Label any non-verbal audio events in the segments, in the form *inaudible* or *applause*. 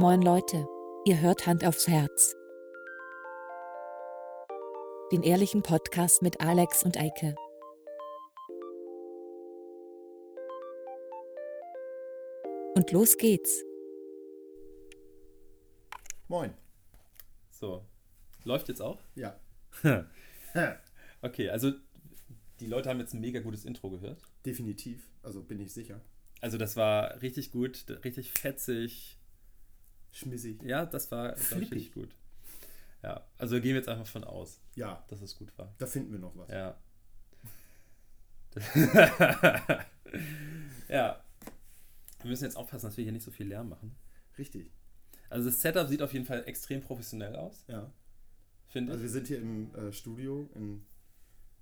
Moin Leute, ihr hört Hand aufs Herz. Den ehrlichen Podcast mit Alex und Eike. Und los geht's. Moin. So. Läuft jetzt auch? Ja. *laughs* okay, also die Leute haben jetzt ein mega gutes Intro gehört. Definitiv. Also bin ich sicher. Also das war richtig gut, richtig fetzig. Schmissig. Ja, das war richtig gut. Ja, also gehen wir jetzt einfach von aus, Ja, dass es gut war. da finden wir noch was. Ja. *laughs* ja. Wir müssen jetzt aufpassen, dass wir hier nicht so viel Lärm machen. Richtig. Also das Setup sieht auf jeden Fall extrem professionell aus, Ja. finde Also ich. wir sind hier im äh, Studio in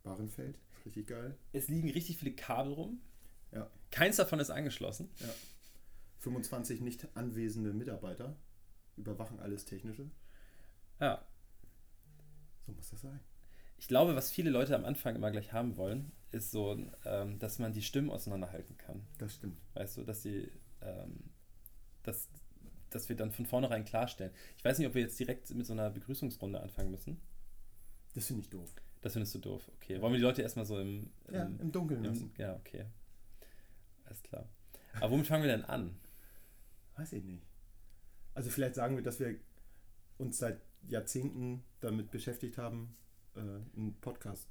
Bahrenfeld. Richtig geil. Es liegen richtig viele Kabel rum. Ja. Keins davon ist angeschlossen. 25 nicht anwesende Mitarbeiter überwachen alles Technische. Ja. So muss das sein. Ich glaube, was viele Leute am Anfang immer gleich haben wollen, ist so, ähm, dass man die Stimmen auseinanderhalten kann. Das stimmt. Weißt du, dass sie, ähm, dass, dass wir dann von vornherein klarstellen. Ich weiß nicht, ob wir jetzt direkt mit so einer Begrüßungsrunde anfangen müssen. Das finde ich doof. Das findest du doof. Okay. Wollen wir die Leute erstmal so im, im, Ja, im Dunkeln im lassen. Ja, okay. Alles klar. Aber womit fangen wir denn an? Weiß ich nicht. Also vielleicht sagen wir, dass wir uns seit Jahrzehnten damit beschäftigt haben, äh, einen Podcast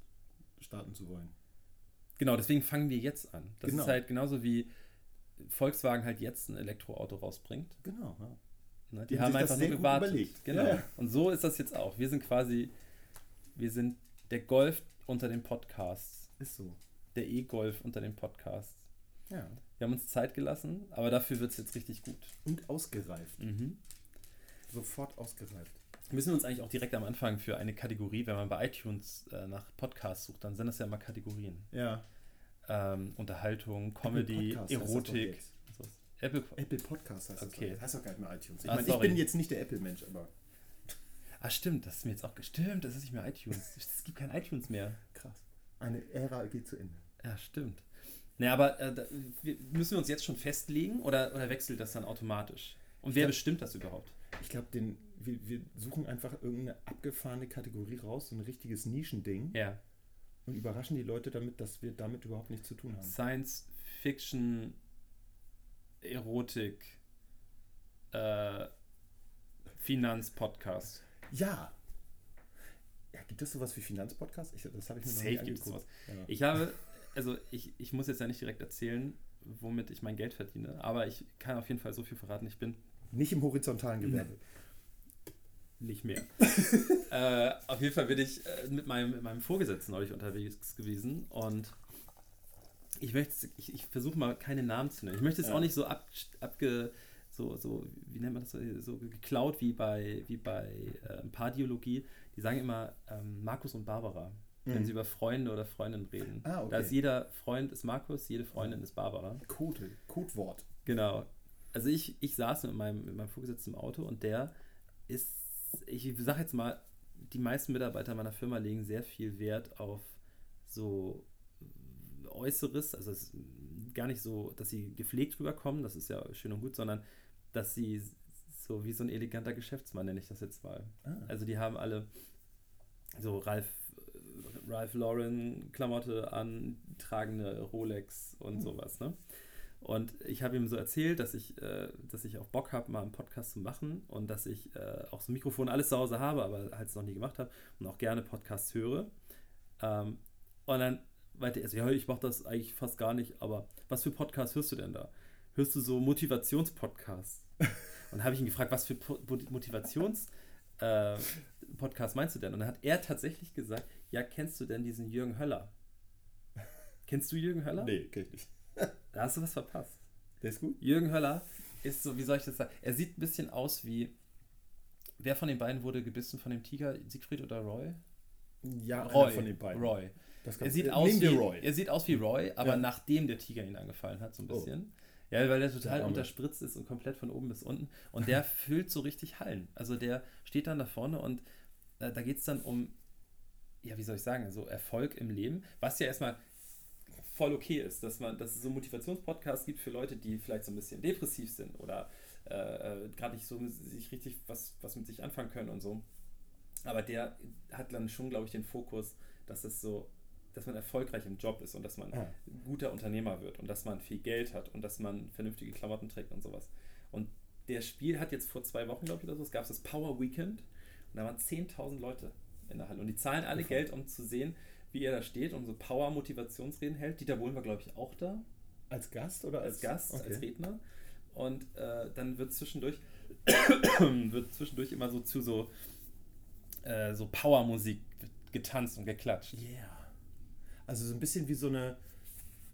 starten zu wollen. Genau, deswegen fangen wir jetzt an. Das Genau. ist halt genauso wie Volkswagen halt jetzt ein Elektroauto rausbringt. Genau. Ja. Ne? Die haben haben einfach nur gewartet. überlegt. Genau. Ja, ja. Und so ist das jetzt auch. Wir sind quasi, wir sind der Golf unter den Podcasts. Ist so. Der E-Golf unter den Podcasts. Ja. Wir haben uns Zeit gelassen, aber dafür wird es jetzt richtig gut. Und ausgereift. Mhm. Sofort ausgereift. Müssen wir uns eigentlich auch direkt am Anfang für eine Kategorie, wenn man bei iTunes äh, nach Podcasts sucht, dann sind das ja immer Kategorien. Ja. Ähm, Unterhaltung, Comedy, doch Erotik. Apple, Apple Podcast heißt Okay. das. Heißt doch gar nicht mehr iTunes. Ich Ah, meine, ich bin jetzt nicht der Apple-Mensch, aber ah, stimmt, das ist mir jetzt auch gestimmt, das ist nicht mehr iTunes. Es gibt kein iTunes mehr. krass. Eine Ära geht zu Ende. Ja, stimmt. Ne, aber äh, da, müssen wir uns jetzt schon festlegen oder, oder wechselt das dann automatisch? Und wer Ja. bestimmt das überhaupt? Ich glaube, wir, wir suchen einfach irgendeine abgefahrene Kategorie raus, so ein richtiges Nischending Ja. und überraschen die Leute damit, dass wir damit überhaupt nichts zu tun haben. Science Fiction, Erotik, äh, Finanz-Podcast. Ja. Ja, gibt es sowas wie Finanzpodcast? Ich, das habe ich mir noch Safe nie gibt es angeguckt. Ja. Ich habe, also ich, ich muss jetzt ja nicht direkt erzählen, womit ich mein Geld verdiene, aber ich kann auf jeden Fall so viel verraten. Ich bin Nicht im horizontalen Gewerbe. nicht mehr. *laughs* äh, auf jeden Fall bin ich äh, mit, meinem, mit meinem Vorgesetzten neulich unterwegs gewesen und ich möchte, ich, ich versuche mal keine Namen zu nennen. Ich möchte es Ja. auch nicht so ab, abge, so, so, wie nennt man das, so, geklaut wie bei, wie bei äh, Paardiologie. Die sagen immer ähm, Markus und Barbara, wenn Mhm. sie über Freunde oder Freundinnen reden. Ah, okay. Da ist jeder Freund ist Markus, jede Freundin ist Barbara. Code, Codewort. Genau. Also ich, ich saß mit meinem, mit meinem Vorgesetzten im Auto und der ist, ich sag jetzt mal, die meisten Mitarbeiter meiner Firma legen sehr viel Wert auf so Äußeres, also es ist gar nicht so, dass sie gepflegt rüberkommen, das ist ja schön und gut, sondern dass sie so wie so ein eleganter Geschäftsmann, nenne ich das jetzt mal. Ah. Also die haben alle so Ralph, Ralph Lauren Klamotte an, tragende Rolex und Hm. sowas, ne? Und ich habe ihm so erzählt, dass ich, äh, dass ich auch Bock habe, mal einen Podcast zu machen und dass ich äh, auch so ein Mikrofon alles zu Hause habe, aber halt es noch nie gemacht habe und auch gerne Podcasts höre. Ähm, und dann meinte er so, ja, ich mache das eigentlich fast gar nicht, aber was für Podcasts hörst du denn da? Hörst du so Motivationspodcasts? *laughs* und habe ich ihn gefragt, was für Po- Motivations äh, meinst du denn? Und dann hat er tatsächlich gesagt, ja, kennst du denn diesen Jürgen Höller? Kennst du Jürgen Höller? Nee, kenn ich nicht. *laughs* Da hast du was verpasst. Der ist gut? Jürgen Höller ist so, wie soll ich das sagen? Er sieht ein bisschen aus wie. Wer von den beiden wurde gebissen von dem Tiger? Siegfried oder Roy? Ja, Roy. von den beiden. Roy. Das Er sieht, aus wie, Roy. er sieht aus wie Roy, aber Ja. nachdem der Tiger ihn angefallen hat, so ein Oh. bisschen. Ja, weil der total Der unterspritzt ist und komplett von oben bis unten. Und der *laughs* füllt so richtig Hallen. Also der steht dann da vorne und äh, da geht es dann um, ja, wie soll ich sagen, so Erfolg im Leben, was ja erstmal voll okay ist, dass man, dass es so Motivationspodcasts gibt für Leute, die vielleicht so ein bisschen depressiv sind oder äh, äh gerade nicht so sich richtig was, was mit sich anfangen können und so. Aber der hat dann schon, glaube ich, den Fokus, dass es so, dass man erfolgreich im Job ist und dass man Ah. ein guter Unternehmer wird und dass man viel Geld hat und dass man vernünftige Klamotten trägt und sowas. Und der Spiel hat jetzt vor zwei Wochen, glaube ich, oder so, es gab das Power Weekend und da waren 10.000 Leute in der Halle und die zahlen alle? Geld, um zu sehen, wie er da steht und so Power-Motivationsreden hält. Dieter Bohlen war, glaube ich, auch da Als Gast oder als Gast, Okay. als Redner. Und äh, dann wird zwischendurch, *coughs* wird zwischendurch immer so zu so, äh, so Powermusik getanzt und geklatscht. Yeah. Also so ein bisschen wie so eine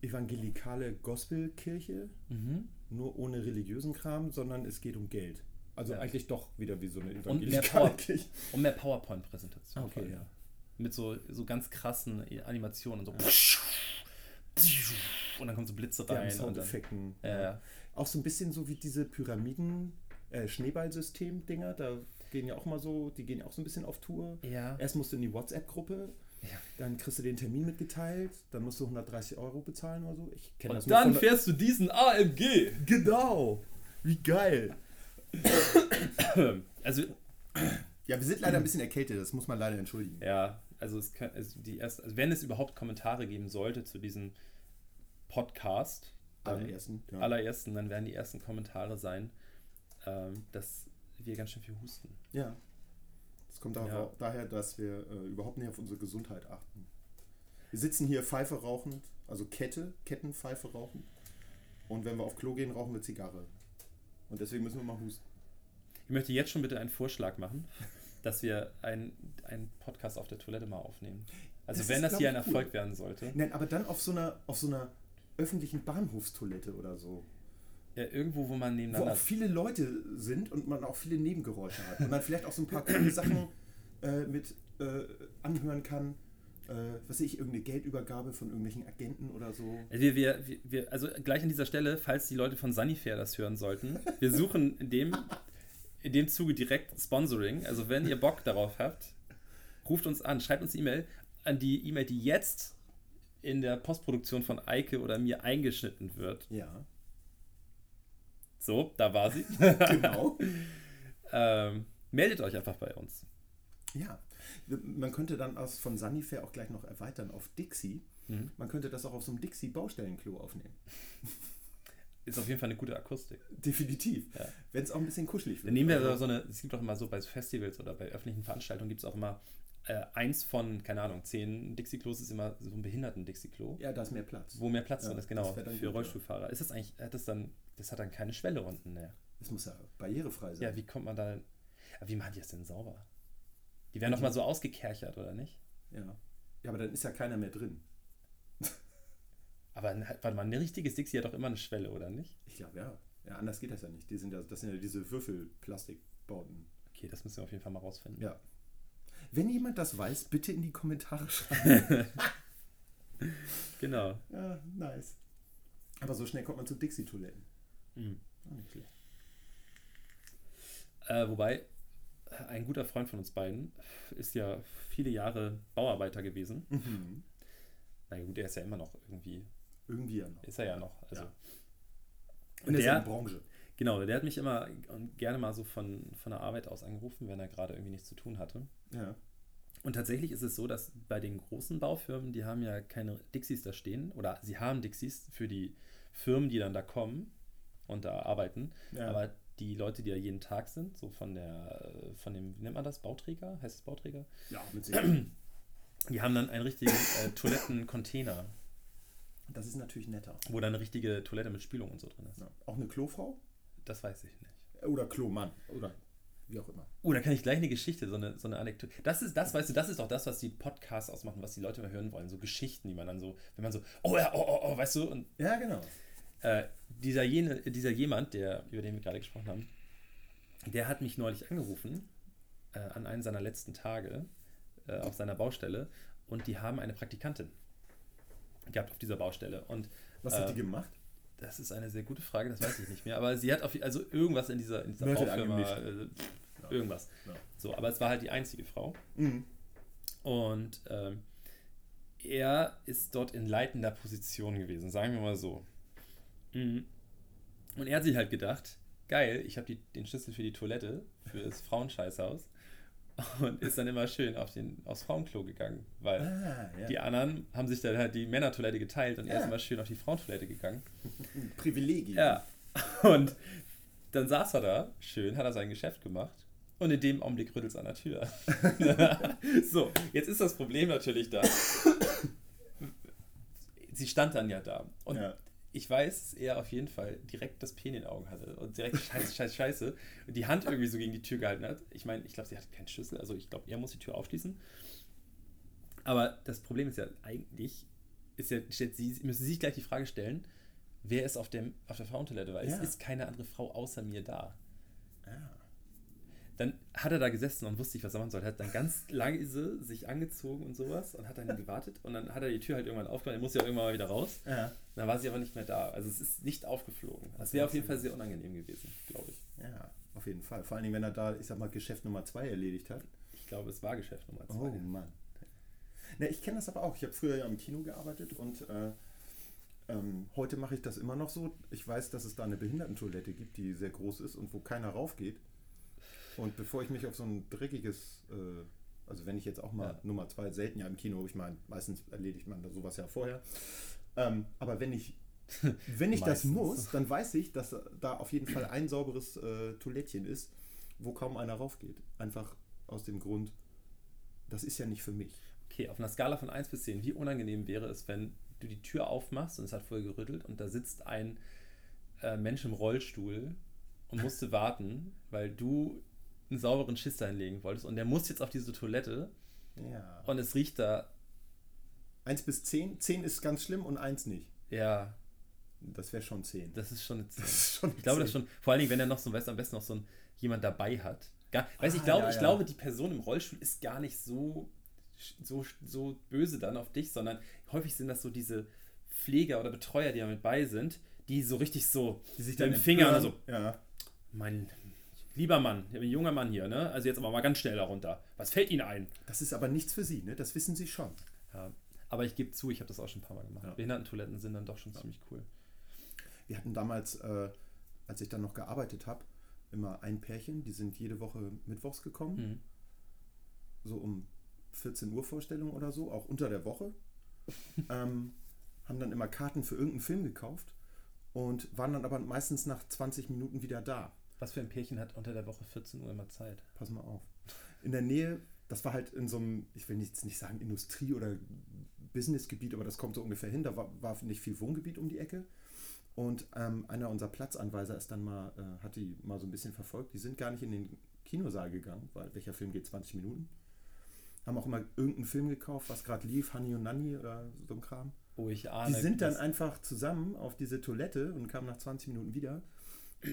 evangelikale Gospelkirche, Mhm. nur ohne religiösen Kram, sondern es geht um Geld. Also Ja. eigentlich doch wieder wie so eine evangelikale. Und mehr PowerPoint-Präsentation. Okay, ja. Mit so, so ganz krassen Animationen und so. Und dann kommen so Blitze Ja, rein. dann, Soundeffekten. ja, ja. Auch so ein bisschen so wie diese Pyramiden, äh, Schneeballsystem-Dinger, da gehen ja auch mal so, die gehen ja auch so ein bisschen auf Tour. ja. Erst musst du in die WhatsApp-Gruppe, Ja. dann kriegst du den Termin mitgeteilt, dann musst du 130 Euro bezahlen oder so. Ich kenne das Und dann fährst du diesen AMG. Genau! Wie geil! *coughs* Also, Ja, wir sind leider ein bisschen erkältet, das muss man leider entschuldigen. Ja, also, es kann, also, die erst, also wenn es überhaupt Kommentare geben sollte zu diesem Podcast, dann Allerersten. Ja. allerersten, dann werden die ersten Kommentare sein, ähm, dass wir ganz schön viel husten. ja. Das kommt Ja. daher, dass wir äh, überhaupt nicht auf unsere Gesundheit achten. Wir sitzen hier Pfeife rauchend, also Kette, Kettenpfeife rauchend. Und wenn wir auf Klo gehen, rauchen wir Zigarre. Und deswegen müssen wir mal husten. Ich möchte jetzt schon bitte einen Vorschlag machen, dass wir einen Podcast auf der Toilette mal aufnehmen. Also Das wenn ist, das hier ein cool. Erfolg werden sollte, Nein, aber dann auf so einer, auf so einer öffentlichen Bahnhofstoilette oder so. ja, irgendwo, wo man Wo nebeneinander... auch viele Leute sind und man auch viele Nebengeräusche hat. Und man vielleicht auch so ein paar coole Sachen äh, mit äh, anhören kann. Äh, was weiß ich, irgendeine Geldübergabe von irgendwelchen Agenten oder so. Also Wir, wir, wir- wir, also gleich an dieser Stelle, falls die Leute von Sunnyfair das hören sollten, wir suchen in dem, in dem Zuge direkt Sponsoring. Also wenn ihr Bock darauf habt, ruft uns an, schreibt uns E-Mail an die E-Mail, die jetzt in der Postproduktion von Eike oder mir eingeschnitten wird. Ja, So, da war sie. *laughs* genau. *laughs* ähm, meldet euch einfach bei uns. ja. Man könnte dann aus von Sunnyfair auch gleich noch erweitern auf Dixie. Mhm. Man könnte das auch auf so einem Dixie-Baustellenklo aufnehmen. Ist auf jeden Fall eine gute Akustik. Definitiv. Ja. Wenn es auch ein bisschen kuschelig wird. Dann nehmen wir Also, so eine, es gibt auch immer so bei Festivals oder bei öffentlichen Veranstaltungen gibt es auch immer äh, eins von, keine Ahnung, zehn Dixie-Klos ist immer so ein Behinderten-Dixie-Klo, Ja, da ist mehr Platz. wo mehr Platz Ja, drin ist, das genau, für gut. Rollstuhlfahrer. Ist das eigentlich, hat das dann, das hat dann keine Schwelle unten, ne? Es muss ja barrierefrei sein. Ja, wie kommt man da, wie machen die das denn sauber? Die werden doch mal so ausgekerchert, oder nicht? ja. Ja, aber dann ist ja keiner mehr drin. Aber warte mal, ein richtiges Dixie hat doch immer eine Schwelle, oder nicht? Ich glaube, ja. Ja, anders geht das ja nicht. Die sind ja, das sind ja diese Würfelplastikbauten. Okay, das müssen wir auf jeden Fall mal rausfinden. Ja. Wenn jemand das weiß, bitte in die Kommentare schreiben. *laughs* Genau. ja, nice. Aber so schnell kommt man zu Dixie-Toiletten. Mhm. Auch nicht schlecht. Äh, wobei, ein guter Freund von uns beiden ist ja viele Jahre Bauarbeiter gewesen. Mhm. Na gut, er ist ja immer noch irgendwie, Irgendwie ja noch. ist er ja noch. Also, Ja. Und In der- der Branche. Genau, der hat mich immer gerne mal so von, von der Arbeit aus angerufen, wenn er gerade irgendwie nichts zu tun hatte. Ja. Und tatsächlich ist es so, dass bei den großen Baufirmen, die haben ja keine Dixies da stehen, oder sie haben Dixies für die Firmen, die dann da kommen und da arbeiten. Ja. Aber die Leute, die da jeden Tag sind, so von der, von dem, wie nennt man das, Bauträger? Heißt es Bauträger? ja, mit *clears throat* Sicherheit. Die haben dann einen richtigen äh, Toilettencontainer, Das ist natürlich netter. wo dann eine richtige Toilette mit Spülung und so drin ist. Ja. Auch eine Klofrau? Das weiß ich nicht. Oder Klomann. Oder wie auch immer. Oh, da kann ich gleich eine Geschichte, so eine, so eine Anekdote. Das ist das, weißt du, das ist auch das, was die Podcasts ausmachen, was die Leute mal hören wollen. So Geschichten, die man dann so, wenn man so, oh ja, oh, oh, oh, weißt du, und Ja, genau. Äh, dieser, jene, dieser jemand, der, über den wir gerade gesprochen haben, der hat mich neulich angerufen äh, an einem seiner letzten Tage äh, auf seiner Baustelle und die haben eine Praktikantin gehabt auf dieser Baustelle. Und Was hat die gemacht? das ist eine sehr gute Frage, das weiß ich nicht mehr. Aber sie hat auf, also irgendwas in dieser, in dieser Mörtel Baufirma, äh, Ja. irgendwas. Ja. So, aber es war halt die einzige Frau. Mhm. Und ähm, er ist dort in leitender Position gewesen, sagen wir mal so. Mhm. Und er hat sich halt gedacht, geil, ich habe den Schlüssel für die Toilette, für das *laughs* Frauenscheißhaus und ist dann immer schön auf den, aufs Frauenklo gegangen, weil Ah, ja. die anderen haben sich dann halt die Männertoilette geteilt und er ist Ja. immer schön auf die Frauentoilette gegangen. *laughs* Privilegien. Ja, und dann saß er da, schön, hat er sein Geschäft gemacht und in dem Augenblick rüttelt es an der Tür. *laughs* so, jetzt ist das Problem natürlich da. Sie stand dann ja da und Ja. Ich weiß, dass er auf jeden Fall direkt das P in den Augen hatte und direkt *laughs* scheiße, scheiße, scheiße und die Hand irgendwie so gegen die Tür gehalten hat. Ich meine, ich glaube, sie hatte keinen Schlüssel, also ich glaube, er muss die Tür aufschließen. Aber das Problem ist ja eigentlich, ist ja, sie, müssen Sie sich gleich die Frage stellen, wer ist auf, dem, auf der Frauentoilette, weil Ja. es ist keine andere Frau außer mir da. Ja. Dann hat er da gesessen und wusste nicht, was er machen soll. Hat dann ganz leise sich angezogen und sowas und hat dann gewartet und dann hat er die Tür halt irgendwann aufgemacht. Er musste ja irgendwann mal wieder raus. Ja. Dann war sie aber nicht mehr da. Also es ist nicht aufgeflogen. Das wäre auf jeden Fall sehr unangenehm gewesen, glaube ich. ja, auf jeden Fall. Vor allen Dingen, wenn er da, ich sag mal, Geschäft Nummer zwei erledigt hat. Ich glaube, es war Geschäft Nummer zwei. Oh Mann. Ne, ich kenne das aber auch. Ich habe früher ja im Kino gearbeitet und äh, ähm, heute mache ich das immer noch so. Ich weiß, dass es da eine Behindertentoilette gibt, die sehr groß ist und wo keiner raufgeht. Und bevor ich mich auf so ein dreckiges, äh, also wenn ich jetzt auch mal Ja. Nummer zwei, selten ja im Kino, ich meine, meistens erledigt man da sowas ja vorher. Ähm, aber wenn ich, *laughs* wenn ich das muss, dann weiß ich, dass da auf jeden Fall ein sauberes äh, Toilettchen ist, wo kaum einer raufgeht. Einfach aus dem Grund, das ist ja nicht für mich. Okay, auf einer Skala von 1 bis 10, wie unangenehm wäre es, wenn du die Tür aufmachst und es hat voll gerüttelt und da sitzt ein äh, Mensch im Rollstuhl und musste warten, weil du einen sauberen Schiss da hinlegen wolltest und der muss jetzt auf diese Toilette Ja. und es riecht da, 1 bis 10. 10 ist ganz schlimm und 1 nicht. ja, Das wäre schon 10. das ist schon eine 10. Das ist schon Ich glaube das 10. schon, vor allen Dingen, wenn er noch so, weißt du, am besten noch so ein, jemand dabei hat. Gar, weiß, ich, Ah, glaube, ja, ich ja. glaube, die Person im Rollstuhl ist gar nicht so, so, so böse dann auf dich, sondern häufig sind das so diese Pfleger oder Betreuer, die da mit bei sind, die so richtig so Die sich mit dem Finger so. Ja. mein lieber Mann, ein junger Mann hier, ne? Also jetzt aber mal ganz schnell darunter. Was fällt Ihnen ein? Das ist aber nichts für Sie, ne? Das wissen Sie schon. Ja, aber ich gebe zu, ich habe das auch schon ein paar Mal gemacht. Ja. Behindertentoiletten sind dann doch schon ziemlich cool. Wir hatten damals, äh, als ich dann noch gearbeitet habe, immer ein Pärchen, die sind jede Woche mittwochs gekommen, Mhm. so um 14 Uhr Vorstellung oder so, auch unter der Woche. *laughs* ähm, haben dann immer Karten für irgendeinen Film gekauft und waren dann aber meistens nach 20 Minuten wieder da. Was für ein Pärchen hat unter der Woche 14 Uhr immer Zeit? Pass mal auf. In der Nähe, das war halt in so einem, ich will jetzt nicht sagen Industrie- oder Businessgebiet, aber das kommt so ungefähr hin. Da war, war nicht viel Wohngebiet um die Ecke. Und ähm, einer unserer Platzanweiser ist dann mal, äh, hat die mal so ein bisschen verfolgt. Die sind gar nicht in den Kinosaal gegangen, weil welcher Film geht 20 Minuten. Haben auch immer irgendeinen Film gekauft, was gerade lief, Honey und Nanny oder so ein Kram. Oh, ich ahne. Die sind dann einfach zusammen auf diese Toilette und kamen nach 20 Minuten wieder.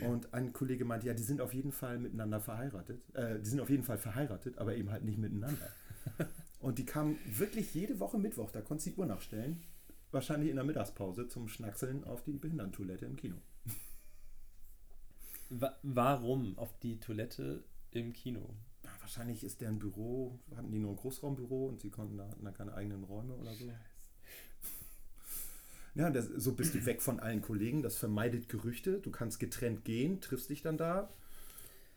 Und ein Kollege meinte, ja, die sind auf jeden Fall miteinander verheiratet. Äh, die sind auf jeden Fall verheiratet, aber eben halt nicht miteinander. *laughs* Und die kamen wirklich jede Woche Mittwoch, da konntest du die Uhr nachstellen, wahrscheinlich in der Mittagspause zum Schnackseln auf die Behindertentoilette im Kino. Wa warum auf die Toilette im Kino? Wahrscheinlich ist deren Büro, hatten die nur ein Großraumbüro und sie konnten da, hatten da keine eigenen Räume oder so. Ja, das, so bist du weg von allen Kollegen, das vermeidet Gerüchte, du kannst getrennt gehen, triffst dich dann da,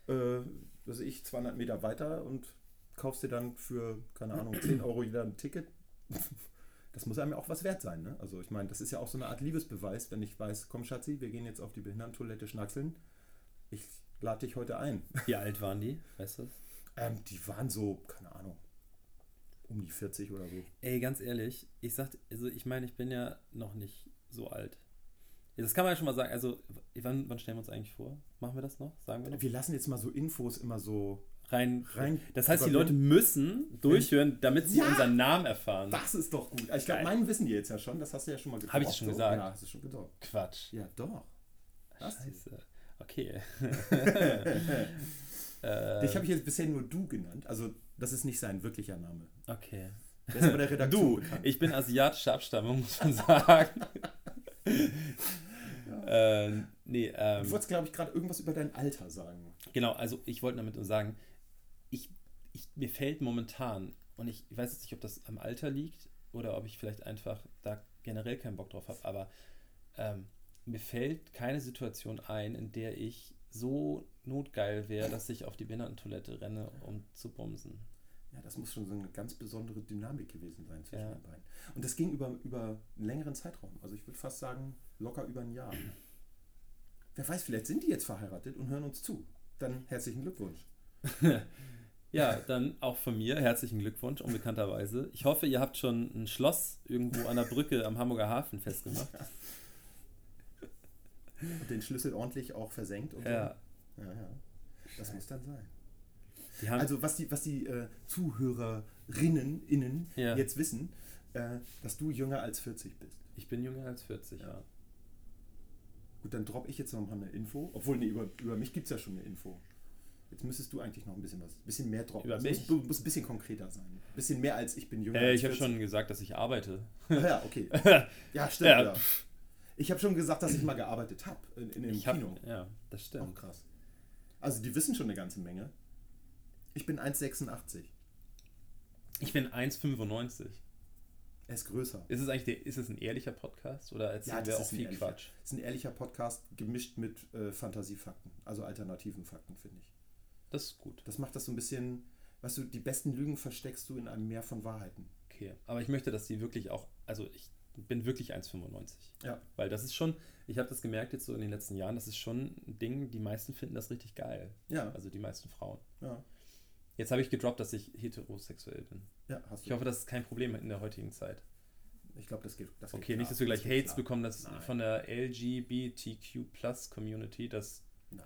äh, was ich, 200 Meter weiter und kaufst dir dann für, keine Ahnung, 10 Euro jeder ein Ticket. Das muss einem ja auch was wert sein, ne? Also ich meine, das ist ja auch so eine Art Liebesbeweis, wenn ich weiß, komm Schatzi, wir gehen jetzt auf die Behindertentoilette schnackseln. Ich lade dich heute ein. Wie alt waren die? Weißt du das? Ähm, die waren so, keine Ahnung, um die 40 oder so. Ey, ganz ehrlich, ich sag, also ich meine, ich bin ja noch nicht so alt. Das kann man ja schon mal sagen. Also, wann, wann stellen wir uns eigentlich vor? Machen wir das noch? Sagen wir noch? Wir lassen jetzt mal so Infos immer so Rein, rein. Das heißt, die Leute müssen durchhören, damit sie Ja! unseren Namen erfahren. Das ist doch gut. Ich glaube, meinen wissen die jetzt ja schon. Das hast du ja schon mal Hab ich das schon gesagt? Ja, hast du schon gesagt. Quatsch. Ja, doch. Du. Scheiße. Okay. äh, *laughs* *laughs* Dich habe ich jetzt bisher nur du genannt. Also, das ist nicht sein wirklicher Name. okay. Der ist aber der Redaktion *laughs* Du, bekannt. ich bin asiatischer Abstammung, muss man sagen. *laughs* äh, nee, ähm, Du wolltest, glaube ich, gerade irgendwas über dein Alter sagen. Genau, also ich wollte damit nur sagen, ich, ich, mir fällt momentan, und ich, ich weiß jetzt nicht, ob das am Alter liegt oder ob ich vielleicht einfach da generell keinen Bock drauf habe, aber ähm, mir fällt keine Situation ein, in der ich so notgeil wäre, dass ich auf die Behindertentoilette renne, um zu bumsen. Ja, das muss schon so eine ganz besondere Dynamik gewesen sein zwischen Ja. den beiden. Und das ging über, über einen längeren Zeitraum. Also ich würde fast sagen, locker über ein Jahr. Wer weiß, vielleicht sind die jetzt verheiratet und hören uns zu. Dann herzlichen Glückwunsch. *laughs* Ja, dann auch von mir herzlichen Glückwunsch, unbekannterweise. Ich hoffe, ihr habt schon ein Schloss irgendwo an der Brücke am Hamburger Hafen festgemacht. Und den Schlüssel ordentlich auch versenkt. Und Ja. Ja, ja. Das muss dann sein. Also was die, was die äh, Zuhörerinnen innen Ja. jetzt wissen, äh, dass du jünger als 40 bist. ich bin jünger als 40, ja. Ja. Gut, dann droppe ich jetzt noch mal eine Info. Obwohl, nee, über, über mich gibt es ja schon eine Info. Jetzt müsstest du eigentlich noch ein bisschen was, ein bisschen mehr droppen. Über mich? Muss, muss ein bisschen konkreter sein. Ein bisschen mehr als ich bin jünger Äh, als ich habe 40. schon gesagt, dass ich arbeite. Ja, okay. *laughs* Ja, stimmt. Ja, Ja. Ich habe schon gesagt, dass ich mal gearbeitet habe in, in dem Ich hab, Kino. ja, das Auch stimmt. krass. Also die wissen schon eine ganze Menge. Ich bin 1,86. Ich bin 1,95. Er ist größer. Ist es eigentlich der, ist es ein ehrlicher Podcast oder erzählen Ja, wir das auch viel. Quatsch? Das ist ein ehrlicher Podcast gemischt mit äh, Fantasiefakten, also alternativen Fakten, finde ich. Das ist gut. Das macht das so ein bisschen, weißt du, die besten Lügen versteckst du in einem Meer von Wahrheiten. Okay. Aber ich möchte, dass die wirklich auch, also ich bin wirklich 1,95. Ja. Weil das ist schon, ich habe das gemerkt jetzt so in den letzten Jahren, das ist schon ein Ding, die meisten finden das richtig geil. Ja, Also die meisten Frauen. ja, Jetzt habe ich gedroppt, dass ich heterosexuell bin. ja, hast du. Ich hoffe, das ist kein Problem in der heutigen Zeit. ich glaube, das geht. Das geht Okay, klar. nicht, dass wir gleich Das Hates klar. bekommen dass Nein. von der LGBTQ Plus Community, dass, Nein.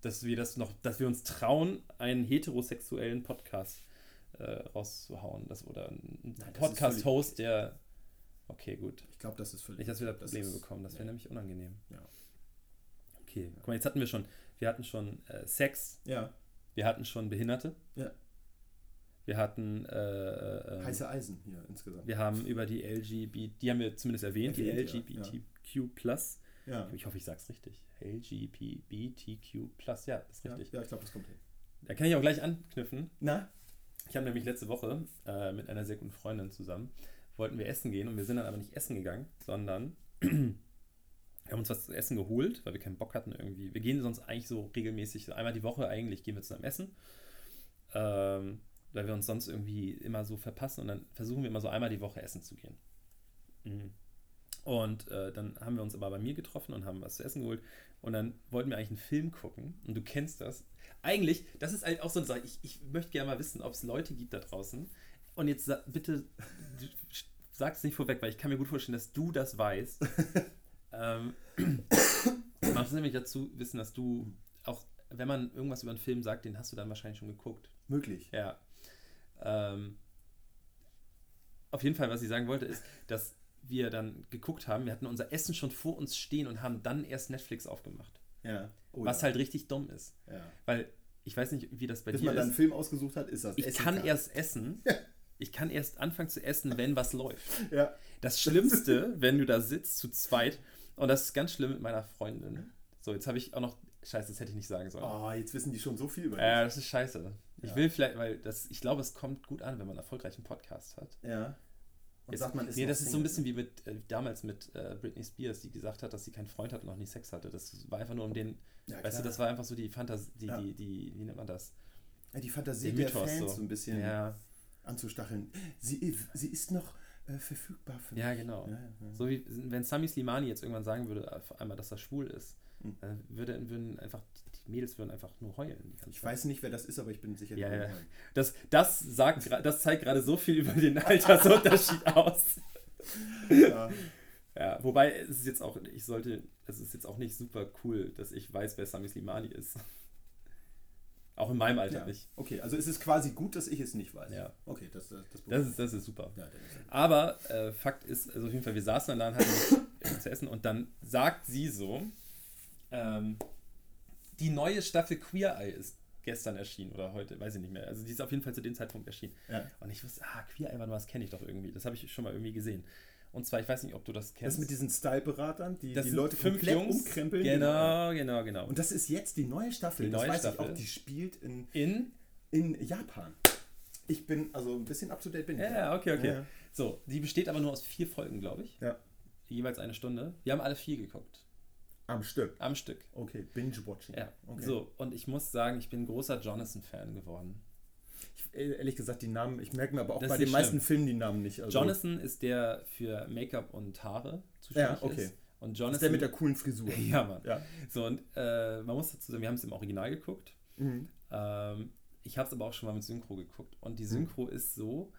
dass wir das noch, dass wir uns trauen, einen heterosexuellen Podcast äh, rauszuhauen. Das, oder ist Podcast-Host, der. Okay, gut. Ich glaube, das ist völlig. Nicht, dass wir da Probleme ist- bekommen. Das wäre nee. nämlich unangenehm. Ja. Okay, guck mal, jetzt hatten wir schon, wir hatten schon äh, Sex, Ja, wir hatten schon Behinderte, ja. wir hatten äh, äh, Heiße Eisen hier insgesamt. wir haben über die LGBT, die haben wir zumindest erwähnt, die ja, LGBTQ Plus. Ja, Ich hoffe, ich sag's richtig. LGBTQ Plus, ja, ist ja, richtig. ja ich glaube, das kommt hin. Da kann ich auch gleich anknüpfen. Na? Ich habe nämlich letzte Woche äh, mit einer sehr guten Freundin zusammen, wollten wir essen gehen und wir sind dann aber nicht essen gegangen, sondern *clears throat* wir haben uns was zu essen geholt, weil wir keinen Bock hatten irgendwie. Wir gehen sonst eigentlich so regelmäßig, einmal die Woche eigentlich gehen wir zusammen essen, ähm, weil wir uns sonst irgendwie immer so verpassen und dann versuchen wir immer so einmal die Woche essen zu gehen. Mhm. Und äh, dann haben wir uns aber bei mir getroffen und haben was zu essen geholt. Und dann wollten wir eigentlich einen Film gucken. Und du kennst das. Eigentlich, das ist halt auch so eine Sache. Ich, ich möchte gerne mal wissen, ob es Leute gibt da draußen. Und jetzt bitte du sag's nicht vorweg, weil ich kann mir gut vorstellen, dass du das weißt. *laughs* ähm, man muss nämlich dazu wissen, dass du auch, wenn man irgendwas über einen Film sagt, den hast du dann wahrscheinlich schon geguckt. Möglich. Ja. Ähm, auf jeden Fall, was ich sagen wollte, ist, dass wir dann geguckt haben, wir hatten unser Essen schon vor uns stehen und haben dann erst Netflix aufgemacht. Ja. Oh, was ja. halt richtig dumm ist. Ja. Weil ich weiß nicht, wie das bei Bis dir man dann einen ist. Film ausgesucht hat, ist das Ich Essen kann erst essen. Ich kann erst anfangen zu essen, wenn was läuft. *laughs* Ja. Das Schlimmste, wenn du da sitzt zu zweit, und das ist ganz schlimm mit meiner Freundin. So, jetzt habe ich auch noch. Scheiße, das hätte ich nicht sagen sollen. Oh, jetzt wissen die schon so viel über Äh, das ist scheiße. Ich Ja. will vielleicht, weil das, ich glaube, es kommt gut an, wenn man einen erfolgreichen Podcast hat. dich. Ja. Und Jetzt, sagt man, ist nee, das ist so ein bisschen wie mit äh, damals mit äh, Britney Spears, die gesagt hat, dass sie keinen Freund hat und noch nie Sex hatte. Das war einfach nur um den, Ja, weißt du, das war einfach so die Fantasie, die, Ja. die, die, wie nennt man das? ja, die Fantasie Der der, Mythos Fans so. so ein bisschen Ja, anzustacheln. Sie, sie ist noch äh, verfügbar für ja, mich. genau. Ja, ja. So wie, wenn Sami Slimani jetzt irgendwann sagen würde, auf einmal, dass er schwul ist, Hm. dann würde, würden einfach, die Mädels würden einfach nur heulen. Ich Zeit. weiß nicht, wer das ist, aber ich bin sicher. Ja, ja. Das, das, sagt, das zeigt gerade so viel über den Altersunterschied *laughs* aus. ja. Ja, wobei es ist jetzt auch, ich sollte, es ist jetzt auch nicht super cool, dass ich weiß, wer Sami Slimani ist. Auch in meinem Alter ja. nicht. Okay, also es ist quasi gut, dass ich es nicht weiß. Ja. Okay, das, das, das, Das ist, das ist super. ja, ist Aber äh, Fakt ist, also auf jeden Fall, wir saßen dann da und hatten nichts zu essen und dann sagt sie so, ähm, die neue Staffel Queer Eye ist gestern erschienen oder heute, weiß ich nicht mehr. Also die ist auf jeden Fall zu dem Zeitpunkt erschienen. ja. Und ich wusste, ah, Queer Eye, das kenne ich doch irgendwie. Das habe ich schon mal irgendwie gesehen. Und zwar, ich weiß nicht, ob du das Das kennst. mit diesen Style-Beratern, die Das die Leute fünf komplett Jungs. umkrempeln. Genau, genau, genau. Und das ist jetzt die neue Staffel. Die das neue weiß Staffel. ich auch. Die spielt in, in in Japan. Ich bin, also ein bisschen up to date bin ich. Ja, ja, okay, okay. Ja. So, die besteht aber nur aus vier Folgen, glaube ich. Ja. Jeweils eine Stunde. Wir haben alle vier geguckt. Am Stück. am Stück. Okay, Binge-Watching. Ja, Okay. so. Und ich muss sagen, ich bin großer Jonathan-Fan geworden. Ich, ehrlich gesagt, die Namen, ich merke mir aber auch Das bei ist den nicht meisten schlimm. Filmen die Namen nicht. Also, Jonathan ist der für Make-up und Haare zuständig Ja, okay. ist. Und ist Jonathan. der mit der coolen Frisur. *laughs* ja, Mann. Ja. So, und äh, man muss dazu sagen, wir haben es im Original geguckt. Mhm. Ähm, ich habe es aber auch schon mal mit Synchro geguckt. Und die Mhm. Synchro ist so.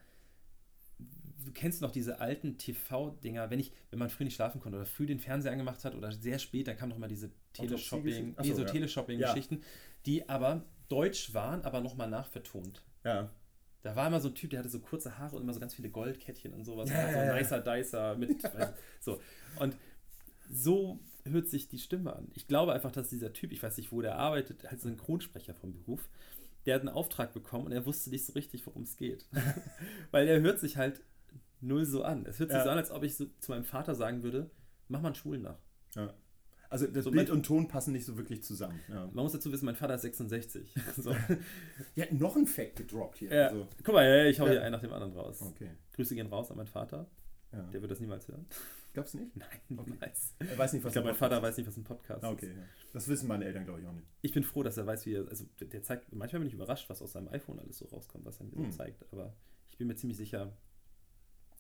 Du kennst noch diese alten TV-Dinger, wenn ich, wenn man früh nicht schlafen konnte oder früh den Fernseher angemacht hat oder sehr spät, dann kam doch mal diese Teleshopping, Autopsie-Geschichten? Ach nee, so, ja. Teleshopping-Geschichten, die aber deutsch waren, aber nochmal nachvertont. Ja. Da war immer so ein Typ, der hatte so kurze Haare und immer so ganz viele Goldkettchen und sowas. Ja, und so ein nicer Dicer mit. *laughs* weiß, so. Und so hört sich die Stimme an. Ich glaube einfach, dass dieser Typ, ich weiß nicht, wo der arbeitet, halt Synchronsprecher vom Beruf, der hat einen Auftrag bekommen und er wusste nicht so richtig, worum es geht. *laughs* Weil er hört sich halt null so an. Es hört sich Ja. so an, als ob ich so zu meinem Vater sagen würde, mach mal einen Schwulen nach. ja. Also das So Bild und Ton passen nicht so wirklich zusammen. Ja. Man muss dazu wissen, mein Vater ist 66. *laughs* So. ja, noch ein Fact gedroppt hier. Ja. Also, Guck mal, ich hau Ja. hier einen nach dem anderen raus. okay. Grüße gehen raus an meinen Vater. Ja. Der wird das niemals hören. Gab's nicht? Nein, Okay. niemals. Er weiß nicht, was Ich glaube, ein mein Vater Podcast weiß nicht, was ein Podcast ist. Ah, okay, ist. ja. Das wissen meine Eltern, glaube ich, auch nicht. Ich bin froh, dass er weiß, wie er. Also, der, der zeigt. Manchmal bin ich überrascht, was aus seinem iPhone alles so rauskommt, was er mir so Hm. zeigt. Aber ich bin mir ziemlich sicher.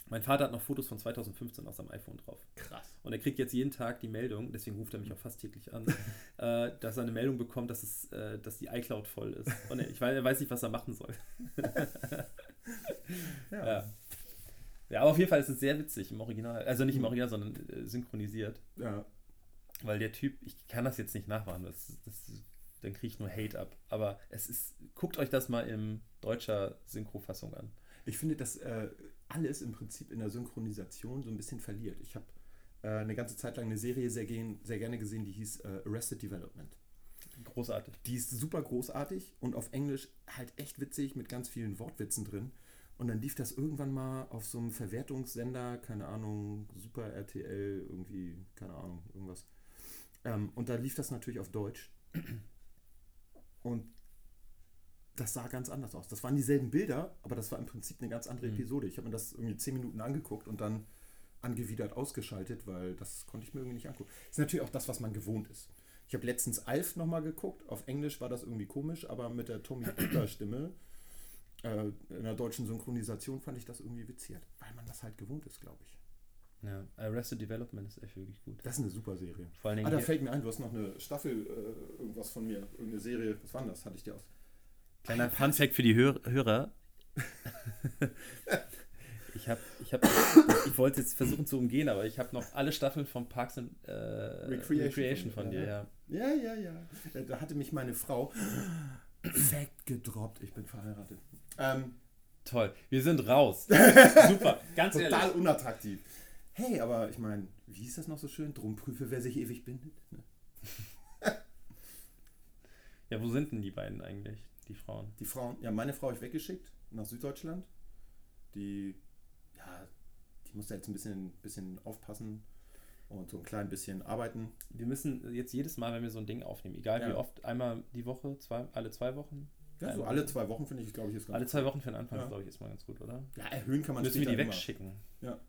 Mein Vater hat noch Fotos von 2015 auf seinem iPhone drauf. Krass. Und er kriegt jetzt jeden Tag die Meldung, deswegen ruft er mich auch fast täglich an, *laughs* äh, dass er eine Meldung bekommt, dass, es, äh, dass die iCloud voll ist. Und er, ich weiß, er weiß nicht, was er machen soll. *laughs* Ja. Ja. ja, aber auf jeden Fall ist es sehr witzig im Original. Also nicht im Original, sondern äh, synchronisiert. ja. Weil der Typ, ich kann das jetzt nicht nachmachen, das, das, dann kriege ich nur Hate ab. Aber es ist, guckt euch das mal in deutscher Synchrofassung an. Ich finde, dass äh, alles im Prinzip in der Synchronisation so ein bisschen verliert. Ich habe äh, eine ganze Zeit lang eine Serie sehr, gern, sehr gerne gesehen, die hieß äh, Arrested Development. Großartig. Die ist super großartig und auf Englisch halt echt witzig mit ganz vielen Wortwitzen drin. Und dann lief das irgendwann mal auf so einem Verwertungssender, keine Ahnung, Super RTL, irgendwie, keine Ahnung, irgendwas. Ähm, und da lief das natürlich auf Deutsch. Und das sah ganz anders aus. Das waren dieselben Bilder, aber das war im Prinzip eine ganz andere Mhm. Episode. Ich habe mir das irgendwie zehn Minuten angeguckt und dann angewidert ausgeschaltet, weil das konnte ich mir irgendwie nicht angucken. Ist natürlich auch das, was man gewohnt ist. Ich habe letztens Alf nochmal geguckt. Auf Englisch war das irgendwie komisch, aber mit der Tommy Pieper *clears throat* Stimme äh, in der deutschen Synchronisation fand ich das irgendwie witziert, weil man das halt gewohnt ist, glaube ich. Ja, Arrested Development ist echt wirklich gut. Das ist eine super Serie. Vor allen Dingen Ah, da fällt mir ein, du hast noch eine Staffel, äh, irgendwas von mir, irgendeine Serie. Was war denn das? Hatte ich dir aus. Kleiner Funfact für die Hör Hörer. *laughs* ich habe, ich habe, ich wollte jetzt versuchen zu umgehen, aber ich habe noch alle Staffeln von Parks and äh, Recreation Recreation, von von dir, ja. ja. Ja, ja, ja. Äh, Da hatte mich meine Frau Fact gedroppt. Ich bin verheiratet. Ähm, Toll. Wir sind raus. *laughs* Super. Ganz total ehrlich. unattraktiv. Hey, aber ich meine, wie ist das noch so schön? Drum prüfe, wer sich ewig bindet. Ne? *laughs* Ja, wo sind denn die beiden eigentlich, die Frauen? Die Frauen, ja, meine Frau habe ich weggeschickt nach Süddeutschland. Die, ja, die musste jetzt ein bisschen, bisschen aufpassen und so ein klein bisschen arbeiten. Wir müssen jetzt jedes Mal, wenn wir so ein Ding aufnehmen, egal wie Ja. oft, einmal die Woche, zwei, alle zwei Wochen? Ja, so alle zwei Wochen finde ich, glaube ich, ist ganz Alle zwei Wochen für den Anfang, Ja. glaube ich, ist mal ganz gut, oder? Ja, erhöhen kann man Müssen wir die immer. wegschicken. Ja.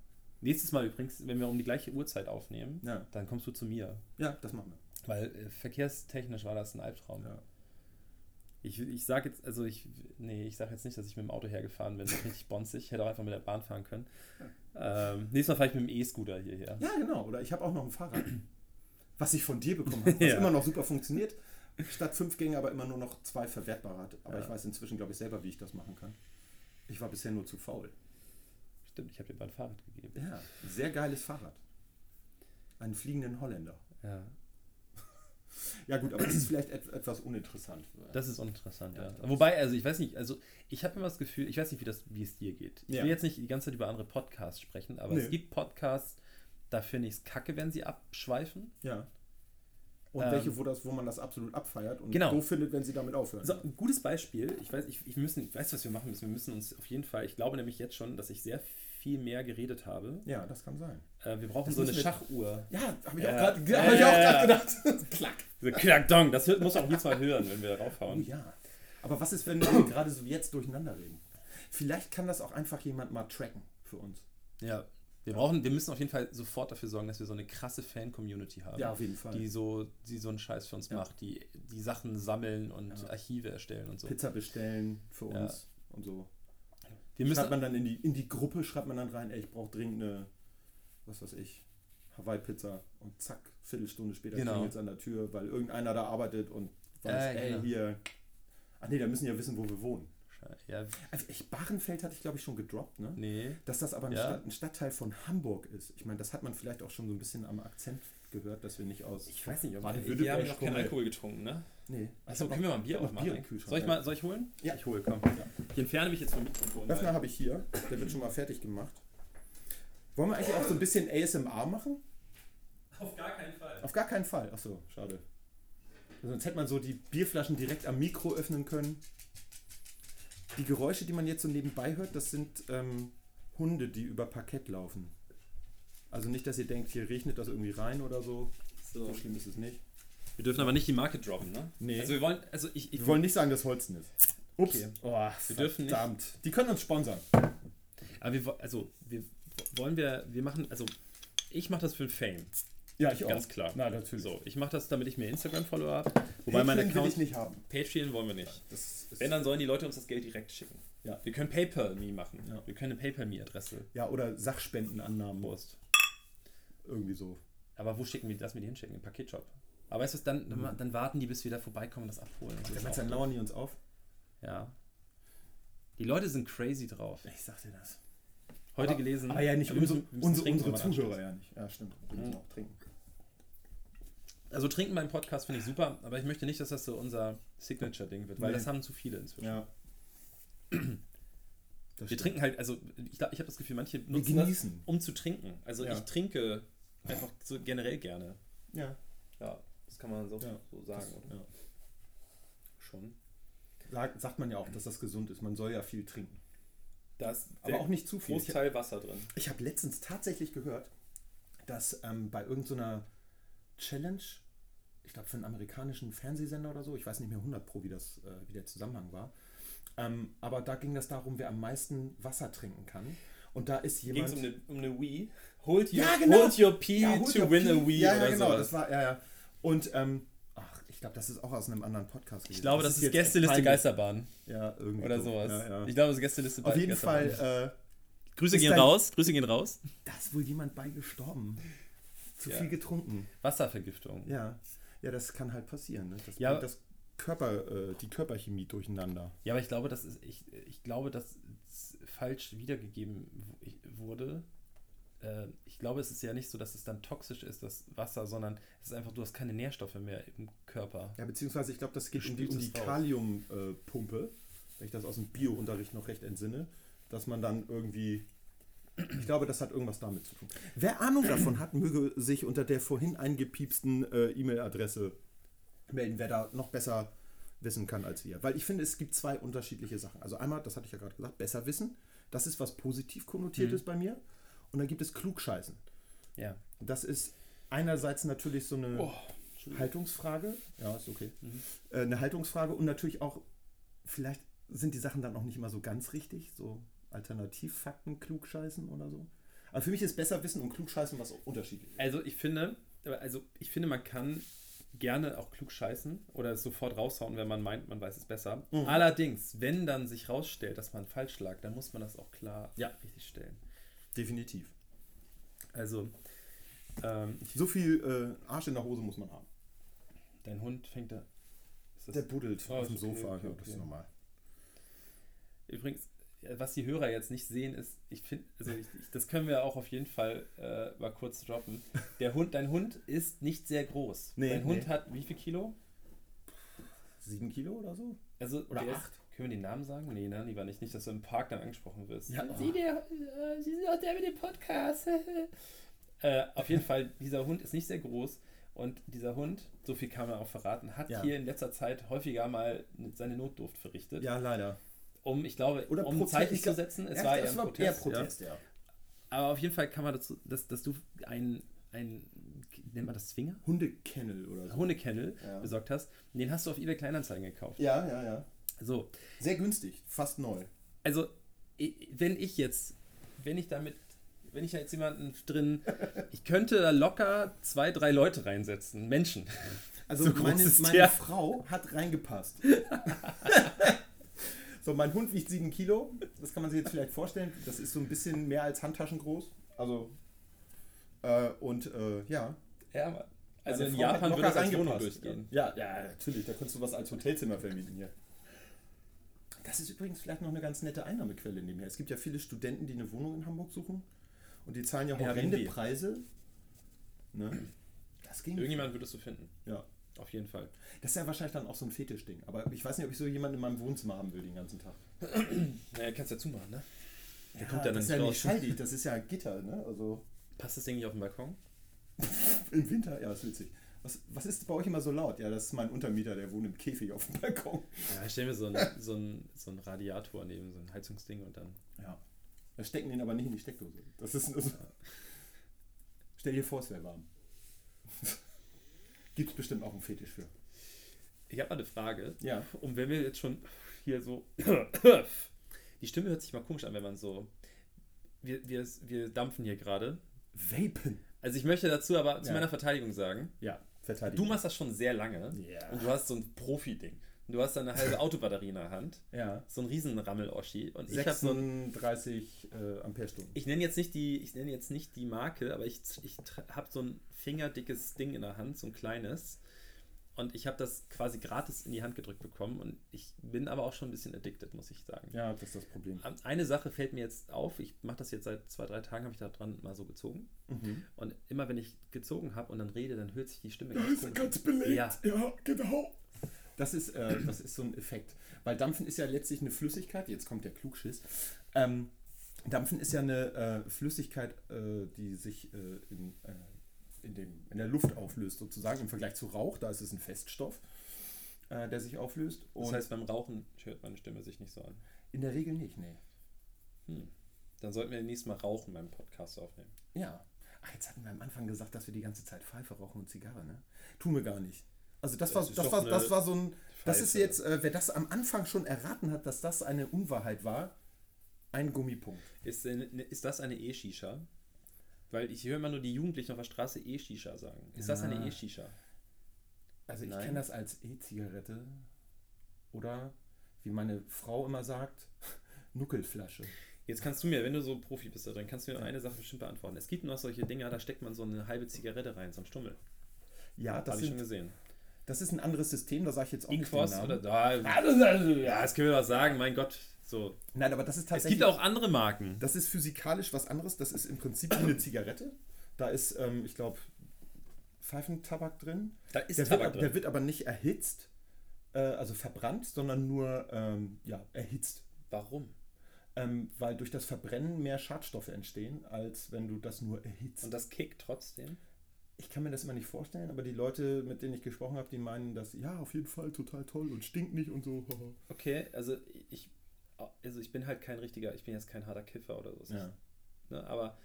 Nächstes Mal übrigens, wenn wir um die gleiche Uhrzeit aufnehmen, Ja. dann kommst du zu mir. ja, das machen wir. Weil äh, verkehrstechnisch war das ein Albtraum. Ja. Ich, ich sage jetzt, also ich, nee, ich sage jetzt nicht, dass ich mit dem Auto hergefahren bin. Das ist richtig bonzig. Ich hätte auch einfach mit der Bahn fahren können. Ähm, nächstes Mal fahre ich mit dem E-Scooter hierher. Ja, genau. Oder ich habe auch noch ein Fahrrad, was ich von dir bekommen habe, was *laughs* Ja. immer noch super funktioniert. Statt fünf Gänge aber immer nur noch zwei verwertbare. Aber Ja. ich weiß inzwischen, glaube ich, selber, wie ich das machen kann. Ich war bisher nur zu faul. Stimmt, ich habe dir mal ein Fahrrad gegeben. Ja, sehr geiles Fahrrad. Einen fliegenden Holländer. Ja, Ja gut, aber das ist vielleicht et etwas uninteressant. das ist uninteressant, ja. Ja, Wobei, also ich weiß nicht, also ich habe immer das Gefühl, ich weiß nicht, wie, das, wie es dir geht. Ich Ja. will jetzt nicht die ganze Zeit über andere Podcasts sprechen, aber Nö. es gibt Podcasts, da finde ich es kacke, wenn sie abschweifen. Ja. Und Ähm, welche, wo, das, wo man das absolut abfeiert und Genau. doof findet, wenn sie damit aufhören. So, ein gutes Beispiel, ich weiß, ich, ich, müssen, ich weiß, was wir machen müssen. Wir müssen uns auf jeden Fall, ich glaube nämlich jetzt schon, dass ich sehr viel mehr geredet habe. Ja, das kann sein. Äh, wir brauchen Das so eine Schachuhr. Ja, habe ich gerade Ja, hab ich auch ja. grad gedacht. *laughs* Klack. So, Knack, dong, das muss auch jedes Mal hören, wenn wir Oh raufhauen. ja. Aber was ist, wenn wir gerade so jetzt durcheinander reden? Vielleicht kann das auch einfach jemand mal tracken für uns. Ja. Wir brauchen, wir müssen auf jeden Fall sofort dafür sorgen, dass wir so eine krasse Fan-Community haben. Ja, auf jeden Fall. Die so, die so einen Scheiß für uns Ja. macht, die, die Sachen sammeln und Ja. Archive erstellen und so. Pizza bestellen für uns und so. Schreibt man dann in die, in die Gruppe, schreibt man dann rein, ey, ich brauche dringend eine, was weiß ich, Hawaii-Pizza und zack, Viertelstunde später Genau. klingelt es an der Tür, weil irgendeiner da arbeitet und weiß, Äh, ey, genau. hier. Ach nee, da müssen ja wissen, wo wir wohnen. ja, Also ich, Bahrenfeld hatte ich, glaube ich, schon gedroppt, ne? nee. Dass das aber ein, Ja. Stadt, ein Stadtteil von Hamburg ist. Ich meine, das hat man vielleicht auch schon so ein bisschen am Akzent gehört, dass wir nicht aus. Ich weiß nicht, ob wir haben noch keinen. Alkohol getrunken, ne? Nee. Achso, können wir mal ein Bier aufmachen? Bier im? Kühlschrank, soll ich mal, soll ich holen? Ja. Ich hole, komm. Ja. Ich entferne mich jetzt vom Mikrofon. Öffner habe ich hier. Der wird schon mal fertig gemacht. Wollen wir eigentlich auch so ein bisschen ASMR machen? Auf gar keinen Fall. Auf gar keinen Fall. Achso, schade. Sonst hätte man so die Bierflaschen direkt am Mikro öffnen können. Die Geräusche, die man jetzt so nebenbei hört, das sind ähm, Hunde, die über Parkett laufen. Also nicht, dass ihr denkt, hier regnet das irgendwie rein oder so. So. So schlimm ist es nicht. Wir dürfen aber nicht die Marke droppen, ne? Nee. Also wir wollen, also ich, ich Wir wollen nicht sagen, dass Holzen ist. Ups. Okay. Oh, Wir dürfen nicht- verdammt. Die können uns sponsern. aber wir, also wir wollen wir, wir machen, also ich mache das für Fame. Ja, ich Ganz klar. Na, natürlich. So, ich mache das, damit ich mehr Instagram-Follower habe. Wobei Patreon mein will Account, ich nicht haben. Patreon wollen wir nicht. Das Wenn, dann sollen die Leute uns das Geld direkt schicken. Ja. Wir können PayPal-Me machen. Ja. Wir können eine PayPal-Me-Adresse ja, oder Sachspendenannahmen. Post. Irgendwie so. Aber wo schicken wir, mir die hinschicken? Im Paketshop. Aber weißt du, dann, dann, dann warten die, bis wir da vorbeikommen und das abholen. Das dann lauern die uns auf? ja. Die Leute sind crazy drauf. Ich sag dir das. Heute aber, gelesen. Aber ja, nicht unsere, unsere, unsere Zuhörer ja nicht. Ja, stimmt. Wir müssen auch trinken. Also trinken beim Podcast finde ich super, aber ich möchte nicht, dass das so unser Signature-Ding wird, weil Nee. das haben zu viele inzwischen. Ja. Wir trinken halt, also ich, ich habe das Gefühl, manche nutzen das, um zu trinken. Also Ja. ich trinke einfach so generell gerne. Ja. Ja, das kann man so, Ja. so sagen, Das, oder? ja. Schon. Sag, sagt man ja auch, dass das gesund ist. Man soll ja viel trinken. Da ist Aber auch nicht zu viel. Ich, Großteil Wasser drin. ich habe letztens tatsächlich gehört, dass ähm, bei irgendeiner Challenge, ich glaube für einen amerikanischen Fernsehsender oder so, ich weiß nicht mehr 100 pro, wie, das, äh, wie der Zusammenhang war, ähm, aber da ging das darum, wer am meisten Wasser trinken kann. Und da ist Ging jemand... es um eine, um eine Wii? Hold your, Ja, genau. hold your Pee Ja, hold to your win pee. a Wii Ja, ja, oder genau. sowas. Das war, ja, ja. Und, ähm, ach, ich glaube, das ist auch aus einem anderen Podcast. ich glaube, das, ist jetzt Gästeliste. Geisterbahn Ja, irgendwie. oder so. sowas. Ja, ja. Ich glaube, das ist Gästeliste Auf jeden Geisterbahn. Fall, äh, Grüße ist gehen raus. Grüße gehen raus. da ist wohl jemand bei gestorben. Zu viel getrunken. Wasservergiftung. Ja. Ja, das kann halt passieren. Ne? Das Ja. bringt das Körper, äh, die Körperchemie durcheinander. Ja, aber ich glaube, das ist, ich, ich glaube, dass es falsch wiedergegeben wurde. Äh, ich glaube, es ist ja nicht so, dass es dann toxisch ist, das Wasser, sondern es ist einfach, du hast keine Nährstoffe mehr im Körper. Ja, beziehungsweise ich glaube, das geht um die, um die. Kaliumpumpe, wenn ich das aus dem Bio-Unterricht noch recht entsinne, dass man dann irgendwie. Ich glaube, das hat irgendwas damit zu tun. Wer Ahnung davon hat, möge sich unter der vorhin eingepiepsten äh, E-Mail-Adresse melden, wer da noch besser wissen kann als wir. Weil ich finde, es gibt zwei unterschiedliche Sachen. Also einmal, das hatte ich ja gerade gesagt, besser wissen. Das ist was positiv konnotiertes bei mir. Und dann gibt es Klugscheißen. Ja. Das ist einerseits natürlich so eine Oh, Haltungsfrage. Ja, ist okay. Mhm. Äh, eine Haltungsfrage und natürlich auch, vielleicht sind die Sachen dann auch nicht immer so ganz richtig, so Alternativfakten, Klugscheißen oder so. Aber für mich ist besser Wissen und Klugscheißen was unterschiedlich. Also ich finde, also ich finde, man kann gerne auch klug scheißen oder es sofort raushauen, wenn man meint, man weiß es besser. Mhm. Allerdings, wenn dann sich rausstellt, dass man falsch lag, dann muss man das auch klar Ja. richtig stellen. Definitiv. Also, ähm, So viel äh, Arsch in der Hose muss man haben. dein Hund fängt da. Der buddelt Oh, auf dem okay, Sofa. okay, ja, das ist okay. normal. Übrigens, äh, was die Hörer jetzt nicht sehen, ist, ich finde, also ich, ich, das können wir auch auf jeden Fall äh, mal kurz droppen. Der Hund, dein Hund ist nicht sehr groß. Nee, dein Hund nee. hat wie viel Kilo? Sieben Kilo oder so? Also, Oder der acht? Ist, können wir den Namen sagen? Nee, ne, lieber nicht. Nicht, dass du im Park dann angesprochen wirst. Ja, Sie, oh. der, äh, Sie sind doch der mit dem Podcast. *laughs* äh, auf jeden Fall, dieser Hund ist nicht sehr groß. Und dieser Hund, so viel kann man auch verraten, hat Ja. hier in letzter Zeit häufiger mal seine Notdurft verrichtet. Ja, leider. Um, ich glaube, Oder um Protest- Zeichen ich zu setzen. Es Ja, war eher ein war Protest. eher ja. Protest, ja. Aber auf jeden Fall kann man dazu, dass, dass du ein, ein, nennt man das Zwinger? Hundekennel oder so. Hundekennel Ja. besorgt hast. Den hast du auf eBay Kleinanzeigen gekauft. Ja, ja, ja. So, Sehr günstig, fast neu. also wenn ich jetzt, wenn ich damit wenn ich da jetzt jemanden drin, *laughs* ich könnte da locker zwei, drei Leute reinsetzen, Menschen. Also *laughs* So meine, meine. Frau hat reingepasst. *laughs* so, mein Hund wiegt 7 Kilo. Das kann man sich jetzt vielleicht vorstellen. Das ist so ein bisschen mehr als Handtaschen groß. Also, äh, und äh, ja. Ja, Mann. also in Japan würde das als Wohnung durchgehen. Ja, ja, natürlich. Da kannst du was als Hotelzimmer vermieten hier. Das ist übrigens vielleicht noch eine ganz nette Einnahmequelle nebenher. Es gibt ja viele Studenten, die eine Wohnung in Hamburg suchen. Und die zahlen ja horrende Airbnb. Preise. Ne? Das ging. Irgendjemand würdest du finden, Ja. auf jeden Fall. Das ist ja wahrscheinlich dann auch so ein Fetischding. Aber ich weiß nicht, ob ich so jemanden in meinem Wohnzimmer haben will den ganzen Tag. *clears throat* Naja, kannst ja zumachen, ne? Der kommt ja dann das ist ja nicht schalldicht, das ist ja Gitter, ne? Also Passt das Ding nicht auf den Balkon? *laughs* im Winter, ja, ist witzig. Was, was ist bei euch immer so laut? Ja, das ist mein Untermieter, der wohnt im Käfig auf dem Balkon. Ja, ich stelle mir so einen so ein, so ein Radiator neben, so ein Heizungsding und dann. Ja. Wir stecken den aber nicht in die Steckdose. Das ist nur so. Stell dir vor, es wäre warm. Gibt es bestimmt auch einen Fetisch für. Ich habe mal eine Frage. Ja. Und wenn wir jetzt schon hier so. *coughs* Die Stimme hört sich mal komisch an, wenn man so. Wir, wir, wir dampfen hier gerade. Vapen. Also ich möchte dazu aber zu Ja. meiner Verteidigung sagen, Ja, Verteidigung. du machst das schon sehr lange Ja. und du hast so ein Profi-Ding. Du hast eine halbe *laughs* Autobatterie in der Hand, Ja. so ein Riesenrammel-Oschi. Und ich habe so ein 36 äh, Ampere-Stunden. ich nenne jetzt nicht die, ich nenne jetzt nicht die Marke, aber ich, ich habe so ein fingerdickes Ding in der Hand, so ein kleines. Und ich habe das quasi gratis in die Hand gedrückt bekommen. Und ich bin aber auch schon ein bisschen addicted, muss ich sagen. Ja, das ist das Problem. Eine Sache fällt mir jetzt auf. Ich mache das jetzt seit zwei, drei Tagen, habe ich da dran mal so gezogen. Mhm. Und immer wenn ich gezogen habe und dann rede, dann hört sich die Stimme ganz komisch. ganz belegt. Ja. ja, genau. Das ist, äh, das ist so ein Effekt. Weil Dampfen ist ja letztlich eine Flüssigkeit. Jetzt kommt der Klugschiss. Ähm, Dampfen ist ja eine äh, Flüssigkeit, äh, die sich äh, in, äh, in, dem, in der Luft auflöst, sozusagen. Im Vergleich zu Rauch, da ist es ein Feststoff, äh, der sich auflöst. Und Das heißt, beim Rauchen hört meine Stimme sich nicht so an. in der Regel nicht, nee. Hm. Dann sollten wir nächstes Mal Rauchen beim Podcast aufnehmen. Ja. Ach, jetzt hatten wir am Anfang gesagt, dass wir die ganze Zeit Pfeife rauchen und Zigarre, ne? Tun wir gar nicht. Also das, Das war, das war, das war so ein, das ist Pfeife. jetzt, äh, wer das am Anfang schon erraten hat, dass das eine Unwahrheit war, ein Gummipunkt. Ist, denn- ist das eine E-Shisha? Weil ich höre immer nur die Jugendlichen auf der Straße E-Shisha sagen. Ist das Ja. eine E-Shisha? Also ich kenne das als E-Zigarette oder wie meine Frau immer sagt, *laughs* Nuckelflasche. Jetzt kannst du mir, wenn du so Profi bist da drin, kannst du mir eine Sache bestimmt beantworten. Es gibt noch solche Dinger, da steckt man so eine halbe Zigarette rein, so ein Stummel. Ja, das, Habe ich schon gesehen. das ist ein anderes System, da sage ich jetzt auch nicht den Namen. oder da. Ja, das können wir doch sagen, mein Gott. So. Nein, aber das ist Es tatsächlich... gibt auch andere Marken. Das ist physikalisch was anderes. Das ist im Prinzip wie eine Zigarette. Da ist, ähm, ich glaube, Pfeifentabak drin. Da ist Der, Tabak wird, drin. der wird aber nicht erhitzt, äh, also verbrannt, sondern nur ähm, ja, erhitzt. Warum? Ähm, weil durch das Verbrennen mehr Schadstoffe entstehen, als wenn du das nur erhitzt. Und das kickt trotzdem. ich kann mir das immer nicht vorstellen, aber die Leute, mit denen ich gesprochen habe, die meinen, dass ja, auf jeden Fall total toll und stinkt nicht und so. Okay, also ich, also ich bin halt kein richtiger, ich bin jetzt kein harter Kiffer oder so. ja. Ne, aber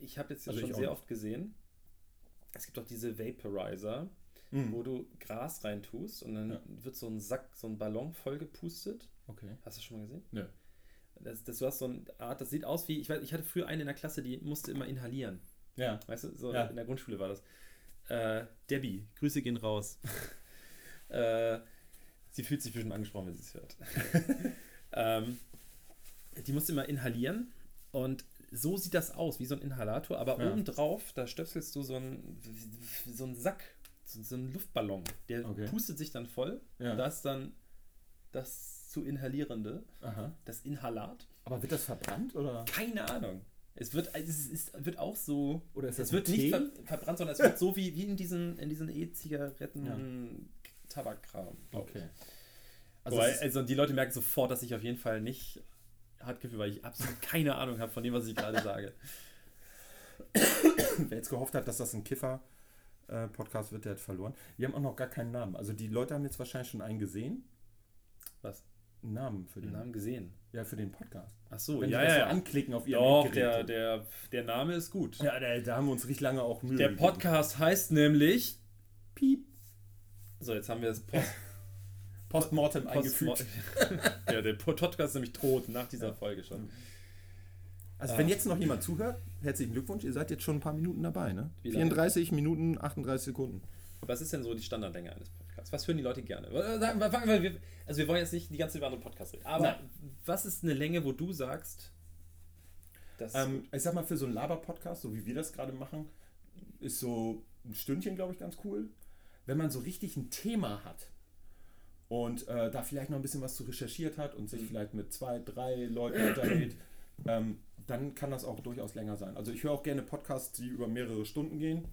ich habe jetzt Also schon sehr oft gesehen, es gibt auch diese Vaporizer, Mhm. wo du Gras reintust und dann Ja. wird so ein Sack, so ein Ballon voll gepustet. Okay. Hast du das schon mal gesehen? Nö. Das, das, du hast so eine Art, das sieht aus wie, ich weiß, ich hatte früher eine in der Klasse, die musste immer inhalieren. Ja. Weißt du, so Ja. in der Grundschule war das. Äh, Debbie, Grüße gehen raus. *laughs* äh, sie fühlt sich bestimmt angesprochen, wenn sie es hört. *laughs* ähm, die musste immer inhalieren und so sieht das aus, wie so ein Inhalator, aber Ja. obendrauf, da stöpselst du so einen, so einen Sack, so, so einen Luftballon, der Okay. pustet sich dann voll. Ja. Da ist dann das zu inhalierende, Aha. das Inhalat. Aber wird das verbrannt oder? Keine Ahnung. Es wird, es ist, wird auch so. Oder ist das es wird ein nicht Tee? ver verbrannt, sondern es wird so wie, wie in diesen in diesen E-Zigaretten Tabakkram. Okay. Also, Also, ist- also die Leute merken sofort, dass ich auf jeden Fall nicht Hartgefühl, weil ich absolut *laughs* keine Ahnung habe von dem, was ich gerade sage. wer jetzt gehofft hat, dass das ein Kiffer-Podcast wird, der hat verloren. Wir haben auch noch gar keinen Namen. Also die Leute haben jetzt wahrscheinlich schon einen gesehen. Was? Einen Namen für Den Namen gesehen. ja, für den Podcast. Ach so, Wenn ja, ja, so ja. anklicken auf ihren Doch, der, der, der Name ist gut. Ja, da, da haben wir uns richtig lange auch Mühe Der gegeben. Podcast heißt nämlich. Piep. So, jetzt haben wir das Post. Postmortem Post eingefügt. *laughs* ja, der Podcast ist nämlich tot nach dieser Folge schon. Also Ah. wenn jetzt noch jemand zuhört, herzlichen Glückwunsch, ihr seid jetzt schon ein paar Minuten dabei, ne? Wie lange? 34 Minuten, 38 Sekunden. Was ist denn so die Standardlänge eines Podcasts? Was hören die Leute gerne? Äh, also wir wollen jetzt nicht die ganze Zeit über andere Podcasts reden, aber Nein. was ist eine Länge, wo du sagst, Ähm, ich sag mal, für so einen Laber-Podcast, so wie wir das gerade machen, ist so ein Stündchen, glaube ich, ganz cool. Wenn man so richtig ein Thema hat und äh, da vielleicht noch ein bisschen was zu recherchiert hat und sich vielleicht mit zwei, drei Leuten unterhält, ähm, dann kann das auch durchaus länger sein. Also ich höre auch gerne Podcasts, die über mehrere Stunden gehen.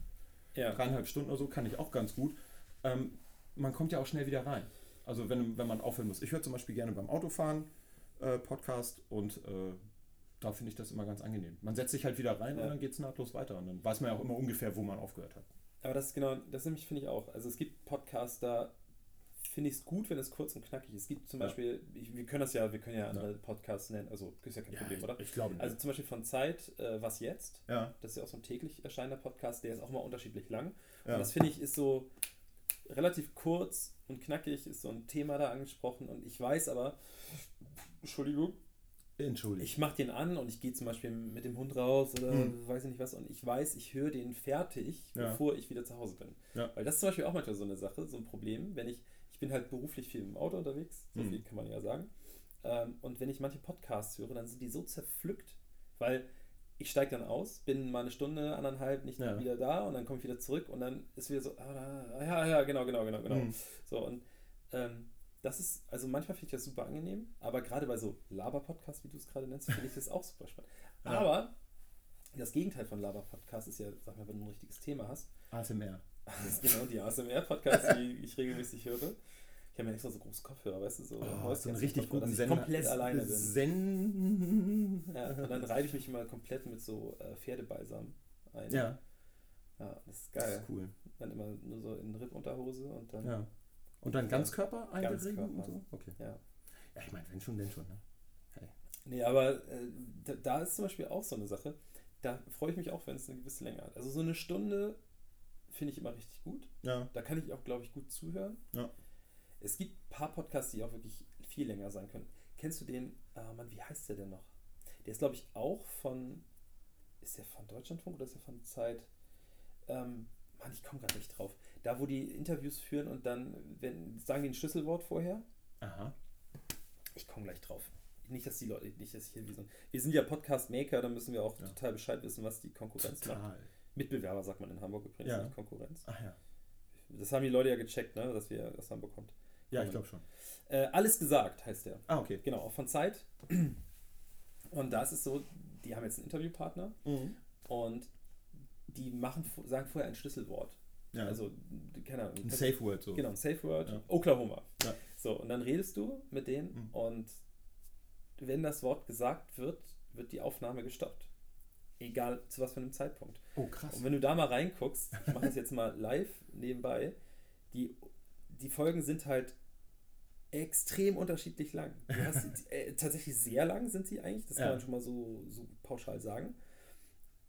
ja. Dreieinhalb Stunden oder so kann ich auch ganz gut. Ähm, man kommt ja auch schnell wieder rein. Also wenn, wenn man aufhören muss. Ich höre zum Beispiel gerne beim Autofahren äh, Podcast und äh, da finde ich das immer ganz angenehm. Man setzt sich halt wieder rein Ja. und dann geht es nahtlos weiter. Und dann weiß man ja auch immer ungefähr, wo man aufgehört hat. Aber das ist genau, das nämlich finde ich auch. Also es gibt Podcasts, da finde ich es gut, wenn es kurz und knackig ist. Es gibt zum Ja. Beispiel, ich, wir können das ja, wir können ja andere Podcasts nennen, also ist ja kein Problem, oder? Ich glaube nicht. Also zum Beispiel von Zeit, äh, was jetzt? ja. Das ist ja auch so ein täglich erscheinender Podcast, der ist auch mal unterschiedlich lang. Ja. Und das finde ich ist so relativ kurz und knackig, ist so ein Thema da angesprochen. Und ich weiß aber, Entschuldigung, Entschuldigung. ich mache den an und ich gehe zum Beispiel mit dem Hund raus oder Hm. weiß ich nicht was und ich weiß, ich höre den fertig, Ja. bevor ich wieder zu Hause bin. Ja. Weil das ist zum Beispiel auch manchmal so eine Sache, so ein Problem, wenn ich, ich bin halt beruflich viel im Auto unterwegs, so Hm. viel kann man ja sagen. Ähm, und wenn ich manche Podcasts höre, dann sind die so zerpflückt, weil ich steige dann aus, bin mal eine Stunde, anderthalb nicht Ja. wieder da und dann komme ich wieder zurück und dann ist wieder so, ah, da- ja, ja, genau, genau, genau, genau. Hm. So, und ähm, das ist, also manchmal finde ich das super angenehm, aber gerade bei so Laber-Podcasts, wie du es gerade nennst, finde ich das auch super spannend. Ja. Aber das Gegenteil von Laber-Podcasts ist ja, sag mal, wenn du ein richtiges Thema hast, ASMR. *laughs* das ist genau die ASMR-Podcasts, die ich regelmäßig höre. Ich habe mir extra so große Kopfhörer, weißt du, so, Oh, so einen richtig Kopfhörer, guten ich Sender. komplett alleine bin. Zen. Ja, und dann reibe ich mich immer komplett mit so äh, Pferdebalsam ein. Ja, ja, das ist das geil. ist cool. Dann immer nur so in Rippunterhose und dann. Ja. Und dann Ganzkörper einberegen und so? Okay. ja. Ja, ich meine, wenn schon, denn schon. Ne? Nee, aber äh, da, da ist zum Beispiel auch so eine Sache. Da freue ich mich auch, wenn es eine gewisse Länge hat. Also so eine Stunde finde ich immer richtig gut. Ja. Da kann ich auch, glaube ich, gut zuhören. Ja. Es gibt ein paar Podcasts, die auch wirklich viel länger sein können. Kennst du den, ah Mann, wie heißt der denn noch? Der ist, glaube ich, auch von, ist der von Deutschlandfunk oder ist der von Zeit? Ähm, Mann, ich komme gerade nicht drauf. Da, wo die Interviews führen und dann, wenn, sagen die ein Schlüsselwort vorher? Aha. Ich komme gleich drauf. Nicht, dass die Leute, nicht, dass ich hier wie so. Wir sind ja Podcast-Maker, da müssen wir auch Ja. total Bescheid wissen, was die Konkurrenz macht. Mitbewerber sagt man in Hamburg übrigens, Ja. nicht Konkurrenz. Ach ja. Das haben die Leute ja gecheckt, ne, dass wir aus Hamburg kommt. Ja, ich glaube schon. Äh, Alles gesagt heißt der. Ah, okay. Genau, auch von Zeit. Und da ist es so, die haben jetzt einen Interviewpartner Mhm. und die machen, sagen vorher ein Schlüsselwort. Ja, Also, keine Ahnung. ein Safe Word so. Genau, ein Safe Word. Ja. Oklahoma. Ja. So, und dann redest du mit denen Mhm. und wenn das Wort gesagt wird, wird die Aufnahme gestoppt. Egal zu was für einem Zeitpunkt. Oh, krass. Und wenn du da mal reinguckst, ich mache das jetzt mal live nebenbei, die, die Folgen sind halt extrem unterschiedlich lang. Du hast, *laughs* äh, tatsächlich sehr lang sind sie eigentlich, das kann Ja. man schon mal so, so pauschal sagen.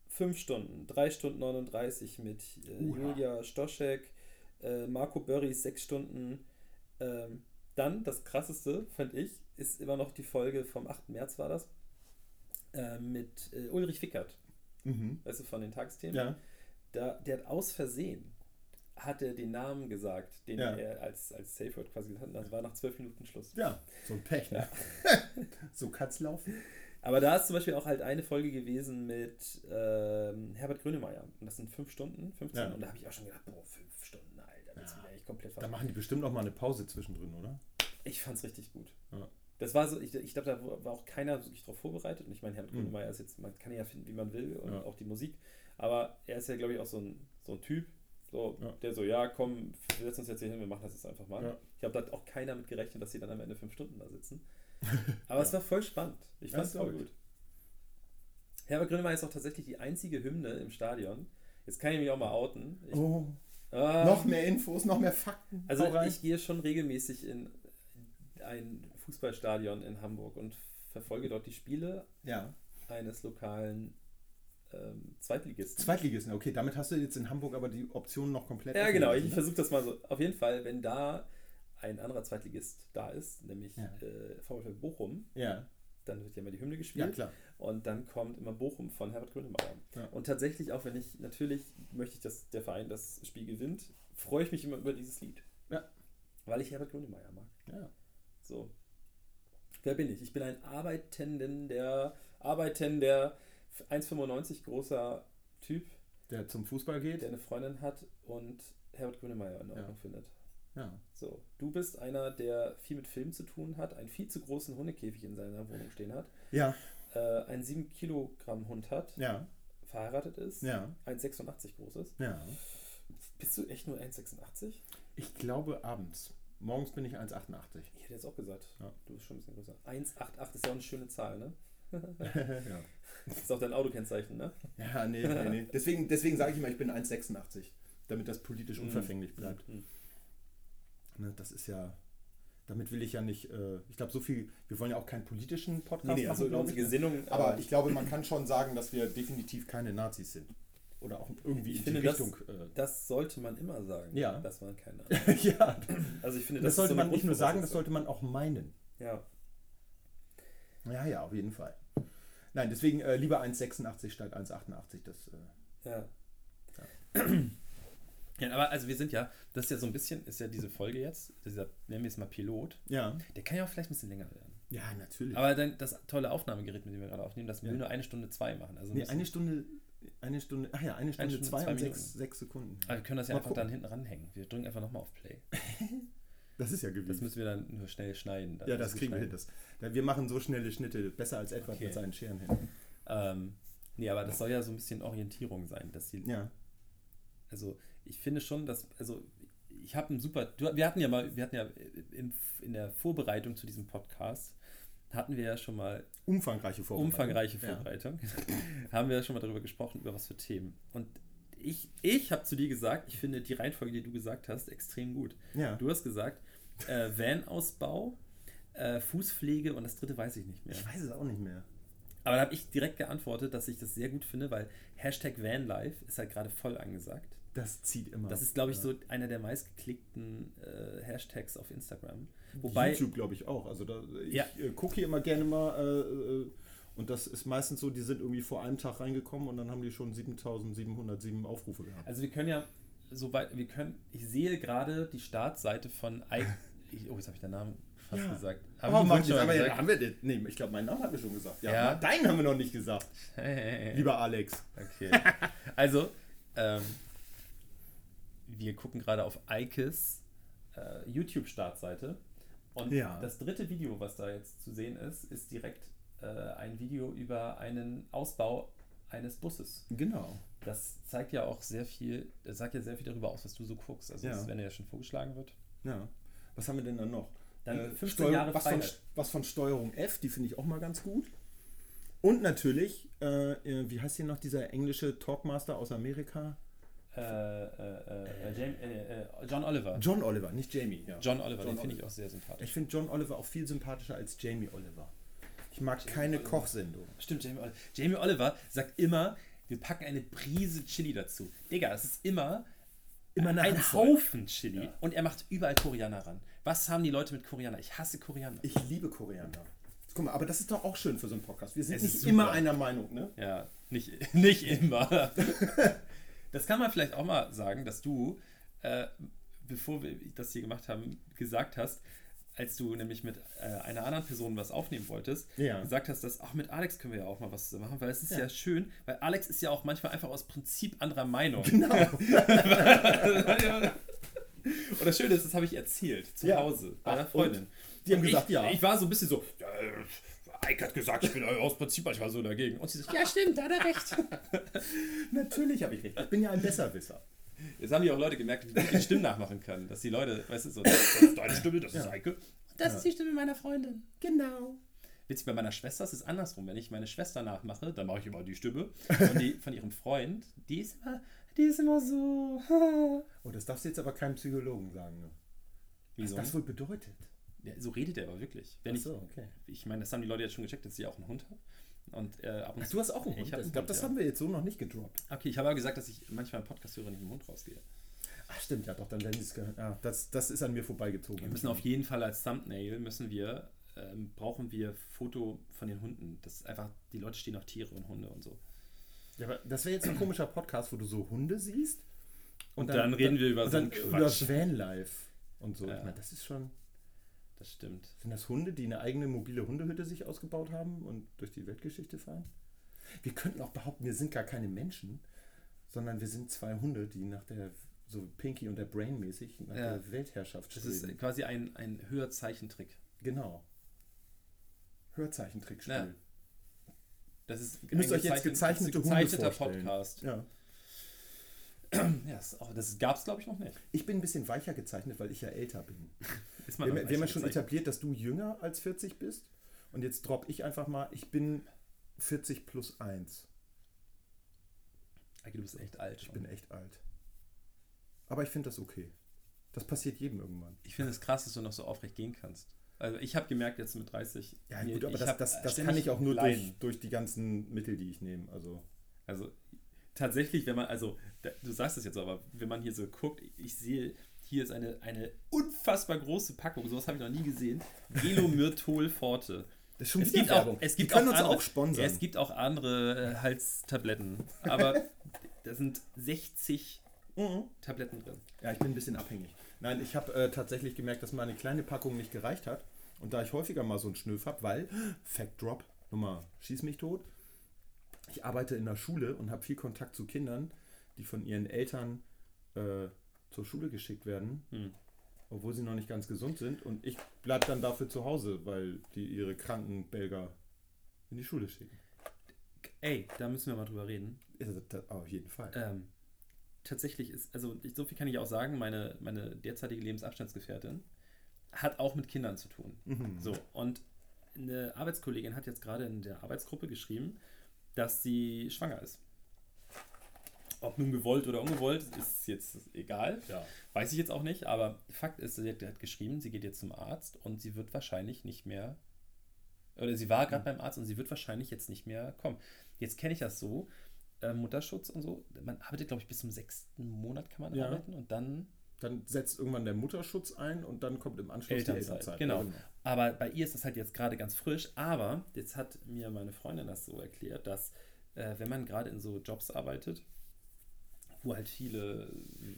Fünf Stunden, drei Stunden 39 mit äh. Julia Stoschek, äh, Marco Börries sechs Stunden. Ähm, dann, das krasseste, fand ich, ist immer noch die Folge vom 8. März war das, äh, mit äh, Ulrich Fickert, Mhm. weißt du, von den Tagesthemen. Ja. Da, der hat aus Versehen hat er den Namen gesagt, den Ja. er als, als Safe Word quasi gesagt hat. Das war nach zwölf Minuten Schluss. Ja, so ein Pech, ne? *laughs* so kann's laufen. Aber da ist zum Beispiel auch halt eine Folge gewesen mit ähm, Herbert Grönemeyer. Und das sind fünf Stunden, 15. Ja. Und da habe ich auch schon gedacht, boah, fünf Stunden, Alter, das Ja. wieder echt komplett Da machen die bestimmt auch mal eine Pause zwischendrin, oder? Ich fand's richtig gut. Ja. Das war so, ich, ich glaube, da war auch keiner wirklich drauf vorbereitet. Und ich meine, Herbert Mhm. Grönemeyer ist jetzt, man kann ja finden, wie man will und Ja. auch die Musik. Aber er ist ja, glaube ich, auch so ein, so ein Typ, so, Ja. der so, ja, komm, wir setzen uns jetzt hier hin, wir machen das jetzt einfach mal. Ja. Ich glaube, da hat auch keiner mit gerechnet, dass sie dann am Ende fünf Stunden da sitzen. *laughs* Aber es war voll spannend. Ich fand es voll gut. Herbert Grönemeyer ist auch tatsächlich die einzige Hymne im Stadion. Jetzt kann ich mich auch mal outen. Ich, Oh, Ah, noch mehr Infos, noch mehr Fakten. also ich gehe schon regelmäßig in ein Fußballstadion in Hamburg und verfolge dort die Spiele ja. eines lokalen ähm, Zweitligisten. Zweitligisten, okay, damit hast du jetzt in Hamburg aber die Option noch komplett. ja, genau. gelassen, Ich ne? versuche das mal so. Auf jeden Fall, wenn da ein anderer Zweitligist da ist, nämlich Ja. äh, VfL Bochum, Ja. dann wird ja immer die Hymne gespielt. Ja, klar. Und dann kommt immer Bochum von Herbert Grönemeyer. Ja. Und tatsächlich, auch wenn ich, natürlich möchte ich, dass der Verein das Spiel gewinnt, freue ich mich immer über dieses Lied. Ja. Weil ich Herbert Grönemeyer mag. Ja. So. Wer bin ich? Ich bin ein arbeitender, arbeitender 1,95 großer Typ, Der zum Fußball geht. der eine Freundin hat und Herbert Grönemeyer in Ordnung Ja. findet. Ja. So, du bist einer, der viel mit Film zu tun hat, einen viel zu großen Hundekäfig in seiner Wohnung stehen hat, Ja. äh, einen 7 Kilogramm Hund hat, Ja. verheiratet ist, Ja. 1,86 groß ist. Ja. Bist du echt nur 1,86? Ich glaube abends. Morgens bin ich 1,88. Ich hätte jetzt auch gesagt, Ja. du bist schon ein bisschen größer. 1,88 ist ja auch eine schöne Zahl, ne? *laughs* ja. Das ist auch dein Autokennzeichen, ne? Ja, nee, nee, nee. *laughs* Deswegen, deswegen sage ich immer, ich bin 1,86. Damit das politisch Mhm. unverfänglich bleibt. Mhm. Ne, das ist ja. Damit will ich ja nicht. Äh, ich glaube, so viel. Wir wollen ja auch keinen politischen Podcast Nee, nee, machen, also unsere ich. Gesinnung. Aber äh, ich glaube, man kann schon sagen, dass wir definitiv keine Nazis sind. Oder auch irgendwie Ich in finde, die das- Richtung. äh, das sollte man immer sagen. Ja. Das waren keine. *laughs* ja, Also ich finde, das, ist sollte so man nicht nur sagen, das sollte man auch meinen. Ja. Ja, ja, auf jeden Fall. Nein, deswegen äh, lieber 1,86 statt 1,88. Das, äh, Ja. *clears throat* Ja, aber also wir sind ja, das ist ja so ein bisschen, ist ja diese Folge jetzt, dieser, nennen wir es mal Pilot, ja. der kann ja auch vielleicht ein bisschen länger werden. Ja, natürlich. Aber dann das tolle Aufnahmegerät, mit dem wir gerade aufnehmen, das will Ja. nur eine Stunde zwei machen. Also nee, eine Stunde, eine Stunde, ach ja, eine Stunde, Stunde, zwei, zwei und sechs, sechs Sekunden. aber wir können das ja Mal einfach gucken. dann hinten ranhängen. Wir drücken einfach nochmal auf Play. *laughs* Das ist ja Das gewiss. müssen wir dann nur schnell schneiden. Ja, das kriegen wir hin. Das, wir machen so schnelle Schnitte, besser als Edward Okay. mit seinen Scheren hin. Ähm, nee, aber das soll ja so ein bisschen Orientierung sein, dass die, Ja. also ich finde schon, dass, also ich habe ein super, wir hatten ja mal, wir hatten ja im, in der Vorbereitung zu diesem Podcast, hatten wir ja schon mal Umfangreiche Vorbereitung. umfangreiche Ja. Vorbereitung, *laughs* haben wir ja schon mal darüber gesprochen, über was für Themen. Und ich, ich habe zu dir gesagt, ich finde die Reihenfolge, die du gesagt hast, extrem gut. Ja. Du hast gesagt, äh, Van-Ausbau, äh, Fußpflege und das dritte weiß ich nicht mehr. Ich weiß es auch nicht mehr. Aber da habe ich direkt geantwortet, dass ich das sehr gut finde, weil Hashtag Vanlife ist halt gerade voll angesagt. Das zieht immer. Das ist, glaube ich, Ja. so einer der meistgeklickten äh, Hashtags auf Instagram. Wobei, YouTube, glaube ich, auch. Also da, ich Ja. äh, gucke hier immer gerne mal äh, äh, und das ist meistens so, die sind irgendwie vor einem Tag reingekommen und dann haben die schon 7707 Aufrufe gehabt. also wir können ja, soweit, wir können, ich sehe gerade die Startseite von I *laughs* ich, Oh, jetzt habe ich den Namen fast Ja. gesagt. Aber, ich oh, Mann, schon aber gesagt? haben wir den? Nee, ich glaube, meinen Namen haben wir schon gesagt. Ja, Ja. deinen haben wir noch nicht gesagt. Lieber Alex. Okay. *laughs* Also, ähm, wir gucken gerade auf Eikes äh, YouTube-Startseite. Und Ja. das dritte Video, was da jetzt zu sehen ist, ist direkt äh, ein Video über einen Ausbau eines Busses. Genau. Das zeigt ja auch sehr viel, das sagt ja sehr viel darüber aus, was du so guckst. Also, Ja. das, wenn er ja schon vorgeschlagen wird. Ja. Was haben wir denn dann noch? Dann Äh, 15 Steuer- Jahre was von, was von Steuerung F, die finde ich auch mal ganz gut. Und natürlich, äh, äh, wie heißt hier noch dieser englische Talkmaster aus Amerika? Äh, äh, äh, äh, äh, John Oliver. John Oliver, nicht Jamie. Ja. John Oliver, John den finde ich auch sehr sympathisch. Ich finde John Oliver auch viel sympathischer als Jamie Oliver. Ich mag keine Oliver. Kochsendung. Stimmt, Jamie Oliver. Jamie Oliver sagt immer, wir packen eine Prise Chili dazu. Digga, das ist immer, Immer eine ein Handvoll. Haufen Chili. Ja. Und er macht überall Koriander ran. Was haben die Leute mit Koriander? Ich hasse Koriander. Ich liebe Koriander. Guck mal, aber das ist doch auch schön für so einen Podcast. Wir sind Es nicht immer einer Meinung, ne? Ja, nicht, *laughs* nicht immer. *laughs* das kann man vielleicht auch mal sagen, dass du, äh, bevor wir das hier gemacht haben, gesagt hast, als du nämlich mit äh, einer anderen Person was aufnehmen wolltest, Ja. gesagt hast, dass auch mit Alex können wir ja auch mal was machen, weil es ist ja. Ja. schön, weil Alex ist ja auch manchmal einfach aus Prinzip anderer Meinung. Genau. *laughs* Und das Schöne ist, das habe ich erzählt zu Ja. Hause bei einer Freundin. und? Die haben Und gesagt, ich, ja. Ich war so ein bisschen so, Ike hat gesagt, ich bin aus Prinzip manchmal so dagegen. Und sie sagt, ja, stimmt, da hat er recht. *laughs* Natürlich habe ich recht. Ich bin ja ein Besserwisser. Jetzt haben die auch Leute gemerkt, die die Stimmen nachmachen können. Dass die Leute, weißt du, so, *laughs* das ist deine Stimme, das ist. Eike. Das ist die Stimme meiner Freundin. Genau. Witzig, bei meiner Schwester ist es andersrum. Wenn ich meine Schwester nachmache, dann mache ich immer die Stimme. Und die von ihrem Freund, die ist immer, die ist immer so. *laughs* Oh, das darfst du jetzt aber keinem Psychologen sagen. Ne? Was Wieso? das wohl bedeutet. Ja, so redet er aber wirklich. Wenn Ach so, okay. ich, ich meine, das haben die Leute jetzt schon gecheckt, dass ich auch einen Hund habe. Und äh, ab und Ach, du hast auch einen Ich Hund. Ich, einen glaube, das haben wir jetzt so noch nicht gedroppt. Okay, ich habe aber gesagt, dass ich manchmal einen Podcast höre, wenn ich mit dem Hund rausgehe. Ach, stimmt, ja, doch, dann werden sie es gehört. Ja, das, das ist an mir vorbeigezogen. Wir müssen auf jeden Fall als Thumbnail müssen wir ähm, brauchen wir Foto von den Hunden. Das ist einfach, die Leute stehen auf Tiere und Hunde und so. Ja, aber das wäre jetzt ein komischer Podcast, wo du so Hunde siehst. Und dann reden wir über und so dann einen über Quatsch. Vanlife und so. Ja. Ich meine, das ist schon. Das stimmt. Sind das Hunde, die eine eigene mobile Hundehütte sich ausgebaut haben und durch die Weltgeschichte fahren? Wir könnten auch behaupten, wir sind gar keine Menschen, sondern wir sind zwei Hunde, die nach der, so Pinky und der Brain mäßig, nach Ja. der Weltherrschaft Das streben. ist quasi ein, ein höher Zeichentrick. genau. Hörzeichentrickspiel. Ja. Das ist Ihr müsst ein euch jetzt gezeichnet- gezeichnete Hunde gezeichneter vorstellen. Podcast. Ja. Ja, das, das gab es, glaube ich, noch nicht. Ich bin ein bisschen weicher gezeichnet, weil ich ja älter bin. *laughs* Ist Wir, man haben- noch wir haben ja schon etabliert, dass du jünger als 40 bist. Und jetzt droppe ich einfach mal, ich bin 40 plus 1. Eike, du bist echt alt. Ich schon. bin echt alt. Aber ich finde das okay. Das passiert jedem irgendwann. Ich finde es krass, dass du noch so aufrecht gehen kannst. Also ich habe gemerkt jetzt mit 30. Ja, gut, aber ich das, das, das kann ich auch nur durch, durch die ganzen Mittel, die ich nehme. Also, Also tatsächlich, wenn man, also du sagst es jetzt so, aber wenn man hier so guckt, ich sehe, hier ist eine, eine unfassbar große Packung, sowas habe ich noch nie gesehen. Gelomyrtol Forte. das ist schon Es gibt, auch, Werbung. es Die gibt können auch uns andere, auch sponsern. Ja, es gibt auch andere äh, Halstabletten, aber *laughs* da sind 60 Mhm. Tabletten drin. Ja, ich bin ein bisschen abhängig. Nein, ich habe äh, tatsächlich gemerkt, dass meine kleine Packung nicht gereicht hat. Und da ich häufiger mal so einen Schnöf habe, weil, *gasps* Fact Drop, Nummer, schieß mich tot. Ich arbeite in der Schule und habe viel Kontakt zu Kindern, die von ihren Eltern äh, zur Schule geschickt werden, Hm. obwohl sie noch nicht ganz gesund sind. Und ich bleibe dann dafür zu Hause, weil die ihre kranken Belger in die Schule schicken. Ey, da müssen wir mal drüber reden. Auf jeden Fall. Ähm, tatsächlich ist, also ich, so viel kann ich auch sagen, meine, meine derzeitige Lebensabstandsgefährtin hat auch mit Kindern zu tun. Mhm. So, und eine Arbeitskollegin hat jetzt gerade in der Arbeitsgruppe geschrieben, dass sie schwanger ist. Ob nun gewollt oder ungewollt, ist jetzt egal. Ja. Weiß ich jetzt auch nicht, aber Fakt ist, sie hat, hat geschrieben, sie geht jetzt zum Arzt und sie wird wahrscheinlich nicht mehr, oder sie war gerade beim Arzt und sie wird wahrscheinlich jetzt nicht mehr kommen. Jetzt kenne ich das so, äh, Mutterschutz und so, man arbeitet, glaube ich, bis zum sechsten Monat kann man Ja. arbeiten und dann Dann setzt irgendwann der Mutterschutz ein und dann kommt im Anschluss die Elternzeit. Elternzeit. Genau. Ja, Aber bei ihr ist das halt jetzt gerade ganz frisch. Aber jetzt hat mir meine Freundin das so erklärt, dass äh, wenn man gerade in so Jobs arbeitet, wo halt viele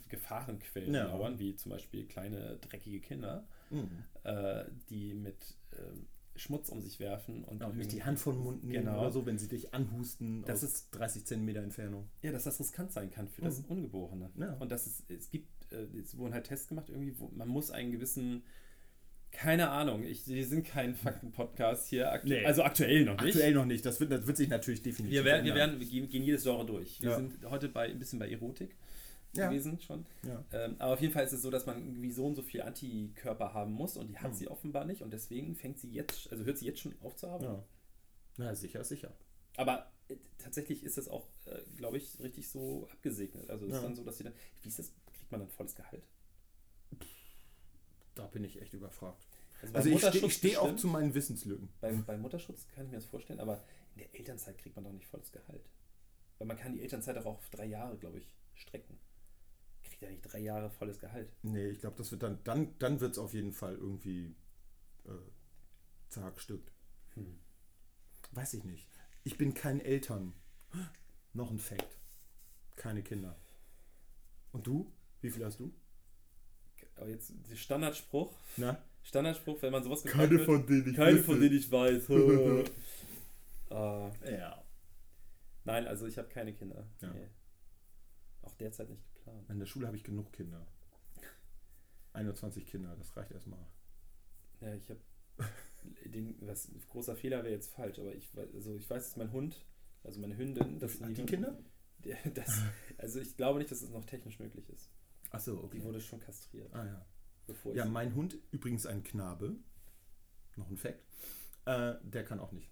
Gefahrenquellen Ja. lauern, wie zum Beispiel kleine dreckige Kinder, Mhm. äh, die mit ähm, Schmutz um sich werfen und Ja, nicht die Hand vor den Mund nehmen Genau. oder so, wenn sie dich anhusten Das aus 30 Zentimeter Entfernung. Ja, dass das riskant sein kann für das Mhm. Ungeborene. Ja. Und dass es, es gibt, äh, es wurden halt Tests gemacht, irgendwie, wo man muss einen gewissen, keine Ahnung, ich, wir sind kein Fakten-Podcast hier, aktu Nee. also aktuell noch nicht. Aktuell noch nicht, das wird, das wird sich natürlich definitiv Wir, werden, wir, ändern. werden, wir gehen, jedes Genre durch. Wir Ja. sind heute bei, ein bisschen bei Erotik Ja. gewesen schon. Ja. Ähm, aber auf jeden Fall ist es so, dass man irgendwie so und so viel Antikörper haben muss und die hat Mhm. sie offenbar nicht und deswegen fängt sie jetzt, also hört sie jetzt schon auf zu arbeiten. Ja. Na, sicher, sicher. Aber äh, tatsächlich ist das auch, äh, glaube ich, richtig so abgesegnet. Also es Ja. ist dann so, dass sie dann, wie ist das, kriegt man dann volles Gehalt? Da bin ich echt überfragt. Also, Also ich stehe steh auch zu meinen Wissenslücken. Bei, bei Mutterschutz kann ich mir das vorstellen, aber in der Elternzeit kriegt man doch nicht volles Gehalt. Weil man kann die Elternzeit auch auf drei Jahre, glaube ich, strecken. Kriegt ja nicht drei Jahre volles Gehalt. Nee, ich glaube, das wird dann, dann, dann wird es auf jeden Fall irgendwie äh, zerhackstückt. Hm. Weiß ich nicht. Ich bin kein Eltern. Noch ein Fact. Keine Kinder. Und du? Wie viel hast du? Aber jetzt der Standardspruch, Na? Standardspruch, wenn man sowas gefragt wird. denen keine von denen ich weiß. *laughs* äh, Ja. nein, also ich habe keine Kinder. Ja. Nee. Auch derzeit nicht geplant. In der Schule habe ich genug Kinder. 21 Kinder, das reicht erstmal. Ja, ich habe *laughs* den, was großer Fehler wäre jetzt falsch, aber ich weiß, also ich weiß, dass mein Hund, also meine Hündin, das Hat die Hündin- Kinder? *laughs* Der, das, also ich glaube nicht, dass es noch technisch möglich ist. Achso, Die okay. wurde schon kastriert, Ah ja. bevor Ja, mein Hund, übrigens ein Knabe, noch ein Fact, äh, der kann auch nicht.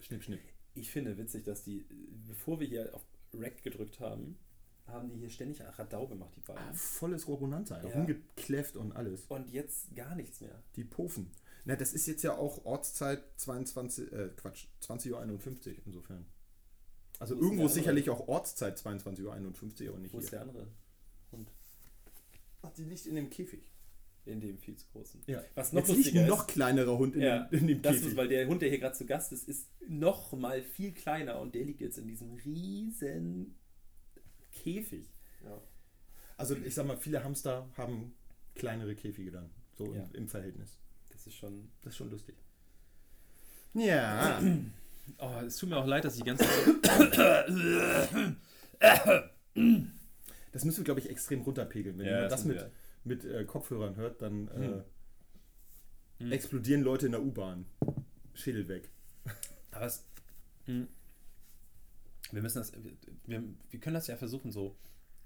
Schnipp, schnipp. Ich finde witzig, dass die, bevor wir hier auf Rack gedrückt haben, haben die hier ständig Radau gemacht, die beiden. Ah, volles Rogonanza, Ja. rumgekläfft und alles. Und jetzt gar nichts mehr. Die Pofen. Na, das ist jetzt ja auch Ortszeit 22, äh, Quatsch, 20.51 Uhr insofern. Also Wo ist irgendwo ist sicherlich auch Ortszeit 22.51 Uhr, aber nicht Wo ist hier. der andere Hund? Die liegt in dem Käfig. in dem viel zu großen. Ja. Was noch Jetzt liegt lustiger ein ist, noch kleinerer Hund in, ja, dem, in dem das Käfig. ist, weil der Hund, der hier gerade zu Gast ist, ist noch mal viel kleiner und der liegt jetzt in diesem riesen Käfig. Ja. Also ich sag mal, viele Hamster haben kleinere Käfige dann, so Ja. im, im Verhältnis. Das ist schon. Das ist schon lustig. Ja. Oh, es tut mir auch leid, dass ich die ganze *coughs* *coughs* *coughs* Das müssen wir, glaube ich, extrem runterpegeln. Wenn Ja, man das mit, mit äh, Kopfhörern hört, dann äh, Hm. Hm. explodieren Leute in der U-Bahn. Schädel weg. Aber es. mh, Wir müssen das. Wir, wir können das ja versuchen, so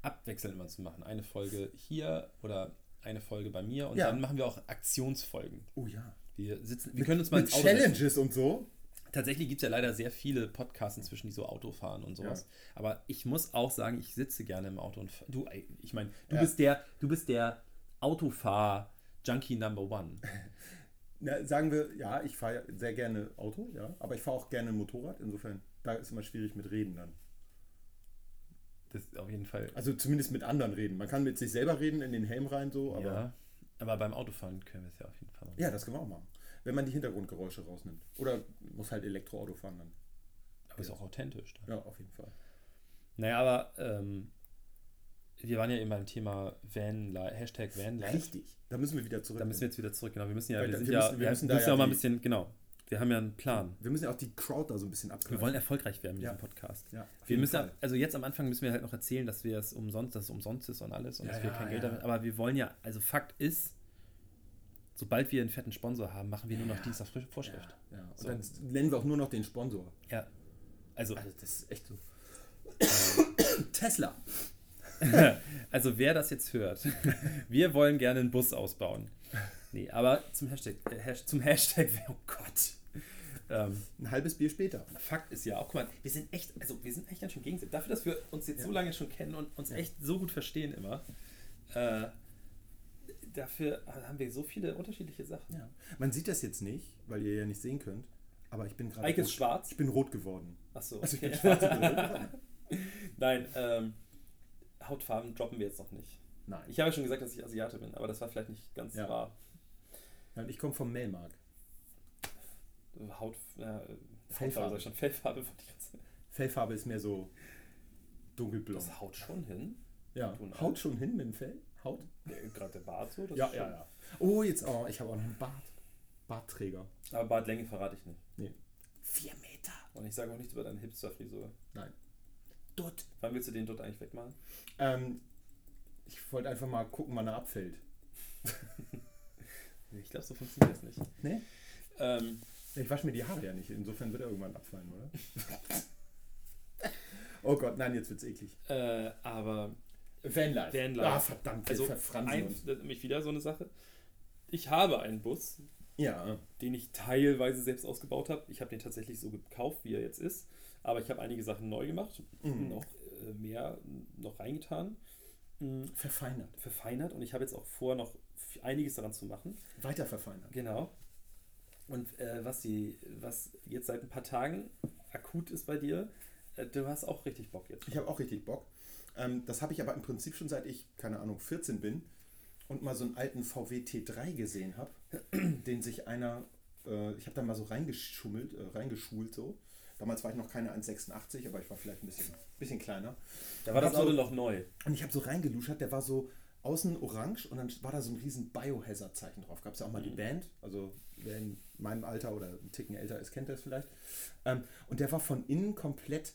abwechselnd immer zu machen. Eine Folge hier oder eine Folge bei mir und Ja. dann machen wir auch Aktionsfolgen. Oh ja. Wir sitzen, wir können uns mal Mit setzen. Challenges und so. Tatsächlich gibt es ja leider sehr viele Podcasts inzwischen, die so Auto fahren und sowas. Aber ich muss auch sagen, ich sitze gerne im Auto und du, ich meine, du Ja. bist der, du bist der Autofahr-Junkie Number One. *laughs* Na, sagen wir, ja, ich fahre sehr gerne Auto, ja, aber ich fahre auch gerne Motorrad. Insofern, da ist immer schwierig mit Reden dann. Das ist auf jeden Fall. Also zumindest mit anderen reden. Man kann mit sich selber reden, in den Helm rein so, aber ja, ja, aber beim Autofahren können wir es ja auf jeden Fall machen. das können wir auch machen. Wenn man die Hintergrundgeräusche rausnimmt. Oder muss halt Elektroauto fahren dann. Aber ist auch authentisch. Dann. Ja, auf jeden Fall. Naja, aber ähm, wir waren ja eben beim Thema Vanlife, Hashtag Vanlife. Richtig. Da müssen wir wieder zurück. Da müssen wir jetzt wieder zurück. Genau, wir müssen ja, Weil wir da- sind wir ja, müssen- wir wir müssen müssen, ja auch mal ein bisschen, genau. Wir haben ja einen Plan. wir müssen ja auch die Crowd da so ein bisschen abgreifen. Wir wollen erfolgreich werden mit Ja. diesem Podcast. ja, Wir müssen, Fall. ja- also jetzt am Anfang müssen wir halt noch erzählen, dass wir es umsonst, dass es umsonst ist und alles und Ja, dass wir ja, kein ja. Geld damit, aber wir wollen ja, also Fakt ist, sobald wir einen fetten Sponsor haben, machen wir nur noch Dienst auf Frisch- Vorschrift. Ja, ja. Und So. dann nennen wir auch nur noch den Sponsor. Ja. Also, Also das ist echt so. *coughs* Tesla. *laughs* also wer das jetzt hört, *laughs* wir wollen gerne einen Bus ausbauen. Nee, aber zum Hashtag, äh, Hash, zum Hashtag, *laughs* oh Gott. Ähm, Ein halbes Bier später. Fakt ist ja auch, guck mal, wir sind echt, also wir sind echt ganz schön gegenseitig. Dafür, dass wir uns jetzt Ja. so lange schon kennen und uns Ja. echt so gut verstehen immer, äh, dafür haben wir so viele unterschiedliche Sachen. Ja. Man sieht das jetzt nicht, weil ihr ja nicht sehen könnt. Aber ich bin gerade. Eike ist schwarz. Ich bin rot geworden. Achso, Also ich bin schwarz. *laughs* Nein, ähm, Hautfarben droppen wir jetzt noch nicht. Nein. Ich habe ja schon gesagt, dass ich Asiate bin, aber das war vielleicht nicht ganz Ja. wahr. Nein, ich komme vom Melmark. Haut, äh, Fellfarbe. Hautfarbe, Fellfarbe wollte ich jetzt. Fellfarbe ist mehr so dunkelblond. Das haut schon hin. ja. Haut schon hin mit dem Fell? Haut? Gerade der Bart so. das Ja, ja, ja. Oh, jetzt, oh, ich habe auch noch einen Bart. Bartträger. Aber Bartlänge verrate ich nicht. Nee. Vier Meter. Und ich sage auch nichts über deine Hipster-Frisur. Nein. Dort. Wann willst du den dort eigentlich wegmachen? Ähm, ich wollte einfach mal gucken, wann er abfällt. *laughs* Ich glaube, so funktioniert das nicht. Nee? Ähm, Ich wasche mir die Haare ja nicht. Insofern wird er irgendwann abfallen, oder? *laughs* oh Gott, nein, jetzt wird's eklig. äh, aber Vanlife. Vanlife. Ah, verdammt, also ein, nämlich wieder so eine Sache. Ich habe einen Bus, Ja. den ich teilweise selbst ausgebaut habe. Ich habe den tatsächlich so gekauft, wie er jetzt ist. Aber ich habe einige Sachen neu gemacht, Mhm. noch äh, mehr noch reingetan, mh, Verfeinert. verfeinert und ich habe jetzt auch vor, noch einiges daran zu machen. Weiter verfeinert. Genau. Und äh, was, die, was jetzt seit ein paar Tagen akut ist bei dir, äh, du hast auch richtig Bock jetzt. Ich habe auch richtig Bock. Ähm, das habe ich aber im Prinzip schon seit ich, keine Ahnung, 14 bin und mal so einen alten VW T3 gesehen habe, *clears throat* den sich einer, äh, ich habe da mal so reingeschummelt, äh, reingeschult so. Damals war ich noch keine 1,86, aber ich war vielleicht ein bisschen, bisschen kleiner. Da war das Auto so- noch neu. Und ich habe so reingeluschert, der war so außen orange und dann war da so ein riesen Biohazard-Zeichen drauf. Gab es ja auch mal die Mhm. Band, also wer in meinem Alter oder ein Ticken älter ist, kennt das vielleicht. Ähm, und der war von innen komplett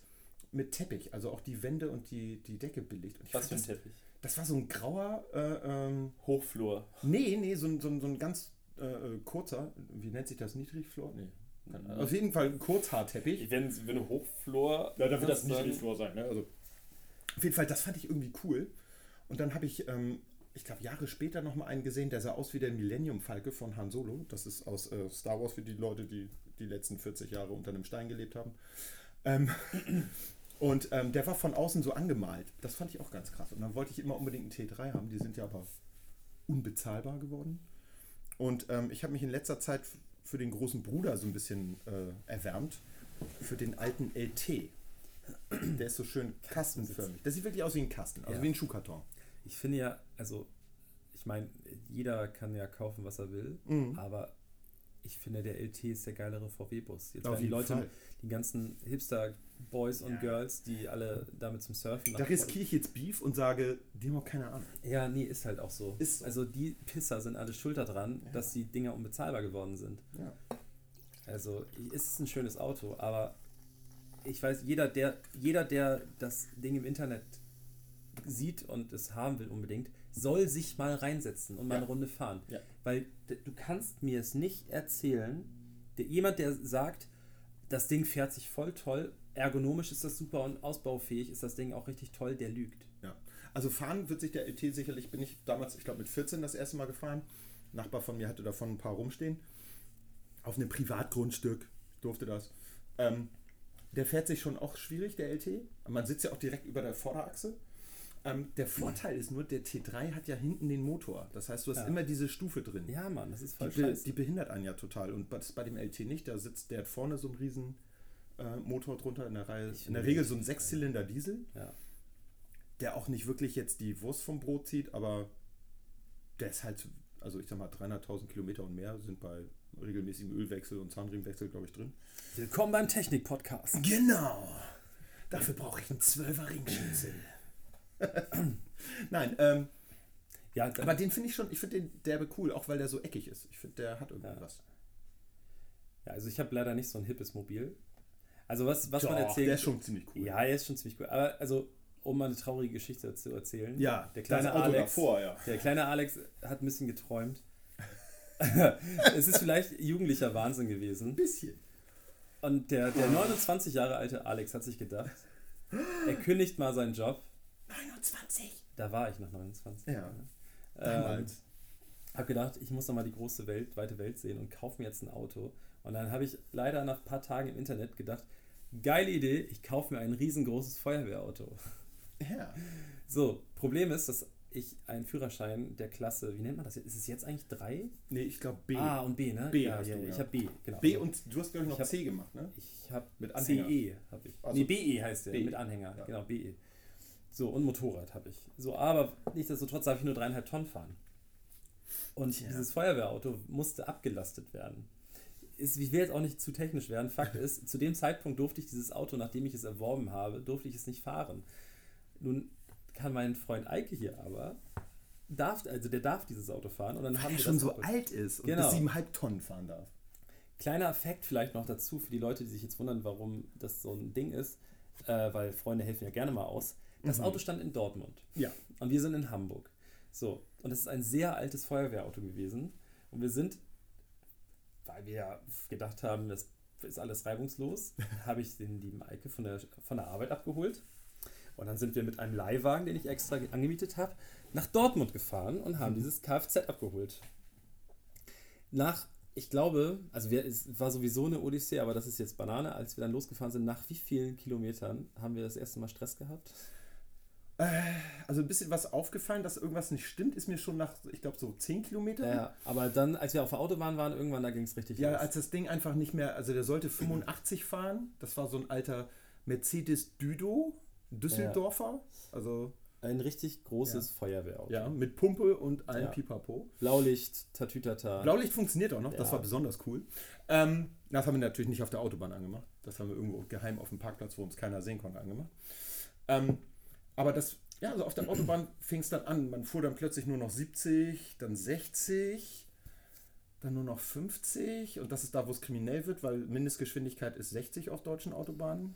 mit Teppich, also auch die Wände und die, die Decke belegt. Und ich Was für ein das, Teppich. das war so ein grauer, äh, ähm, Hochflur. nee, nee, so ein, so so ein ganz äh, äh, kurzer, wie nennt sich das, Niedrigflor? Nee. keine. Auf jeden Fall ein Kurzhaarteppich. Wenn, wenn Hochflur. Ja, dann wird das Niedrigflor sein. Ne? Also, auf jeden Fall, das fand ich irgendwie cool. Und dann habe ich, ähm, ich glaube, Jahre später nochmal einen gesehen, der sah aus wie der Millennium-Falke von Han Solo. Das ist aus äh, Star Wars für die Leute, die die letzten 40 Jahre unter einem Stein gelebt haben. Ähm, und ähm, der war von außen so angemalt. Das fand ich auch ganz krass. Und dann wollte ich immer unbedingt einen T3 haben. Die sind ja aber unbezahlbar geworden. Und ähm, ich habe mich in letzter Zeit für den großen Bruder so ein bisschen äh, erwärmt. Für den alten LT. Der ist so schön kastenförmig. Der sieht wirklich aus wie ein Kasten, also Ja. wie ein Schuhkarton. Ich finde ja, also ich meine, jeder kann ja kaufen, was er will, Mhm. aber ich finde, der LT ist der geilere VW-Bus. Jetzt Auf werden die Leute, Fall. die ganzen Hipster-Boys und Ja. Girls, die alle damit zum Surfen Da nach- riskiere ich jetzt Beef und sage, die haben auch keine Ahnung. Ja, nee, ist halt auch so. Ist so. Also die Pisser sind alle schuld daran, Ja. dass die Dinger unbezahlbar geworden sind. Ja. Also es ist ein schönes Auto, aber ich weiß, jeder, der, jeder, der das Ding im Internet sieht und es haben will unbedingt, soll sich mal reinsetzen und mal Ja. eine Runde fahren. Ja. Weil du kannst mir es nicht erzählen, der, jemand, der sagt, das Ding fährt sich voll toll, ergonomisch ist das super und ausbaufähig ist das Ding auch richtig toll, der lügt. Ja. Also fahren wird sich der LT sicherlich, bin ich damals, ich glaube mit 14 das erste Mal gefahren. Ein Nachbar von mir hatte davon ein paar rumstehen. Auf einem Privatgrundstück durfte das. Ähm, der fährt sich schon auch schwierig, der LT. Man sitzt ja auch direkt über der Vorderachse. Ähm, der Vorteil ist nur, der T3 hat ja hinten den Motor. Das heißt, du hast Ja. immer diese Stufe drin. Ja, Mann, das ist Die, voll be scheiße. die behindert einen ja total. Und das ist bei dem LT nicht. Da sitzt, der hat vorne so einen riesen äh, Motor drunter. In der, Reihe, Ich in der Regel so ein Sechszylinder Diesel ja. der auch nicht wirklich jetzt die Wurst vom Brot zieht, aber der ist halt, also ich sag mal, 300.000 Kilometer und mehr sind bei regelmäßigem Ölwechsel und Zahnriemenwechsel, glaube ich, drin. Willkommen beim Technik-Podcast. Genau! Dafür brauche ich einen 12er Ringschlüssel. *laughs* Nein, ähm, Ja, aber den finde ich schon, ich finde den derbe cool, auch weil der so eckig ist. Ich finde, der hat irgendwie Ja. was. Ja, also ich habe leider nicht so ein hippes Mobil. Also was, was Doch, man erzählt. der ist schon ziemlich cool. Ja, er ist schon ziemlich cool. Aber also, um mal eine traurige Geschichte zu erzählen. Ja, der kleine Alex. davor, ja. Der kleine Alex hat ein bisschen geträumt. *laughs* es ist vielleicht jugendlicher Wahnsinn gewesen. Ein bisschen. Und der, der 29 Jahre alte Alex hat sich gedacht, er kündigt mal seinen Job. 29. Da war ich noch 29. Ja. Ähm, Damals. habe gedacht, ich muss noch mal die große Welt, weite Welt sehen und kaufe mir jetzt ein Auto. Und dann habe ich leider nach ein paar Tagen im Internet gedacht, geile Idee, ich kaufe mir ein riesengroßes Feuerwehrauto. Ja. So, Problem ist, dass ich einen Führerschein der Klasse, wie nennt man das jetzt? Ist es jetzt eigentlich drei? Nee, ich glaube B. A und B, ne? B ja, hast ja, du, ich ja. habe B, genau. B und du hast, glaube ich, noch Ich hab- C gemacht, ne? ich habe Mit Anhänger. CE habe ich. Also- nee, BE heißt der, BE. mit Anhänger, Ja. genau, BE. So, und Motorrad habe ich. So, aber nichtsdestotrotz darf ich nur dreieinhalb Tonnen fahren. Und Tja. dieses Feuerwehrauto musste abgelastet werden. Ist, ich will jetzt auch nicht zu technisch werden. Fakt *laughs* ist, zu dem Zeitpunkt durfte ich dieses Auto, nachdem ich es erworben habe, durfte ich es nicht fahren. Nun kann mein Freund Eike hier aber, darf, also der darf dieses Auto fahren. Und dann haben Weil er schon so Auto. alt ist und Genau. bis 7,5 Tonnen fahren darf. Kleiner Effekt vielleicht noch dazu für die Leute, die sich jetzt wundern, warum das so ein Ding ist, äh, weil Freunde helfen ja gerne mal aus. Das Mhm. Auto stand in Dortmund Ja. und wir sind in Hamburg. So, und es ist ein sehr altes Feuerwehrauto gewesen und wir sind, weil wir ja gedacht haben, das ist alles reibungslos, *laughs* habe ich den lieben Eike von der, von der Arbeit abgeholt. Und dann sind wir mit einem Leihwagen, den ich extra angemietet habe, nach Dortmund gefahren und haben dieses Kfz abgeholt. Nach, ich glaube, also wir, es war sowieso eine Odyssee, aber das ist jetzt Banane. Als wir dann losgefahren sind, nach wie vielen Kilometern haben wir das erste Mal Stress gehabt? Also ein bisschen was aufgefallen, dass irgendwas nicht stimmt, ist mir schon nach, ich glaube, so 10 Kilometern. Ja, aber dann, als wir auf der Autobahn waren, irgendwann, da ging es richtig Ja, los. als das Ding einfach nicht mehr, also der sollte 85 fahren. Das war so ein alter Mercedes Düdo, Düsseldorfer. Also Ein richtig großes Feuerwehrauto. ja, mit Pumpe und allem Ja. Pipapo. Blaulicht, Tatütata. Blaulicht funktioniert auch noch, das Ja. war besonders cool. Ähm, das haben wir natürlich nicht auf der Autobahn angemacht. Das haben wir irgendwo geheim auf dem Parkplatz, wo uns keiner sehen konnte, angemacht. Ähm, aber das, ja, also auf der Autobahn fing es dann an. Man fuhr dann plötzlich nur noch 70, dann 60, dann nur noch 50. Und das ist da, wo es kriminell wird, weil Mindestgeschwindigkeit ist 60 auf deutschen Autobahnen.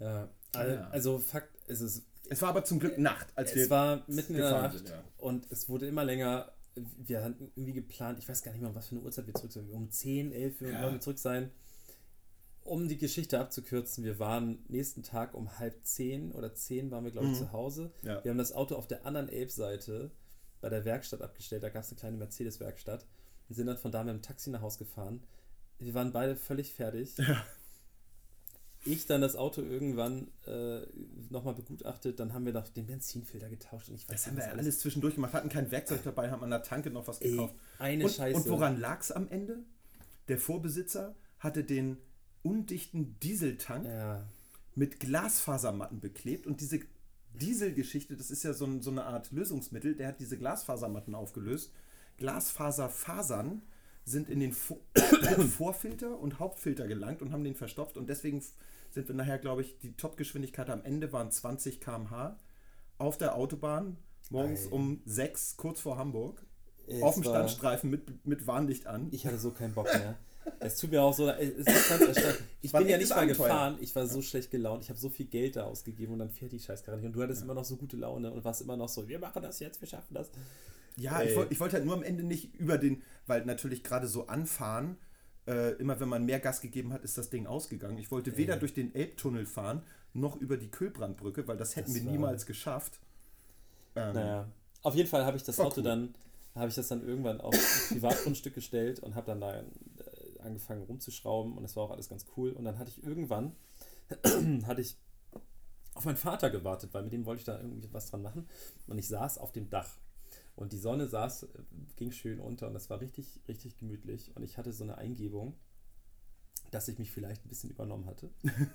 Ja, also, Ja. also Fakt ist es, Es war aber zum Glück Nacht, als wir es war mitten in der gefahren Nacht sind, ja. und es wurde immer länger. Wir hatten irgendwie geplant, ich weiß gar nicht mehr, um was für eine Uhrzeit wir zurück sind. Um 10, 11 Uhr Ja. wollen wir zurück sein. Um die Geschichte abzukürzen, wir waren nächsten Tag um halb 10 oder 10 waren wir, glaube ich, Mhm. zu Hause. Ja. Wir haben das Auto auf der anderen Elbseite bei der Werkstatt abgestellt. Da gab es eine kleine Mercedes-Werkstatt. Wir sind dann von da mit dem Taxi nach Hause gefahren. Wir waren beide völlig fertig. *laughs* Ja. Ich dann das Auto irgendwann äh, nochmal begutachtet. Dann haben wir noch den Benzinfilter getauscht. Und ich weiß Das haben wir ja alles zwischendurch gemacht, hatten kein Werkzeug dabei, haben an der Tanke noch was Ey, gekauft. eine und, Scheiße. und woran lag es am Ende? Der Vorbesitzer hatte den undichten Dieseltank Ja, mit Glasfasermatten beklebt und diese Dieselgeschichte, das ist ja so, ein, so eine Art Lösungsmittel, der hat diese Glasfasermatten aufgelöst. Glasfaserfasern sind in den Vo *coughs* Vorfilter und Hauptfilter gelangt und haben den verstopft und deswegen sind wir nachher, glaube ich, die Topgeschwindigkeit am Ende waren 20 km/h auf der Autobahn morgens Ei. um 6, kurz vor Hamburg. Es auf dem Standstreifen mit, mit Warnlicht an. Ich hatte so keinen Bock mehr. *laughs* Es tut mir auch so, es ist ganz erstaunlich. Ich bin ja nicht mal Abenteuer. gefahren, ich war so schlecht gelaunt, ich habe so viel Geld da ausgegeben und dann fährt die Scheißkarre nicht. Und du hattest immer noch so gute Laune und warst immer noch so, wir machen das jetzt, wir schaffen das. Ja, ich, Ey. ich wollte halt nur am Ende nicht über den, weil natürlich gerade so anfahren, äh, immer wenn man mehr Gas gegeben hat, ist das Ding ausgegangen. Ich wollte weder durch den Elbtunnel fahren, noch über die Kühlbrandbrücke, weil das hätten Das wir niemals geschafft. Ähm, Naja, auf jeden Fall habe ich das Auto cool. dann, habe ich das dann irgendwann auf ein Privatgrundstück gestellt und habe dann da angefangen rumzuschrauben und es war auch alles ganz cool. Und dann hatte ich irgendwann, *clears throat* hatte ich auf meinen Vater gewartet, weil mit dem wollte ich da irgendwie was dran machen. Und ich saß auf dem Dach. Und die Sonne saß, äh, ging schön unter und das war richtig, richtig gemütlich. Und ich hatte so eine Eingebung, dass ich mich vielleicht ein bisschen übernommen hatte. *laughs*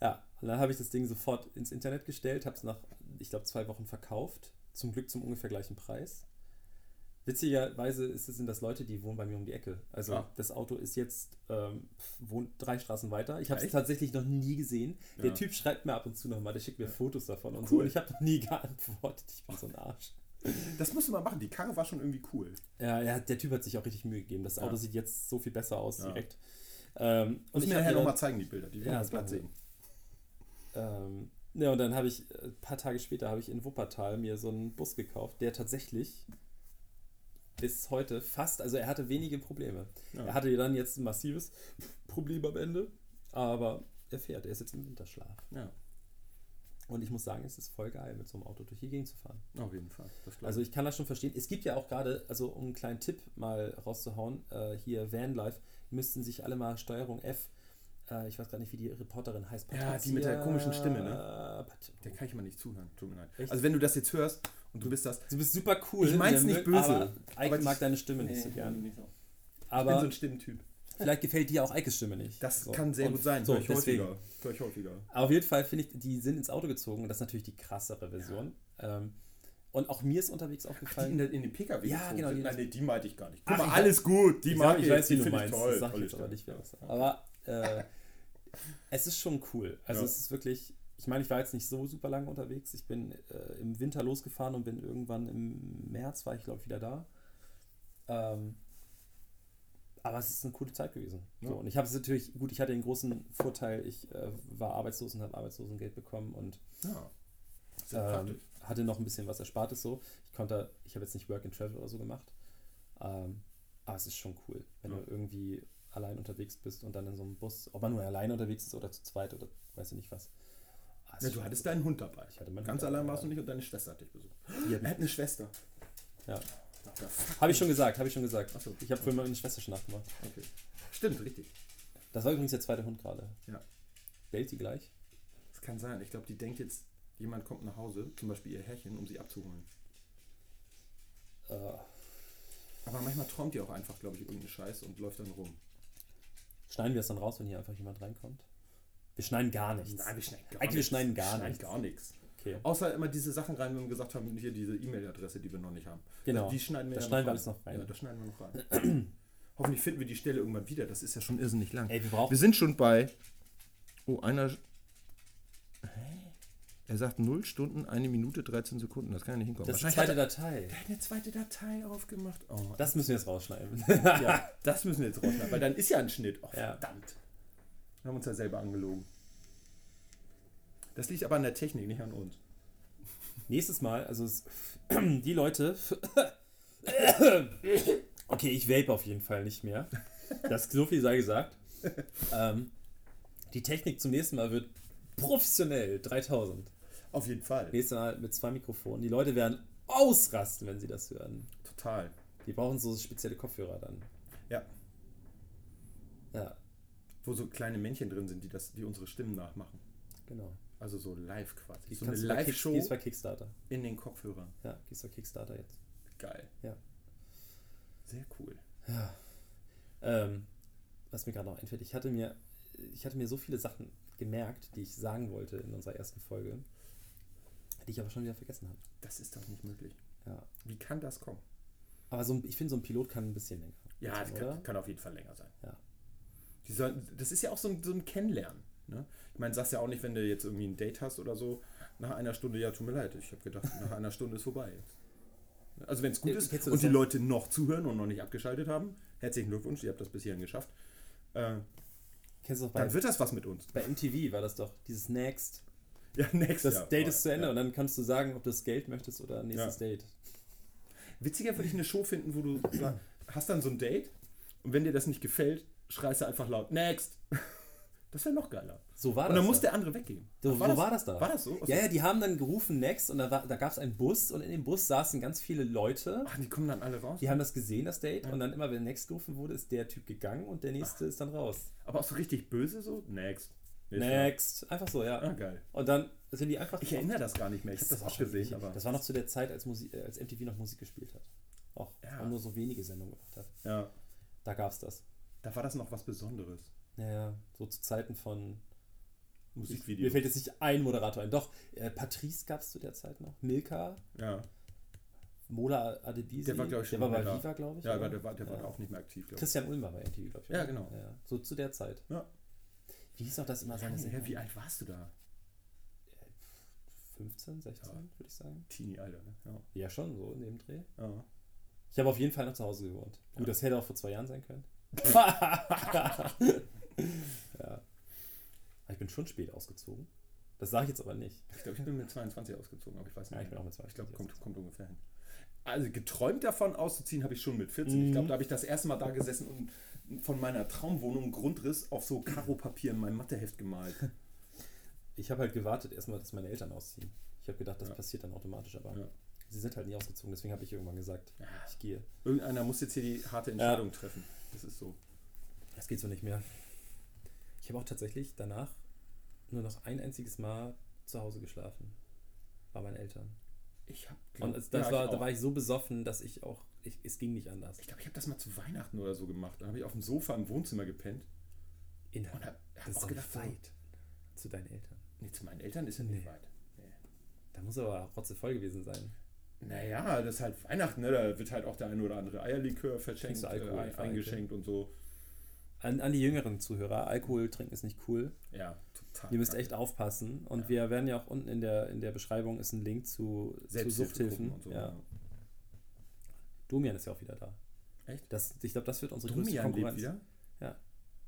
ja, und dann habe ich das Ding sofort ins Internet gestellt, habe es nach, ich glaube, zwei Wochen verkauft. Zum Glück zum ungefähr gleichen Preis. Witzigerweise ist es, sind das Leute, die wohnen bei mir um die Ecke. Also Ah. das Auto ist jetzt, ähm, wohnt drei Straßen weiter. Ich habe es tatsächlich noch nie gesehen. Der Ja. Typ schreibt mir ab und zu nochmal, der schickt mir Fotos davon und Cool. so. Und ich habe noch nie *laughs* geantwortet. Ich bin so ein Arsch. Das musst du mal machen. Die Karre war schon irgendwie cool. Ja, ja, der Typ hat sich auch richtig Mühe gegeben. Das Auto Ja. sieht jetzt so viel besser aus Ja. direkt. Ähm, und Muss ich mir nachher nochmal zeigen, die Bilder. Die Ja, wollen wir das glatt sehen. Ähm, ja, und dann habe ich, äh, ein paar Tage später, habe ich in Wuppertal mir so einen Bus gekauft, der tatsächlich bis heute fast, also er hatte wenige Probleme. Ja. Er hatte dann jetzt ein massives *laughs* Problem am Ende, aber er fährt, er ist jetzt im Winterschlaf. Ja, Und ich muss sagen, es ist voll geil, mit so einem Auto durch die Gegend zu fahren. auf jeden Fall. Also ich. kann das schon verstehen. Es gibt ja auch gerade, also um einen kleinen Tipp mal rauszuhauen, äh, hier Vanlife, müssten sich alle mal Steuerung F, äh, ich weiß gar nicht, wie die Reporterin heißt. Ja, die mit der komischen Stimme, ne? ne? Der kann ich mal nicht zuhören. Tut mir leid. Echt? Also wenn du das jetzt hörst und du bist das. Du bist super cool. Ich mein's der nicht böse, Aber Eike aber mag ich- deine Stimme nicht so Nee, gern. nicht so. Ich bin Aber so ein Stimmentyp. vielleicht gefällt dir auch Eikes Stimme nicht. Das So. kann sehr Und gut sein. So, ich häufiger. Ich häufiger. Auf jeden Fall finde ich, die sind ins Auto gezogen und das ist natürlich die krassere Version. Ähm, und auch mir ist unterwegs Die in, aufgefallen. der, in den PKW Ja, gezogen genau, die- Nein, nee, die meinte ich gar nicht. Guck Ach, mal, ich alles gut. Die ich, mag sag, ich weiß, wie die du ich meinst. Toll. Das sag ich jetzt aber nicht, sagt. Aber äh, es ist schon cool. Also Ja. es ist wirklich, ich meine, ich war jetzt nicht so super lange unterwegs. Ich bin äh, im Winter losgefahren und bin irgendwann im März, war ich glaube ich wieder da. Ähm, aber es ist eine coole Zeit gewesen. Ja. So, und ich habe es natürlich, gut, ich hatte den großen Vorteil, ich äh, war arbeitslos und habe Arbeitslosengeld bekommen und Ja. Ähm, hatte noch ein bisschen was Erspartes so. Ich konnte, ich habe jetzt nicht Work and Travel oder so gemacht. Ähm, aber es ist schon cool, wenn Ja. du irgendwie allein unterwegs bist und dann in so einem Bus, ob man nur allein unterwegs ist oder zu zweit oder weiß ich nicht was. Ja, du hattest deinen Hund dabei. Ich hatte meinen Ganz Hund allein dabei, warst du nicht und deine Schwester hat dich besucht. Die hat Er hat eine Schwester. Ja. Habe ich schon gesagt, habe ich schon gesagt. Ach so. Ich habe vorhin meine Schwester schon nachgemacht. Okay. Stimmt, richtig. Das war übrigens der zweite Hund gerade. Ja. Bellt die gleich? Das kann sein. Ich glaube, die denkt jetzt, jemand kommt nach Hause, zum Beispiel ihr Herrchen, um sie abzuholen. Äh, Aber manchmal träumt die auch einfach, glaube ich, irgendeinen Scheiß und läuft dann rum. schneiden wir es dann raus, wenn hier einfach jemand reinkommt? Wir schneiden gar nichts. Nein, wir schneiden gar Eigentlich, wir nichts. schneiden gar schneiden nichts. gar nichts. Okay. Außer immer diese Sachen rein, wenn wir gesagt haben, hier diese E-Mail-Adresse, die wir noch nicht haben. Genau. Die schneiden wir Da ja schneiden wir alles noch rein. Ja, das schneiden wir noch rein. *clears throat* Hoffentlich finden wir die Stelle irgendwann wieder. Das ist ja schon irrsinnig lang. Ey, wir brauchen. Wir sind schon bei. Oh, einer. Hä? Er sagt 0 Stunden, 1 Minute, 13 Sekunden. Das kann ja nicht hinkommen. Das ist die Wahrscheinlich zweite Datei. er, der hat eine zweite Datei aufgemacht. Oh, Das müssen wir jetzt rausschneiden. ja, das müssen wir jetzt rausschneiden, weil dann ist ja ein Schnitt. Oh, Ja. verdammt. Wir haben uns ja selber angelogen. Das liegt aber an der Technik, nicht an uns. Nächstes Mal, also es, *clears throat* die Leute. *coughs* Okay, ich vape auf jeden Fall nicht mehr. Das so viel sei gesagt. Ähm, die Technik zum nächsten Mal wird professionell 3000. Auf jeden Fall. Nächstes Mal mit zwei Mikrofonen. Die Leute werden ausrasten, wenn sie das hören. Total. Die brauchen so spezielle Kopfhörer dann. Ja. Ja, Wo so kleine Männchen drin sind, die, das, die unsere Stimmen nachmachen. genau. Also so live quasi. Die so eine Live-Show Die ist bei Kickstarter. in den Kopfhörern. Ja, die ist bei Kickstarter jetzt. Geil. Ja. Sehr cool. Ähm, was mir gerade noch einfällt, ich hatte mir, ich hatte mir so viele Sachen gemerkt, die ich sagen wollte in unserer ersten Folge. Die ich aber schon wieder vergessen habe. Das ist doch nicht möglich. Ja. Wie kann das kommen? Aber so ein, ich finde, so ein Pilot kann ein bisschen länger. Ja, das oder? kann, kann auf jeden Fall länger sein. Ja. Die sollen, das ist ja auch so ein, so ein Kennenlernen. Ne? Ich meine, sagst ja auch nicht, wenn du jetzt irgendwie ein Date hast oder so, nach einer Stunde, ja, tut mir leid, ich habe gedacht, nach einer Stunde ist vorbei. Also wenn es gut Ja, ist und die? Leute noch zuhören und noch nicht abgeschaltet haben, herzlichen Glückwunsch, ihr habt das bis hierhin geschafft. Äh, Kennst du bei, dann wird das was mit uns. bei MTV war das doch, dieses Next. Ja, next Das ja. Date ist zu Ende und dann kannst du sagen, ob du das Geld möchtest oder nächstes Date. Witziger würde ich eine Show finden, wo du hast dann so ein Date und wenn dir das nicht gefällt, schreist du einfach laut Next. Das wäre noch geiler. So war Und dann das. muss da. der andere weggehen. So, wo war das da? War das so? Ja, ja, die haben dann gerufen Next und da, war- da gab es einen Bus und in dem Bus saßen ganz viele Leute. Ach, die kommen dann alle raus. Die haben das gesehen, das Date, und dann immer, wenn Next gerufen wurde, ist der Typ gegangen und der nächste ist dann raus. Aber auch so richtig böse so? Next. Next. Einfach so, ja. Ah, geil. Und dann sind die einfach. Ich erinnere das gar nicht mehr. Ich habe das war auch gesehen, aber. Das war noch zu der Zeit, als, Musik, äh, als MTV noch Musik gespielt hat. Auch Ja. und nur so wenige Sendungen gemacht hat. Ja. Da gab es das. Da war das noch was Besonderes. Ja, so zu Zeiten von. Ich, Musikvideo. mir fällt jetzt nicht ein Moderator ein. Doch, äh, Patrice gab es zu der Zeit noch. Milka, Ja. Mola Adebisi. Der war, glaube ich, schon Der war bei. Viva, glaube ich. Ja, aber der war, der Ja. war auch nicht mehr aktiv, glaube ich. Christian Ulm war bei MTV, glaube ich. Ja, genau. Ja, so zu der Zeit. Ja. Wie hieß auch das immer seine Sendung? wie alt warst du da? 15, 16, Ja. würde ich sagen. Teenie, Alter, ne? Ja. Ja, schon, so in dem Dreh. ja. Ich habe auf jeden Fall noch zu Hause gewohnt. Gut, das hätte auch vor zwei Jahren sein können. Ja. Ich bin schon spät ausgezogen. Das sage ich jetzt aber nicht. Ich glaube, ich bin mit 22 ausgezogen, aber ich weiß nicht. Ja, ich bin auch mit Ich 22 glaube, kommt, kommt ungefähr hin. Also geträumt davon auszuziehen habe ich schon mit 14. Ich Mhm. glaube, da habe ich das erste Mal da gesessen und von meiner Traumwohnung einen Grundriss auf so Karo-Papier in meinem Matheheft gemalt. *laughs* Ich habe halt gewartet erstmal, dass meine Eltern ausziehen. Ich habe gedacht, das Ja. passiert dann automatisch, aber Ja. sie sind halt nie ausgezogen. Deswegen habe ich irgendwann gesagt, ich gehe. Irgendeiner muss jetzt hier die harte Entscheidung treffen. Das ist so. Das geht so nicht mehr. Ich habe auch tatsächlich danach nur noch ein einziges Mal zu Hause geschlafen. Bei meinen Eltern. Ich habe Und das war, da war ich so besoffen, dass ich auch, ich, es ging nicht anders. Ich glaube, ich habe das mal zu Weihnachten oder so gemacht. Dann habe ich auf dem Sofa im Wohnzimmer gepennt In, und hab das ist auch gedacht, nicht weit zu deinen Eltern. nee, zu meinen Eltern ist ja nicht Nee. weit. Nee. Da muss aber rotzevoll gewesen sein. Naja, das ist halt Weihnachten, ne? da wird halt auch der eine oder andere Eierlikör verschenkt, äh, ein- eingeschenkt und so. An, an die jüngeren Zuhörer, Alkohol trinken ist nicht cool. Ja, total. Ihr müsst echt aufpassen. Und Ja. wir werden ja auch unten in der, in der Beschreibung ist ein Link zu, zu Suchthilfen. und so. ja. Domian ist ja auch wieder da. Echt? Das, ich glaube, das wird unsere größte Domian lebt Konkurrenz. wieder?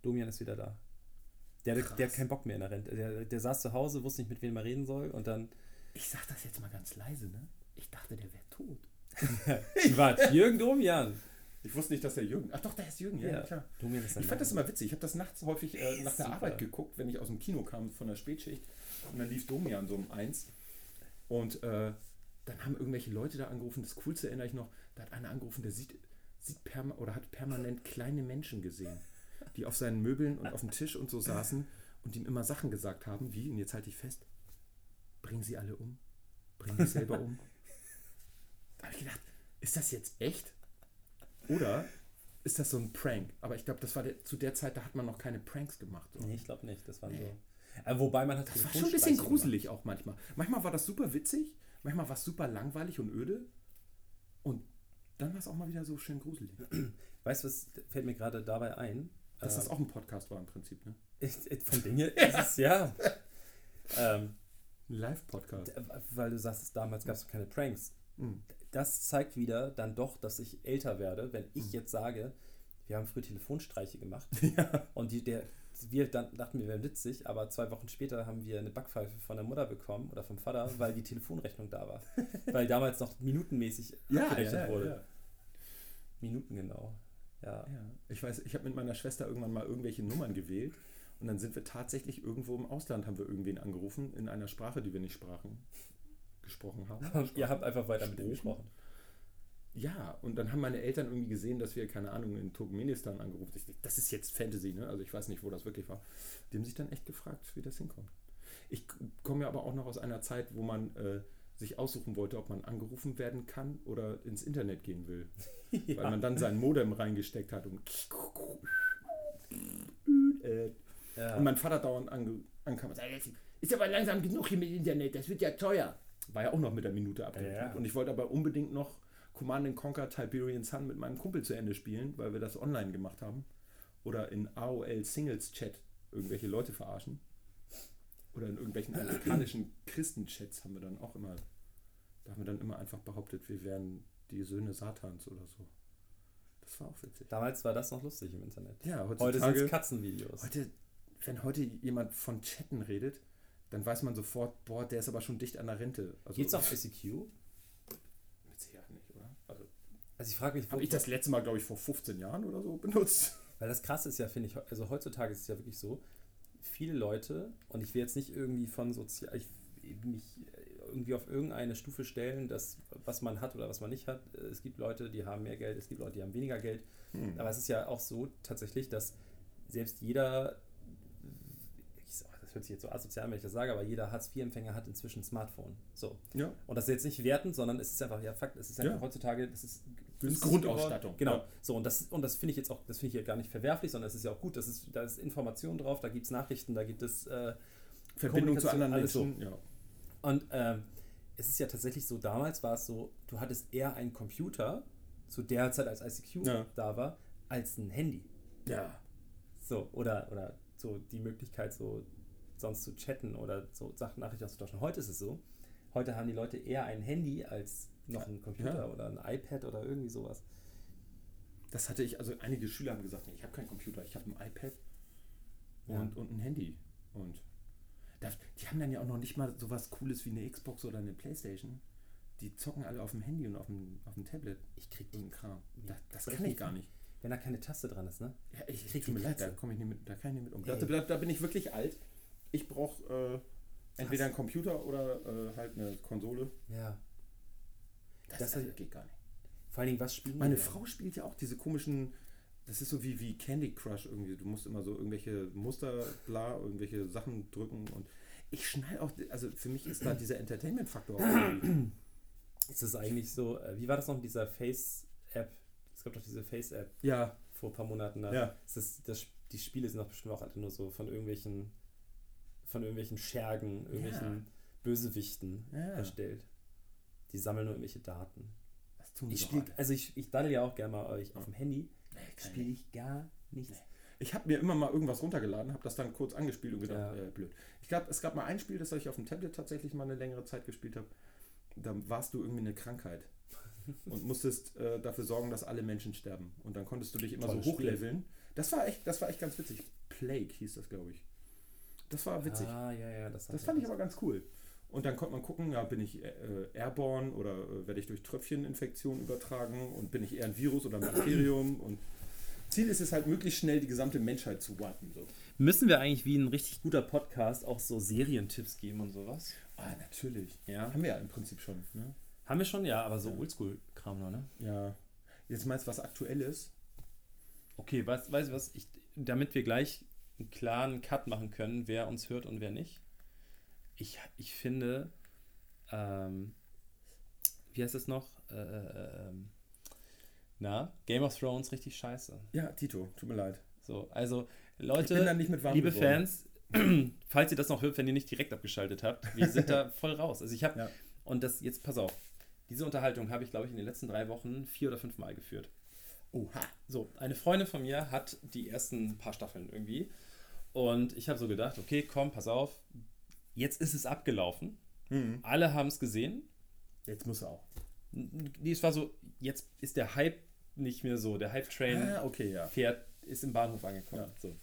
Domian ist wieder da. Der, der, der hat keinen Bock mehr in der Rente. Der, der saß zu Hause, wusste nicht, mit wem er reden soll und dann. Ich sag das jetzt mal ganz leise, ne? Ich dachte, der wäre tot. *laughs* Was? Jürgen Domian! Ich wusste nicht, dass der Jürgen. Ach doch, der ist Jürgen, ja, Ja. klar. Domian ist Ich fand das immer witzig. Ich habe das nachts häufig äh, nach der Super. Arbeit geguckt, wenn ich aus dem Kino kam von der Spätschicht. Und dann lief Domian so um eins. Und äh, dann haben irgendwelche Leute da angerufen. Das Coolste erinnere ich noch, da hat einer angerufen, der sieht, sieht perma oder hat permanent kleine Menschen gesehen, die auf seinen Möbeln und auf dem Tisch und so saßen und ihm immer Sachen gesagt haben, wie, und jetzt halte ich fest, bringen sie alle um. Bringen dich selber um. *laughs* Habe ich gedacht, ist das jetzt echt? Oder ist das so ein Prank? Aber ich glaube, das war der, zu der Zeit, da hat man noch keine Pranks gemacht. So. Nee, ich glaube nicht. Das war Nee. so. Äh, wobei man hat Das war schon ein bisschen gruselig auch manchmal. Manchmal war das super witzig, manchmal war es super langweilig und öde. Und dann war es auch mal wieder so schön gruselig. Weißt du, was fällt mir gerade dabei ein? Dass Äh, das auch ein Podcast war im Prinzip, ne? ist- ist- Von Dinge ist es ja. *laughs* ähm, Ein Live-Podcast. weil du sagst, damals gab es keine Pranks. Mhm. Das zeigt wieder dann doch, dass ich älter werde, wenn ich Mhm. jetzt sage, wir haben früher Telefonstreiche gemacht *laughs* Ja. und die, der, wir dann dachten, wir wären witzig, aber zwei Wochen später haben wir eine Backpfeife von der Mutter bekommen oder vom Vater, weil die Telefonrechnung da war. *laughs* weil damals noch minutenmäßig abgerechnet wurde. Minuten genau. Ja. Ja, ich weiß, ich habe mit meiner Schwester irgendwann mal irgendwelche Nummern gewählt und dann sind wir tatsächlich irgendwo im Ausland, haben wir irgendwen angerufen, in einer Sprache, die wir nicht sprachen, gesprochen haben. *laughs* Ihr habt einfach weiter mit ihm Gesprochen? Ja, und dann haben meine Eltern irgendwie gesehen, dass wir, keine Ahnung, in Turkmenistan angerufen haben. Das ist jetzt Fantasy, ne? Also ich weiß nicht, wo das wirklich war. Die haben sich dann echt gefragt, wie das hinkommt. Ich komme ja aber auch noch aus einer Zeit, wo man äh, sich aussuchen wollte, ob man angerufen werden kann oder ins Internet gehen will. *laughs* Weil man dann sein Modem reingesteckt hat und Ja. und mein Vater dauernd ange ankam und sagte, ist aber langsam genug hier mit Internet, das wird ja teuer. War ja auch noch mit der Minute abgeklärt. Ja. Und ich wollte aber unbedingt noch Command Conquer Tiberian Sun mit meinem Kumpel zu Ende spielen, weil wir das online gemacht haben. Oder in AOL Singles Chat irgendwelche Leute verarschen. Oder in irgendwelchen *laughs* amerikanischen Christenchats haben wir dann auch immer, da haben wir dann immer einfach behauptet, wir wären die Söhne Satans oder so. Das war auch witzig. Damals war das noch lustig im Internet. Ja, Heute heutzutage. sind es Katzenvideos. Heute, wenn heute jemand von Chatten redet, dann weiß man sofort, boah, der ist aber schon dicht an der Rente. Also, Geht's auf ICQ? Mit Sicherheit nicht, oder? Also, Also ich frage mich, wo habe ich das letzte Mal, glaube ich, vor 15 Jahren oder so *laughs* benutzt. Weil das krasse ist ja, finde ich, also heutzutage ist es ja wirklich so, viele Leute, und ich will jetzt nicht irgendwie von sozial, ich mich irgendwie auf irgendeine Stufe stellen, das, was man hat oder was man nicht hat. Es gibt Leute, die haben mehr Geld, es gibt Leute, die haben weniger Geld. Hm. Aber es ist ja auch so tatsächlich, dass selbst jeder, hört sich jetzt so asozial, an, wenn ich das sage, aber jeder Hartz-IV-Empfänger hat inzwischen ein Smartphone. So. Ja. Und das ist jetzt nicht wertend, sondern es ist einfach, ja, Fakt, es ist einfach Ja. heutzutage, das ist günstig Grundausstattung. Genau. Ja. So, und das, und das finde ich jetzt auch, das finde ich ja gar nicht verwerflich, sondern es ist ja auch gut, das ist, da ist Information drauf, da gibt es Nachrichten, da gibt es äh, Verbindung zu anderen alles so. Menschen. Ja. Und ähm, es ist ja tatsächlich so, damals war es so, du hattest eher einen Computer, zu der Zeit als ICQ Ja. da war, als ein Handy. ja. So, oder, oder so die Möglichkeit, so sonst zu chatten oder so Sachen, Nachrichten auszutauschen. Heute ist es so. Heute haben die Leute eher ein Handy als noch einen Computer Ja. oder ein iPad oder irgendwie sowas. Das hatte ich, also einige Schüler haben gesagt, nee, ich habe keinen Computer, ich habe ein iPad Ja. und, und ein Handy. Und das, die haben dann ja auch noch nicht mal sowas Cooles wie eine Xbox oder eine Playstation. Die zocken alle auf dem Handy und auf dem, auf dem Tablet. Ich krieg Irgendein Kram. Nee, Das, kann ich gar nicht. wenn da keine Taste dran ist, ne? Ja, ich krieg tut mir leid, da komme ich nicht mit, da kann ich nicht mit um. Da, da bin ich wirklich alt. Ich brauche äh, entweder einen Computer oder äh, halt eine Konsole. Ja. Das, Das- das geht gar nicht. Vor allen Dingen, was spielen Meine? Frau spielt ja auch diese komischen, das ist so wie, wie Candy Crush irgendwie. Du musst immer so irgendwelche Muster, bla, irgendwelche Sachen drücken und ich schnall auch, also für mich ist da dieser Entertainment-Faktor auch. *clears throat* Ist das eigentlich so, äh, wie war das noch mit dieser Face-App? Es gab doch diese Face-App Ja, vor ein paar Monaten. Da. Ja. Ist das, das, die Spiele sind doch bestimmt auch alle nur so von irgendwelchen, von irgendwelchen Schergen, irgendwelchen Bösewichten Ja. erstellt. Die sammeln nur irgendwelche Daten. das tun Ich alle. also ich, ich daddel ja auch gerne mal euch auf dem Handy. Nee, Spiele ich. gar nichts. Ich habe mir immer mal irgendwas runtergeladen, habe das dann kurz angespielt und gedacht, Ja. äh, blöd. Ich glaube, es gab mal ein Spiel, das ich auf dem Tablet tatsächlich mal eine längere Zeit gespielt habe. Da warst du irgendwie eine Krankheit *laughs* und musstest äh, dafür sorgen, dass alle Menschen sterben. Und dann konntest du dich immer Tolles so hochleveln. Das war echt, das war echt ganz witzig. Plague hieß das, glaube ich. Das war witzig. Ah, ja, ja, das, Das fand ich aber ganz cool. Und dann konnte man gucken, ja, bin ich äh, airborne oder äh, werde ich durch Tröpfcheninfektion übertragen und bin ich eher ein Virus oder ein *clears throat* Bakterium und Ziel ist es halt, möglichst schnell die gesamte Menschheit zu wipen. So. Müssen wir eigentlich wie ein richtig guter Podcast auch so Serientipps geben und sowas? Ah, natürlich. Ja. Haben wir ja im Prinzip schon. Ne? Haben wir schon, ja, aber so Ja. Oldschool-Kram noch, ne? Ja. Jetzt meinst du was Aktuelles? Okay, weißt weißt du was? Ich, damit wir gleich einen klaren Cut machen können, wer uns hört und wer nicht. Ich, ich finde, ähm, wie heißt es noch? Äh, äh, ähm, na, Game of Thrones richtig scheiße. Ja, Tito, tut mir leid. So, also Ich bin Leute, liebe geworden. Fans, *clears throat* falls ihr das noch hört, wenn ihr nicht direkt abgeschaltet habt, wir sind da voll raus. Also ich habe, Ja. und das, jetzt pass auf, diese Unterhaltung habe ich, glaube ich, in den letzten drei Wochen vier oder fünf Mal geführt. Oha. So, eine Freundin von mir hat die ersten paar Staffeln irgendwie. Und ich habe so gedacht, okay, komm, pass auf. Jetzt ist es abgelaufen. Mhm. Alle haben es gesehen. Jetzt muss er auch. Nee, es war so, jetzt ist der Hype nicht mehr so. Der Hype-Train Ah, okay, ja. fährt, ist im Bahnhof angekommen. Ja. So.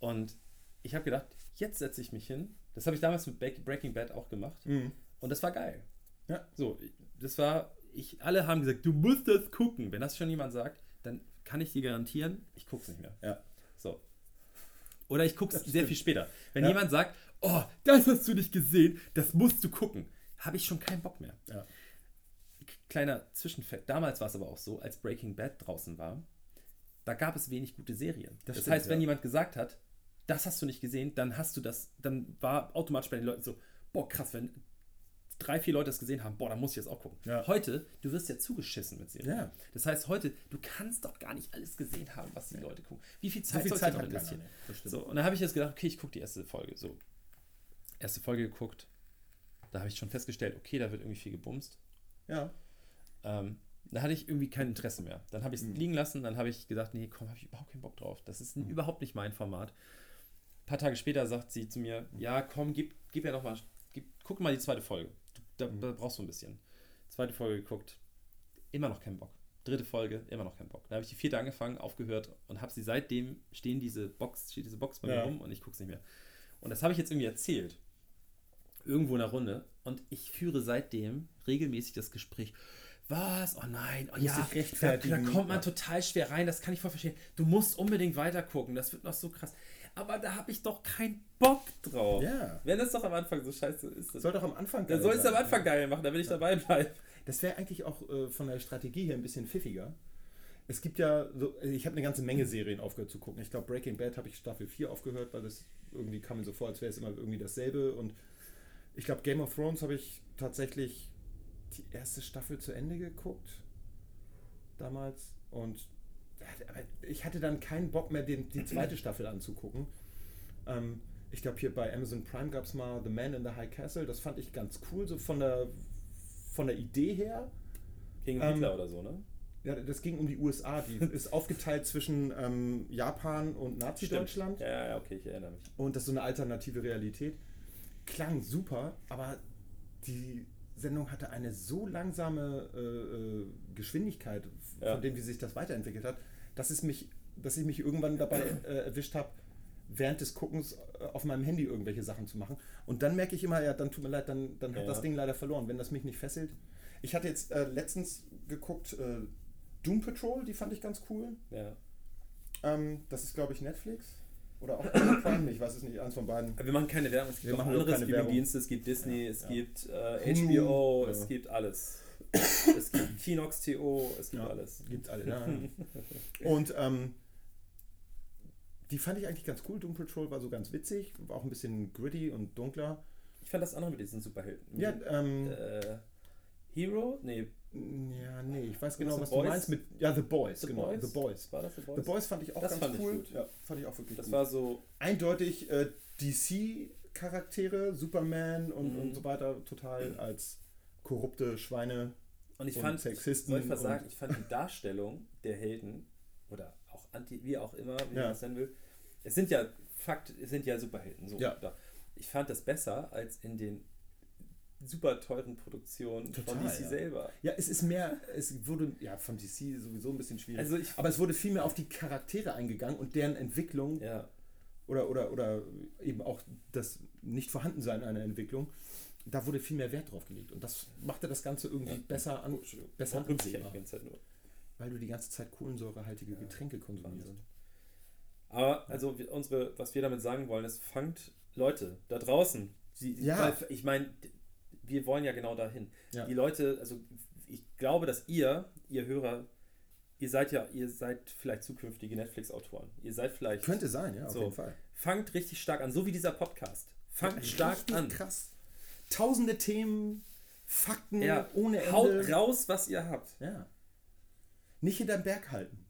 Und ich habe gedacht, jetzt setze ich mich hin. Das habe ich damals mit Break- Breaking Bad auch gemacht. Mhm. Und das war geil. Ja. So, das war, ich, alle haben gesagt, du musst das gucken. Wenn das schon jemand sagt, dann kann ich dir garantieren, ich gucke es nicht mehr. Ja. Oder ich gucke es Das sehr viel später. Wenn Ja. jemand sagt, oh, das hast du nicht gesehen, das musst du gucken, habe ich schon keinen Bock mehr. Ja. Kleiner Zwischenfakt. Damals war es aber auch so, als Breaking Bad draußen war, da gab es wenig gute Serien. Das, stimmt, heißt, wenn ja. jemand gesagt hat, das hast du nicht gesehen, dann hast du das, dann war automatisch bei den Leuten so, boah, krass, wenn drei, vier Leute das gesehen haben, boah, dann muss ich das auch gucken. Ja. Heute, du wirst ja zugeschissen mit Serien. Ja. Das heißt, heute, du kannst doch gar nicht alles gesehen haben, was die Leute gucken. Wie viel So Zeit viel sollst Zeit hat investieren? So, und dann habe ich jetzt gedacht, okay, ich gucke die erste Folge. So, erste Folge geguckt. Da habe ich schon festgestellt, okay, da wird irgendwie viel gebumst. Ja. Ähm, da hatte ich irgendwie kein Interesse mehr. Dann habe ich es Mhm. liegen lassen, dann habe ich gesagt, nee, komm, habe ich überhaupt keinen Bock drauf. Das ist Mhm. überhaupt nicht mein Format. Ein paar Tage später sagt sie zu mir, ja, komm, gib, gib ja noch mal, gib, guck mal die zweite Folge. Da, Mhm. da brauchst du ein bisschen. Zweite Folge geguckt, immer noch keinen Bock. Dritte Folge, immer noch keinen Bock. Da habe ich die vierte angefangen, aufgehört und habe sie seitdem stehen diese Box, steht diese Box bei mir Ja. rum und ich gucke es nicht mehr. Und das habe ich jetzt irgendwie erzählt. Irgendwo in der Runde. Und ich führe seitdem regelmäßig das Gespräch. Was? Oh nein, oh ja, da, da kommt man total schwer rein, das kann ich voll verstehen. Du musst unbedingt weiter gucken, das wird noch so krass. Aber da habe ich doch keinen Bock drauf. Ja. Wenn das doch am Anfang so scheiße ist, dann Soll doch am Anfang dann geil soll es am. Anfang geil machen, damit ich dabei bleibe. Das wäre eigentlich auch äh, von der Strategie her ein bisschen pfiffiger. Es gibt ja, so, ich habe eine ganze Menge Serien aufgehört zu gucken. Ich glaube, Breaking Bad habe ich Staffel 4 aufgehört, weil das irgendwie kam mir so vor, als wäre es immer irgendwie dasselbe. Und ich glaube, Game of Thrones habe ich tatsächlich die erste Staffel zu Ende geguckt. Damals. Und ja, ich hatte dann keinen Bock mehr, den, die zweite *clears throat* Staffel anzugucken. Ähm, ich glaube, hier bei Amazon Prime gab es mal The Man in the High Castle. Das fand ich ganz cool, so von der, von der Idee her. Gegen Ähm, Hitler oder so, ne? Ja, das ging um die USA. Die *laughs* ist aufgeteilt zwischen ähm, Japan und Nazi-Deutschland. Ja, ja, ja, okay, ich erinnere mich. Und das ist so eine alternative Realität. Klang super, aber die Sendung hatte eine so langsame äh, äh, Geschwindigkeit, Ja. von dem wie sich das weiterentwickelt hat, dass es mich, dass ich mich irgendwann dabei äh, erwischt habe, während des Guckens äh, auf meinem Handy irgendwelche Sachen zu machen. Und dann merke ich immer, ja, dann tut mir leid, dann, dann hat Ja. das Ding leider verloren, wenn das mich nicht fesselt. Ich hatte jetzt äh, letztens geguckt, äh, Doom Patrol, die fand ich ganz cool. Ja. Ähm, das ist, glaube ich, Netflix. Oder auch Prime, ich weiß es nicht, eins von beiden. Wir machen keine Werbung, es gibt Wir auch machen andere. Streaming-Dienste, es gibt Disney, Ja, es ja. gibt äh, Hulu, HBO, ja. es gibt alles. Es gibt Kinox TO, es gibt Ja. alles. Gibt's alle, ja. *laughs* Und ähm, die fand ich eigentlich ganz cool. Doom Patrol war so ganz witzig, war auch ein bisschen gritty und dunkler. Ich fand das andere mit diesen Superhelden. Ja, ähm, Äh, Hero? Nee, ja, nee, ich weiß genau, was Boys? du meinst mit. Ja, The Boys, The genau. Boys? The Boys. war das The Boys? The Boys fand ich auch Das ganz cool. Ja, fand ich auch wirklich Das gut. war so, Eindeutig äh, DC-Charaktere, Superman und, Mhm. und so weiter, total als korrupte Schweine. Und ich Und fand, Sexisten soll ich und- sagen, ich fand die Darstellung der Helden oder auch Anti, wie auch immer, wie Ja. man es nennen will, es sind ja, Fakt, es sind ja Superhelden. So, Ja. Ich fand das besser als in den super teuren Produktionen Total, von DC ja. selber. Ja, es ist mehr, es wurde, ja, von DC sowieso ein bisschen schwierig. Also ich, aber es wurde viel mehr auf die Charaktere eingegangen und deren Entwicklung ja, oder, oder, oder eben auch das Nicht-Vorhandensein einer Entwicklung, da wurde viel mehr Wert drauf gelegt. Und das machte das Ganze irgendwie Ja. besser an, Oh, besser Warum ansehbar. die ganze Zeit nur? weil du die ganze Zeit kohlensäurehaltige Ja, Getränke konsumierst. Wahnsinn. Aber also wir- unsere, was wir damit sagen wollen, ist, fangt Leute da draußen. Sie, Ja. ich meine, wir wollen ja genau dahin. Ja. Die Leute, also ich glaube, dass ihr, ihr Hörer, ihr seid ja, ihr seid vielleicht zukünftige Netflix-Autoren. Ihr seid vielleicht. Könnte sein, ja, auf So. jeden Fall. Fangt richtig stark an, so wie dieser Podcast. Fangt stark an. krass. Tausende Themen, Fakten Ja, ohne Ende. Haut raus, was ihr habt. Ja. Nicht hinterm Berg halten,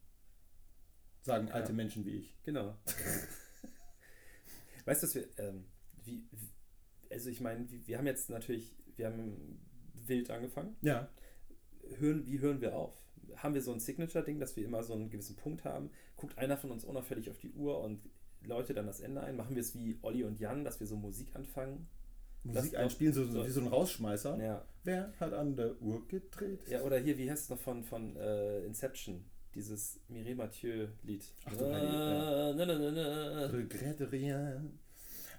sagen alte Ja. Menschen wie ich. Genau. *laughs* weißt du, was wir, ähm, wie, also ich meine, wir, wir haben jetzt natürlich, wir haben wild angefangen. Ja. Hören, wie hören wir auf? Haben wir so ein Signature-Ding, dass wir immer so einen gewissen Punkt haben? Guckt einer von uns unauffällig auf die Uhr und läutet dann das Ende ein? Machen wir es wie Olli und Jan, dass wir so Musik anfangen? Musik Das- einspielen, so, so, wie so ein Rausschmeißer. Ja. Wer hat an der Uhr gedreht? ja oder hier, wie heißt es noch von, von äh, Inception? Dieses Mireille Mathieu-Lied. Ach du. Äh, na, na, na, na. Regrette rien.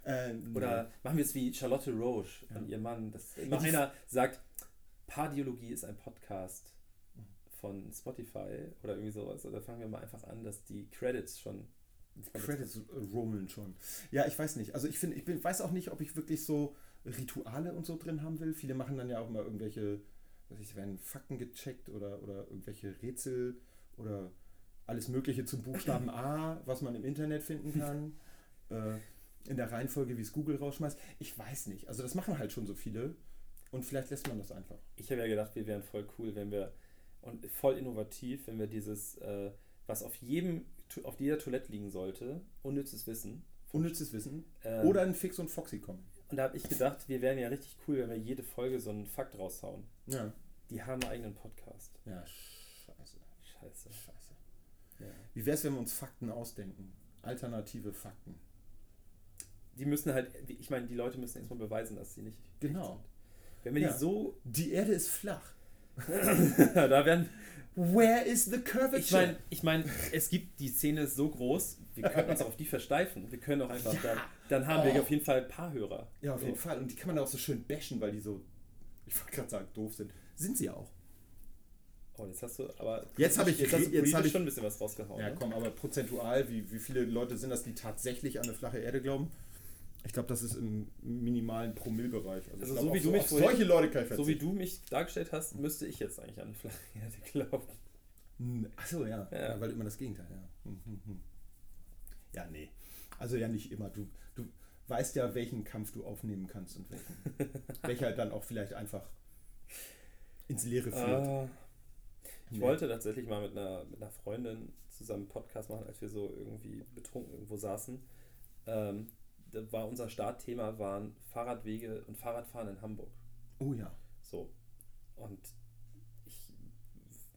Ähm, Oder machen wir es wie Charlotte Roche Ja. und ihr Mann. Das immer einer sagt, Pardiologie ist ein Podcast von Spotify oder irgendwie sowas. Oder fangen wir mal einfach an, dass die Credits schon. Die Credits äh, rollen schon. Ja, ich weiß nicht. Also ich finde, ich bin, weiß auch nicht, ob ich wirklich so Rituale und so drin haben will. Viele machen dann ja auch mal irgendwelche, weiß ich, werden Fakten gecheckt oder, oder irgendwelche Rätsel oder alles Mögliche zum Buchstaben A, was man im Internet finden *laughs* kann. äh, in der Reihenfolge, wie es Google rausschmeißt. Ich weiß nicht. Also das machen halt schon so viele. Und vielleicht lässt man das einfach. Ich habe ja gedacht, wir wären voll cool, wenn wir und voll innovativ, wenn wir dieses, äh, was auf jedem, auf jeder Toilette liegen sollte, unnützes Wissen. Unnützes Wissen. Ähm, Oder ein Fix und Foxy kommen. Und da habe ich gedacht, wir wären ja richtig cool, wenn wir jede Folge so einen Fakt raushauen. Ja. Die haben einen eigenen Podcast. Ja, scheiße. Scheiße. Scheiße. Ja. Wie wäre es, wenn wir uns Fakten ausdenken? Alternative Fakten. Die müssen halt, ich meine, die Leute müssen erstmal beweisen, dass sie nicht. Genau. sind. Wenn wir Ja. die so. Die Erde ist flach. *laughs* da werden. Where is the curvature? Ich meine, ich mein, es gibt die Szene ist so groß, wir können uns auf die versteifen. Wir können auch einfach Ja. dann, dann haben Oh. wir auf jeden Fall ein paar Hörer. ja, auf jeden Fall. Und die kann man auch so schön bashen, weil die so, ich wollte gerade sagen, doof sind. Sind sie auch. Oh, jetzt hast du aber. Jetzt hab ich- jetzt hast du jetzt hab ich- schon ein bisschen was rausgehauen. Ja, ne? komm, aber prozentual, wie, wie viele Leute sind das, die tatsächlich an eine flache Erde glauben? Ich glaube, das ist im minimalen Promillbereich. ich Also glaub, so wie du mich auf vorhin- solche Leute kann ich So wie du mich dargestellt hast, müsste ich jetzt eigentlich an eine flache Erde *laughs* glauben. Hm, Achso, ja. Ja. ja. Weil immer das Gegenteil, ja. Hm, hm, hm. Ja, nee. Also ja nicht immer. Du, du weißt ja, welchen Kampf du aufnehmen kannst und welchen. *laughs* welcher dann auch vielleicht einfach ins Leere führt. Ah, ich Nee. wollte tatsächlich mal mit einer, mit einer Freundin zusammen einen Podcast machen, als wir so irgendwie betrunken irgendwo saßen. Ähm, da war unser Startthema waren Fahrradwege und Fahrradfahren in Hamburg. Oh ja. So. Und ich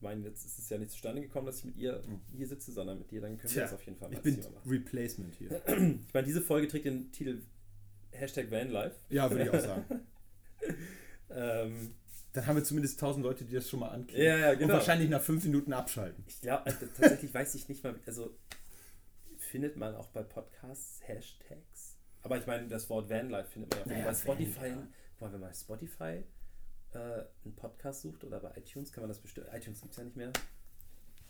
meine, jetzt ist es ja nicht zustande gekommen, dass ich mit ihr Mhm. hier sitze, sondern mit dir, dann können wir das auf jeden Fall mal Ich bin Thema machen. Replacement hier. *clears throat* Ich meine, diese Folge trägt den Titel Hashtag Vanlife. Ja, würde ich auch sagen. *laughs* Ähm, Dann haben wir zumindest tausend Leute, die das schon mal anklicken. Ja, ja, Und genau. wahrscheinlich nach fünf Minuten abschalten. Ich glaube, also tatsächlich weiß ich nicht mal, also findet man auch bei Podcasts Hashtags? Aber ich meine, das Wort Vanlife findet man ja auch Naja, bei Spotify. Van, ja. Guck mal, wenn man bei Spotify äh, einen Podcast sucht oder bei iTunes, kann man das bestimmt. iTunes gibt es ja nicht mehr.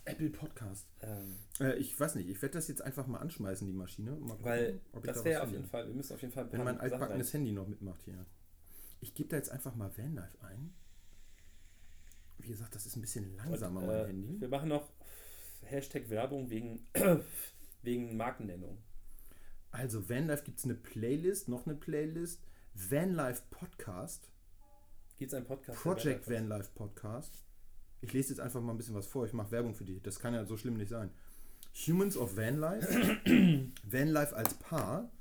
Apple Podcast. Ähm, Äh, ich weiß nicht, ich werde das jetzt einfach mal anschmeißen, die Maschine. Mal gucken, weil ob das da wäre auf jeden Fall, wir müssen auf jeden Fall Wenn mein altbackenes Handy noch mitmacht hier. Ich gebe da jetzt einfach mal Vanlife ein. Wie gesagt, das ist ein bisschen langsamer, Und, mein äh, Handy. Wir machen noch Hashtag Werbung wegen, *clears throat* wegen Markennennung. Also, Vanlife gibt es eine Playlist, noch eine Playlist. Vanlife Podcast. Gibt es einen Podcast? Project Vanlife Podcast. Ich lese jetzt einfach mal ein bisschen was vor. Ich mache Werbung für die. Das kann ja so schlimm nicht sein. Humans of Vanlife. *clears throat* Vanlife als Paar.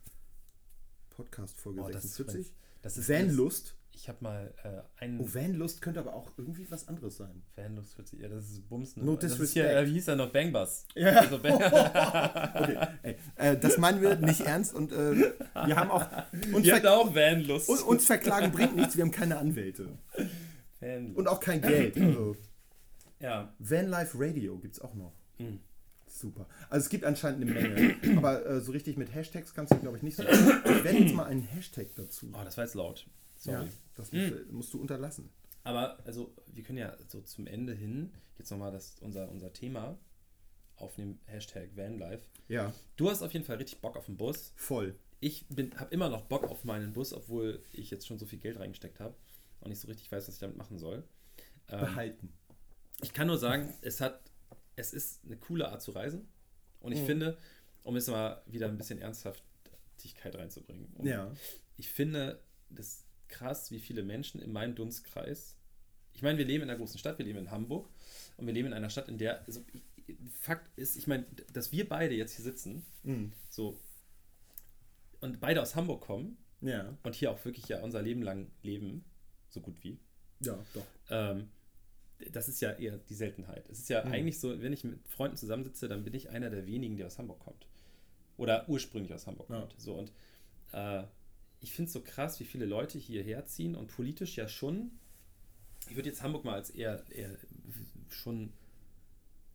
Podcast Folge Oh, das ist 46. Das ist Vanlust. Ich habe mal äh, einen Oh, Vanlust könnte aber auch irgendwie was anderes sein. Fanlust 40, ja, das ist Bumsen. No das ist hier, äh, wie hieß er noch? Bangbus. Ja. Also Bang *laughs* Okay, ey, äh, das meinen wir nicht ernst und äh, wir haben auch. Uns, Die hatten ver auch Vanlust. un- uns verklagen bringt nichts, wir haben keine Anwälte. Vanlust. Und auch kein Geld. Also, ja. Vanlife Radio gibt es auch noch. Mhm. Super. Also es gibt anscheinend eine Menge. Aber äh, so richtig mit Hashtags kannst du, glaube ich, nicht so. Ich werde jetzt mal einen Hashtag dazu. Oh, das war jetzt laut. Sorry. Ja, das musst, du- musst du unterlassen. Aber also, wir können ja so zum Ende hin jetzt nochmal unser, unser Thema aufnehmen, Hashtag Vanlife. Ja, Du hast auf jeden Fall richtig Bock auf den Bus. voll. Ich habe immer noch Bock auf meinen Bus, obwohl ich jetzt schon so viel Geld reingesteckt habe und nicht so richtig weiß, was ich damit machen soll. Ähm, Behalten. Ich kann nur sagen, es hat, es ist eine coole Art zu reisen. Und ich Mhm. finde, um jetzt mal wieder ein bisschen Ernsthaftigkeit reinzubringen. Ja. Ich finde das krass, wie viele Menschen in meinem Dunstkreis. Ich meine, wir leben in einer großen Stadt, wir leben in Hamburg und wir leben in einer Stadt, in der. Also, Fakt ist, ich meine, dass wir beide jetzt hier sitzen, Mhm. so und beide aus Hamburg kommen Ja. und hier auch wirklich ja unser Leben lang leben, so gut wie. Ja, doch. Ähm, das ist ja eher die Seltenheit. Es ist ja Mhm. eigentlich so, wenn ich mit Freunden zusammensitze, dann bin ich einer der wenigen, der aus Hamburg kommt. Oder ursprünglich aus Hamburg Ja. kommt. So, und äh, ich finde es so krass, wie viele Leute hierher ziehen und politisch ja schon, ich würde jetzt Hamburg mal als eher, eher schon,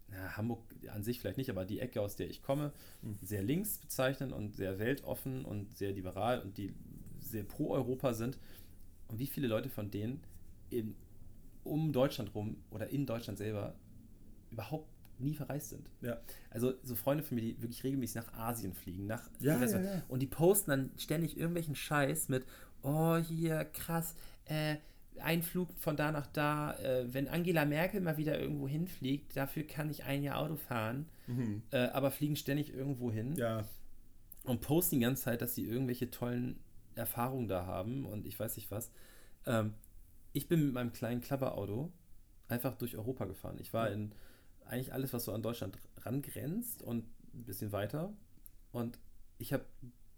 na, Hamburg an sich vielleicht nicht, aber die Ecke, aus der ich komme, Mhm. sehr links bezeichnen und sehr weltoffen und sehr liberal und die sehr pro Europa sind. Und wie viele Leute von denen in, um Deutschland rum oder in Deutschland selber überhaupt nie verreist sind. Ja. Also so Freunde von mir, die wirklich regelmäßig nach Asien fliegen, nach Ja, ja, ja. und die posten dann ständig irgendwelchen Scheiß mit, oh hier krass, äh, ein Flug von da nach da, äh, wenn Angela Merkel mal wieder irgendwo hinfliegt, dafür kann ich ein Jahr Auto fahren, Mhm. äh, aber fliegen ständig irgendwo hin Ja. und posten die ganze Zeit, dass sie irgendwelche tollen Erfahrungen da haben und ich weiß nicht was. Ähm, ich bin mit meinem kleinen Klapperauto einfach durch Europa gefahren. Ich war in eigentlich alles, was so an Deutschland rangrenzt und ein bisschen weiter. Und ich habe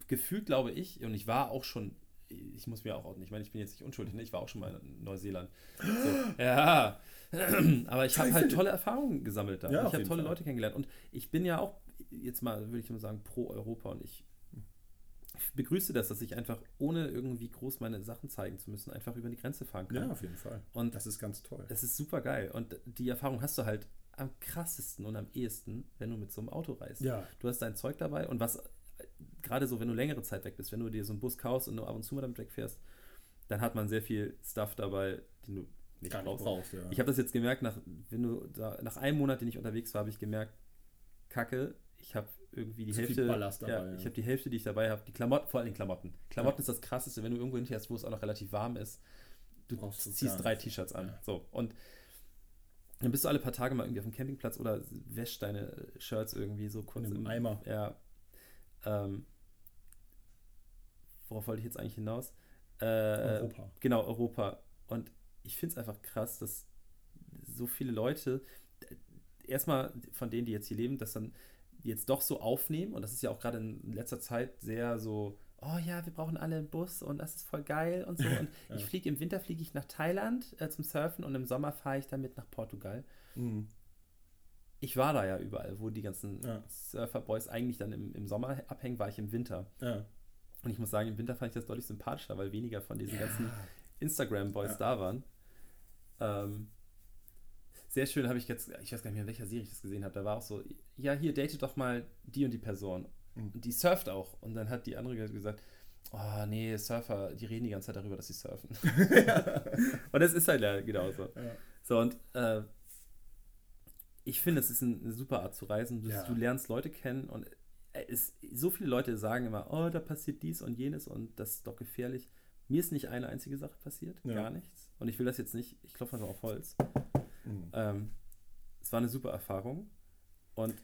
gefühlt, glaube ich, und ich war auch schon ich muss mir auch outen. Ich meine, ich bin jetzt nicht unschuldig, ne? ich war auch schon mal in Neuseeland. So, *gasps* ja, *clears throat* aber ich habe halt tolle Erfahrungen gesammelt da. Ja, ich habe tolle Fall. Leute kennengelernt und ich bin ja auch, jetzt mal, würde ich mal sagen, pro Europa und ich begrüße das, dass ich einfach, ohne irgendwie groß meine Sachen zeigen zu müssen, einfach über die Grenze fahren kann. Ja, auf jeden Fall. Und Das ist ganz toll. es ist super geil. Und die Erfahrung hast du halt am krassesten und am ehesten, wenn du mit so einem Auto reist. Ja. Du hast dein Zeug dabei und was, gerade so, wenn du längere Zeit weg bist, wenn du dir so einen Bus kaufst und nur ab und zu mal damit wegfährst, dann hat man sehr viel Stuff dabei, den du nicht Gar nicht brauchst. brauchst, ja. Ich habe das jetzt gemerkt, nach, wenn du da, nach einem Monat, den ich unterwegs war, habe ich gemerkt, Kacke, ich habe irgendwie die Zu Hälfte. Ballast dabei, ja, ja. ich habe die Hälfte, die ich dabei habe, die Klamotten, vor allem Klamotten. Klamotten ist das krasseste, wenn du irgendwo hinfährst, wo es auch noch relativ warm ist. Du Brauchst ziehst drei. T-Shirts an. Ja. So. Und dann bist du alle paar Tage mal irgendwie auf dem Campingplatz oder wäschst deine Shirts irgendwie so kurz In einem im Eimer. Ja. Ähm, worauf wollte ich jetzt eigentlich hinaus? Äh, Europa. Genau, Europa. Und ich finde es einfach krass, dass so viele Leute, erstmal von denen, die jetzt hier leben, das dann jetzt doch so aufnehmen. Und das ist ja auch gerade in letzter Zeit sehr so, oh ja, wir brauchen alle einen Bus und das ist voll geil und so. *laughs* Und Ja. ich fliege im Winter fliege ich nach Thailand äh, zum Surfen und im Sommer fahre ich damit nach Portugal. Mhm. Ich war da ja überall, wo die ganzen Ja. Surfer-Boys eigentlich dann im, im Sommer abhängen, war ich im Winter. Ja. Und ich muss sagen, im Winter fand ich das deutlich sympathischer, weil weniger von diesen ganzen Instagram-Boys da waren. Ähm, sehr schön habe ich jetzt, ich weiß gar nicht mehr, in welcher Serie ich das gesehen habe, da war auch so, ja, hier date doch mal die und die Person. Mhm. Und die surft auch. Und dann hat die andere gesagt, oh nee, Surfer, die reden die ganze Zeit darüber, dass sie surfen. *laughs* und das ist halt ja genauso. Ja. So, und äh, ich finde, es ist ein- eine super Art zu reisen. Du, Ja. du lernst Leute kennen und äh, es, so viele Leute sagen immer, oh, da passiert dies und jenes und das ist doch gefährlich. Mir ist nicht eine einzige Sache passiert, Ja. gar nichts. Und ich will das jetzt nicht, ich klopfe einfach auf Holz. Mhm. Ähm, es war eine super Erfahrung und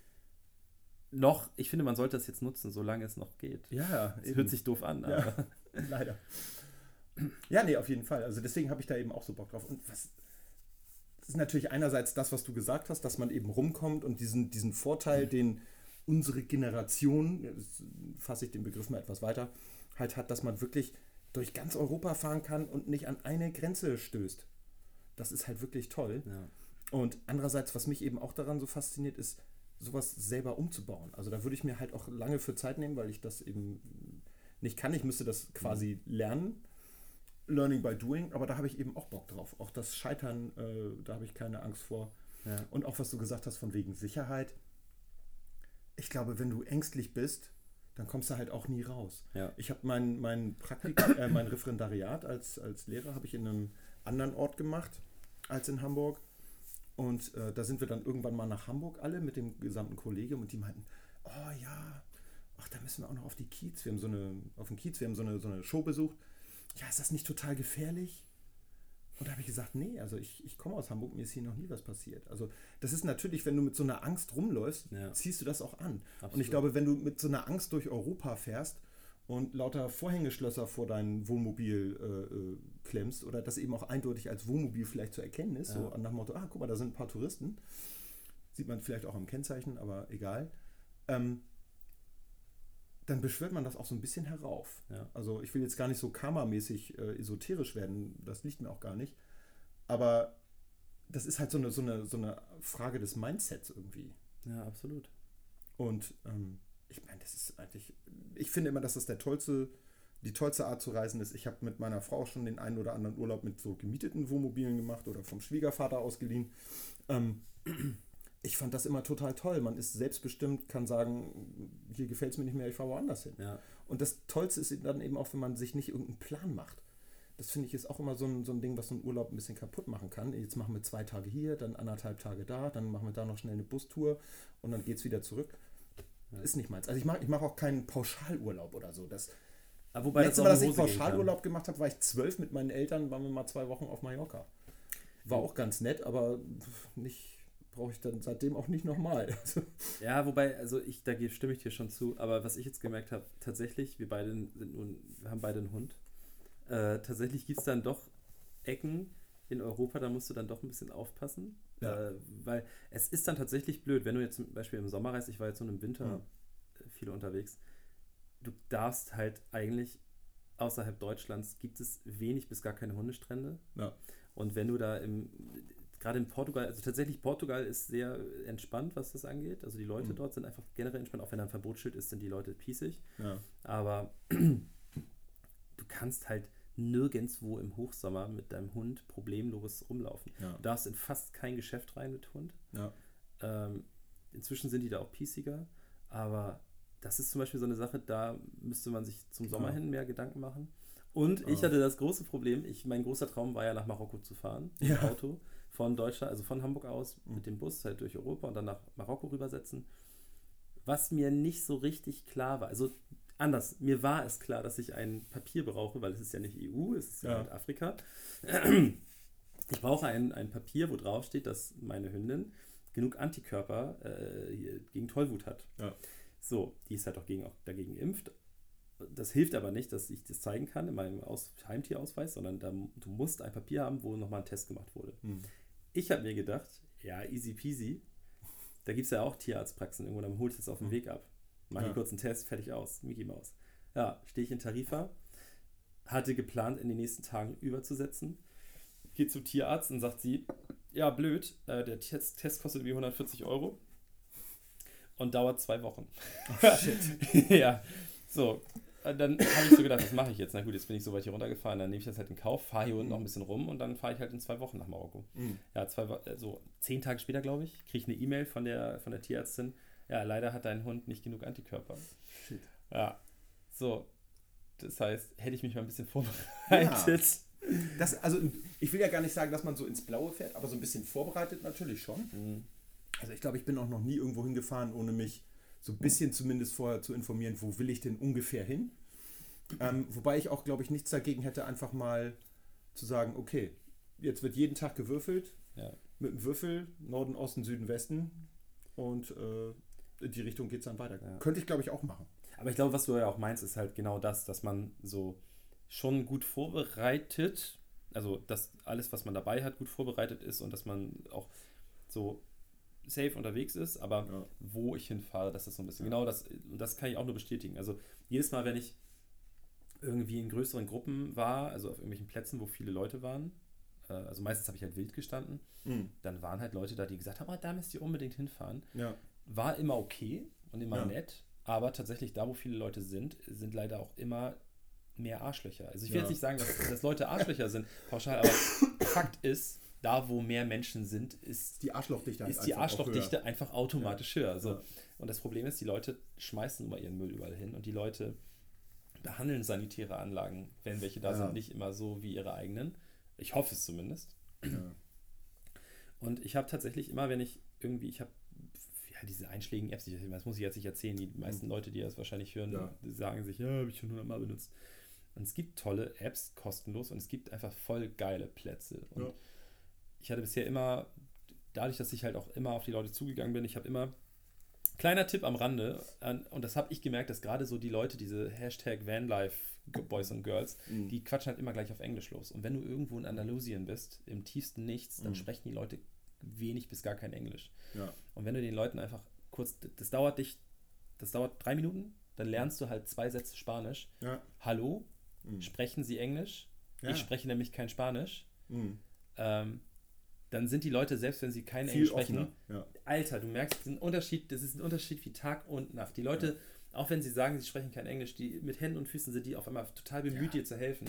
noch, ich finde, man sollte das jetzt nutzen, solange es noch geht. Ja, Es hört sich doof an, Ja. aber *laughs* Leider. Ja, nee, auf jeden Fall. Also deswegen habe ich da eben auch so Bock drauf. Und was das ist natürlich einerseits das, was du gesagt hast, dass man eben rumkommt und diesen, diesen Vorteil, den unsere Generation, fasse ich den Begriff mal etwas weiter, halt hat, dass man wirklich durch ganz Europa fahren kann und nicht an eine Grenze stößt. Das ist halt wirklich toll. ja. Und andererseits, was mich eben auch daran so fasziniert, ist, sowas selber umzubauen. Also da würde ich mir halt auch lange für Zeit nehmen, weil ich das eben nicht kann. Ich müsste das quasi lernen. Learning by doing, aber da habe ich eben auch Bock drauf. Auch das Scheitern, äh, da habe ich keine Angst vor. Ja. Und auch was du gesagt hast von wegen Sicherheit. Ich glaube, wenn du ängstlich bist, dann kommst du halt auch nie raus. Ja. Ich habe mein, mein Praktik, äh, mein Referendariat als, als Lehrer habe ich in einem anderen Ort gemacht als in Hamburg. Und äh, da sind wir dann irgendwann mal nach Hamburg alle mit dem gesamten Kollegium und die meinten, oh ja, ach, da müssen wir auch noch auf die Kiez. Wir haben so eine, auf den Kiez, wir haben so eine, so eine Show besucht. Ja, ist das nicht total gefährlich? Und da habe ich gesagt, nee, also ich, ich komme aus Hamburg, mir ist hier noch nie was passiert. Also das ist natürlich, wenn du mit so einer Angst rumläufst, Ja. ziehst du das auch an. Und Absolut. ich glaube, wenn du mit so einer Angst durch Europa fährst und lauter Vorhängeschlösser vor dein Wohnmobil äh, äh, klemmst oder das eben auch eindeutig als Wohnmobil vielleicht zu erkennen ist, so Ja. nach dem Motto, ah, guck mal, da sind ein paar Touristen. Sieht man vielleicht auch am Kennzeichen, aber egal. Ähm, dann beschwört man das auch so ein bisschen herauf. Ja. Also ich will jetzt gar nicht so karmamäßig äh, esoterisch werden, das liegt mir auch gar nicht. Aber das ist halt so eine, so eine, so eine Frage des Mindsets irgendwie. ja, absolut. Und ähm, ich meine, das ist eigentlich, ich finde immer, dass das der tollste, die tollste Art zu reisen ist. Ich habe mit meiner Frau schon den einen oder anderen Urlaub mit so gemieteten Wohnmobilen gemacht oder vom Schwiegervater ausgeliehen. Ähm, ich fand das immer total toll. Man ist selbstbestimmt, kann sagen, hier gefällt es mir nicht mehr, ich fahre woanders hin. Ja. Und das Tollste ist dann eben auch, wenn man sich nicht irgendeinen Plan macht. Das finde ich ist auch immer so ein, so ein Ding, was so einen Urlaub ein bisschen kaputt machen kann. Jetzt machen wir zwei Tage hier, dann anderthalb Tage da, dann machen wir da noch schnell eine Bustour und dann geht es wieder zurück. Ja. Ist nicht meins. Also ich mache ich mach auch keinen Pauschalurlaub oder so. Das Aber wobei letzte auch Mal, dass ich. Pauschalurlaub gemacht habe, war ich zwölf mit meinen Eltern, waren wir mal zwei Wochen auf Mallorca. War auch ganz nett, aber nicht brauche ich dann seitdem auch nicht nochmal. *laughs* Ja, wobei, also ich, da stimme ich dir schon zu, aber was ich jetzt gemerkt habe, tatsächlich, wir beide sind nun, wir haben beide einen Hund. Äh, tatsächlich gibt es dann doch Ecken in Europa, da musst du dann doch ein bisschen aufpassen. Ja. Äh, weil es ist dann tatsächlich blöd, wenn du jetzt zum Beispiel im Sommer reist, ich war jetzt so im Winter Mhm. äh, viel unterwegs, du darfst halt eigentlich außerhalb Deutschlands gibt es wenig bis gar keine Hundestrände. Ja. Und wenn du da im, gerade in Portugal, also tatsächlich Portugal ist sehr entspannt, was das angeht. Also die Leute Mhm. dort sind einfach generell entspannt, auch wenn da ein Verbotsschild ist, sind die Leute pießig. Ja. Aber *clears throat* du kannst halt nirgendwo im Hochsommer mit deinem Hund problemlos rumlaufen. Ja. Du darfst in fast kein Geschäft rein mit Hund. Ja. Ähm, inzwischen sind die da auch piesiger, aber das ist zum Beispiel so eine Sache, da müsste man sich zum Sommer Ja. hin mehr Gedanken machen. Und ich Ja. hatte das große Problem, ich, mein großer Traum war ja nach Marokko zu fahren, mit Ja. Auto, von Deutschland, also von Hamburg aus Mhm. mit dem Bus halt durch Europa und dann nach Marokko rübersetzen. Was mir nicht so richtig klar war, also anders, mir war es klar, dass ich ein Papier brauche, weil es ist ja nicht EU, es ist ja, Ja. halt Afrika. Ich brauche ein, ein Papier, wo drauf steht, dass meine Hündin genug Antikörper äh, gegen Tollwut hat. Ja. So, die ist halt auch, gegen, auch dagegen geimpft. Das hilft aber nicht, dass ich das zeigen kann in meinem Aus Heimtierausweis, sondern da, du musst ein Papier haben, wo nochmal ein Test gemacht wurde. Hm. Ich habe mir gedacht, ja, easy peasy. Da gibt es ja auch Tierarztpraxen irgendwo, dann hol ich das auf dem Mhm. Weg ab. Mach Ja. hier kurz einen Test, fertig aus. Mickey Maus. Ja, stehe ich in Tarifa, hatte geplant, in den nächsten Tagen überzusetzen. Geht zum Tierarzt und sagt sie, ja, blöd, äh, der Test, Test kostet irgendwie 140 Euro und dauert zwei Wochen. Oh, shit. *laughs* ja, so. Äh, Dann habe ich so gedacht, was mache ich jetzt? Na gut, jetzt bin ich so weit hier runtergefahren, dann nehme ich das halt in Kauf, fahre hier unten noch ein bisschen rum und dann fahre ich halt in zwei Wochen nach Marokko. Hm. Ja, zwei, äh, so zehn Tage später, glaube ich, kriege ich eine E-Mail von der, von der Tierärztin. Ja, leider hat dein Hund nicht genug Antikörper. Shit. Ja, so. Das heißt, hätte ich mich mal ein bisschen vorbereitet. Das, also ich will ja gar nicht sagen, dass man so ins Blaue fährt, aber so ein bisschen vorbereitet natürlich schon. Mhm. Also ich glaube, ich bin auch noch nie irgendwo hingefahren, ohne mich so ein bisschen zumindest vorher zu informieren, wo will ich denn ungefähr hin. Ähm, wobei ich auch, glaube ich, nichts dagegen hätte, einfach mal zu sagen, okay, jetzt wird jeden Tag gewürfelt Ja. mit einem Würfel, Norden, Osten, Süden, Westen und äh, in die Richtung geht es dann weiter. Ja. Könnte ich, glaube ich, auch machen. Aber ich glaube, was du ja auch meinst, ist halt genau das, dass man so schon gut vorbereitet, also dass alles, was man dabei hat, gut vorbereitet ist und dass man auch so safe unterwegs ist, aber Ja. wo ich hinfahre, das ist so ein bisschen Ja. genau das, und das kann ich auch nur bestätigen. Also jedes Mal, wenn ich irgendwie in größeren Gruppen war, also auf irgendwelchen Plätzen, wo viele Leute waren, äh, also meistens habe ich halt wild gestanden, Mhm. dann waren halt Leute da, die gesagt haben, oh, da müsst ihr unbedingt hinfahren Ja. War immer okay und immer Ja. nett, aber tatsächlich da, wo viele Leute sind, sind leider auch immer mehr Arschlöcher. Also ich will Ja. jetzt nicht sagen, dass, dass Leute Arschlöcher sind, pauschal, aber Fakt ist, da wo mehr Menschen sind, ist, Die Arschlochdichte ist die einfach auch Arschlochdichte höher. einfach automatisch höher. Also, Ja. Und das Problem ist, die Leute schmeißen immer ihren Müll überall hin und die Leute behandeln sanitäre Anlagen, wenn welche da Ja. sind, nicht immer so wie ihre eigenen. Ich hoffe es zumindest. Ja. Und ich habe tatsächlich immer, wenn ich irgendwie, ich habe ja diese einschlägigen Apps, das muss ich jetzt nicht erzählen, die meisten Leute, die das wahrscheinlich hören, Ja. sagen sich, ja, habe ich schon hundertmal benutzt. Und es gibt tolle Apps, kostenlos, und es gibt einfach voll geile Plätze. Und Ja. ich hatte bisher immer, dadurch, dass ich halt auch immer auf die Leute zugegangen bin, ich habe immer, kleiner Tipp am Rande, an, und das habe ich gemerkt, dass gerade so die Leute, diese Hashtag Vanlife Boys und Girls, Mhm. die quatschen halt immer gleich auf Englisch los. Und wenn du irgendwo in Andalusien bist, im tiefsten Nichts, dann Mhm. sprechen die Leute wenig bis gar kein Englisch. Ja. Und wenn du den Leuten einfach kurz, das dauert dich, das dauert drei Minuten, dann lernst du halt zwei Sätze Spanisch. Ja. Hallo, Mhm. sprechen Sie Englisch? Ja. Ich spreche nämlich kein Spanisch. Mhm. Ähm, dann sind die Leute, selbst wenn sie kein Viel Englisch sprechen. Ja. Alter, du merkst den Unterschied, das ist ein Unterschied wie Tag und Nacht. Die Leute, auch wenn sie sagen, sie sprechen kein Englisch, die mit Händen und Füßen sind die auf einmal total bemüht, dir zu helfen.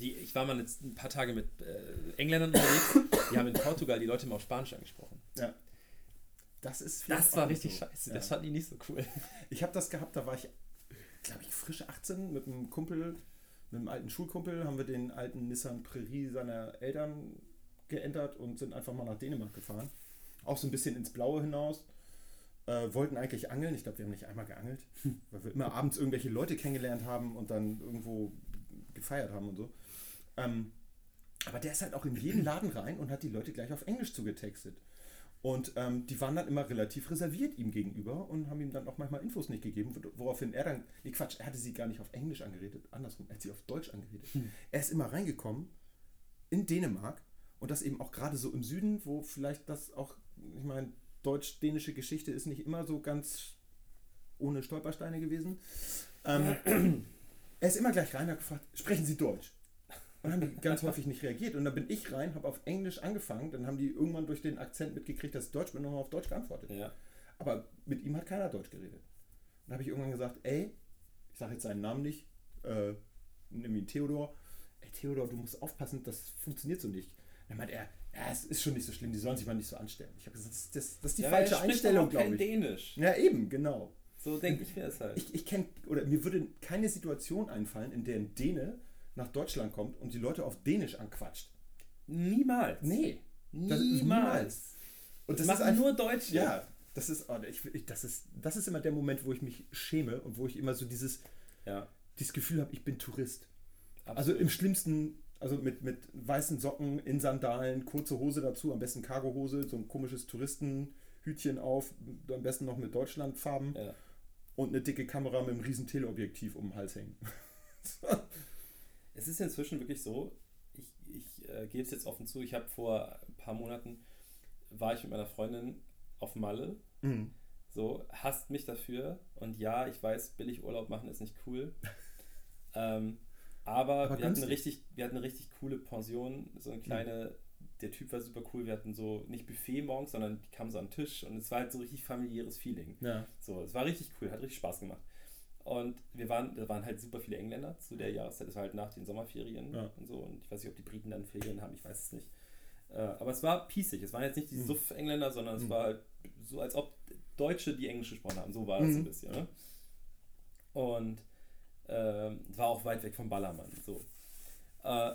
Die, ich war mal jetzt ein paar Tage mit äh, Engländern unterwegs, die haben in Portugal die Leute mal auf Spanisch angesprochen. ja. Das ist Das war richtig so. scheiße, Ja. das fanden die nicht so cool. Ich habe das gehabt, da war ich, glaube ich, frisch 18 mit einem Kumpel, mit einem alten Schulkumpel, haben wir den alten Nissan Prärie seiner Eltern geändert und sind einfach mal nach Dänemark gefahren. Auch so ein bisschen ins Blaue hinaus. Äh, wollten eigentlich angeln. Ich glaube, wir haben nicht einmal geangelt, weil wir immer abends irgendwelche Leute kennengelernt haben und dann irgendwo gefeiert haben und so. Ähm, aber der ist halt auch in jeden *clears throat* Laden rein und hat die Leute gleich auf Englisch zugetextet. Und ähm, die waren dann immer relativ reserviert ihm gegenüber und haben ihm dann auch manchmal Infos nicht gegeben, woraufhin er dann, nee Quatsch, er hatte sie gar nicht auf Englisch angeredet, andersrum, er hat sie auf Deutsch angeredet. Er ist immer reingekommen in Dänemark und das eben auch gerade so im Süden, wo vielleicht das auch, ich meine, deutsch-dänische Geschichte ist nicht immer so ganz ohne Stolpersteine gewesen. Ähm, Er ist immer gleich rein, hat gefragt, sprechen Sie Deutsch? Und haben die ganz häufig nicht reagiert. Und dann bin ich rein, habe auf Englisch angefangen, dann haben die irgendwann durch den Akzent mitgekriegt, dass ich Deutsch bin und haben auf Deutsch geantwortet. Ja. Aber mit ihm hat keiner Deutsch geredet. Dann habe ich irgendwann gesagt, ey, ich sage jetzt seinen Namen nicht, äh, nimm ihn Theodor. Ey, Theodor, du musst aufpassen, das funktioniert so nicht. Dann meint er, ja, es ist schon nicht so schlimm, die sollen sich mal nicht so anstellen. Ich habe gesagt, das, das, das ist die ja, falsche er Einstellung, glaube ich. Dänisch. Ja, eben, genau. So denke ich mir das halt. Ich, ich kenne, oder mir würde keine Situation einfallen, in der ein Däne nach Deutschland kommt und die Leute auf Dänisch anquatscht. niemals. Nee. Ist Niemals. Und Das, das, machen nur Deutsche. Ja, das ist, oh, ich, ich, das ist, das ist immer der Moment, wo ich mich schäme und wo ich immer so dieses, Ja. dieses Gefühl habe, ich bin Tourist. Absolut. Also im schlimmsten, also mit, mit weißen Socken, in Sandalen, kurze Hose dazu, am besten Cargohose, so ein komisches Touristenhütchen auf, am besten noch mit Deutschlandfarben Ja. Und eine dicke Kamera mit einem riesen Teleobjektiv um den Hals hängen. *laughs* Es ist inzwischen wirklich so, ich, ich äh, gebe es jetzt offen zu, ich habe vor ein paar Monaten, war ich mit meiner Freundin auf Malle, Mhm. so, hasst mich dafür und ja, ich weiß, billig Urlaub machen ist nicht cool, *laughs* ähm, aber, Aber wir, hatten richtig, wir hatten eine richtig coole Pension, so eine kleine, der Typ war super cool, wir hatten so, nicht Buffet morgens, sondern die kamen so an den Tisch und es war halt so richtig familiäres Feeling. Ja. So, es war richtig cool, hat richtig Spaß gemacht. Und wir waren, da waren halt super viele Engländer zu der Jahreszeit. Das war halt nach den Sommerferien Ja. und so. Und ich weiß nicht, ob die Briten dann Ferien haben, ich weiß es nicht. Äh, aber es war pießig. Es waren jetzt nicht die Mhm. Suff-Engländer, sondern es Mhm. war halt so, als ob Deutsche die Englisch gesprochen haben. So war das Mhm. ein bisschen. Ne? Und ähm, war auch weit weg vom Ballermann. So. Äh,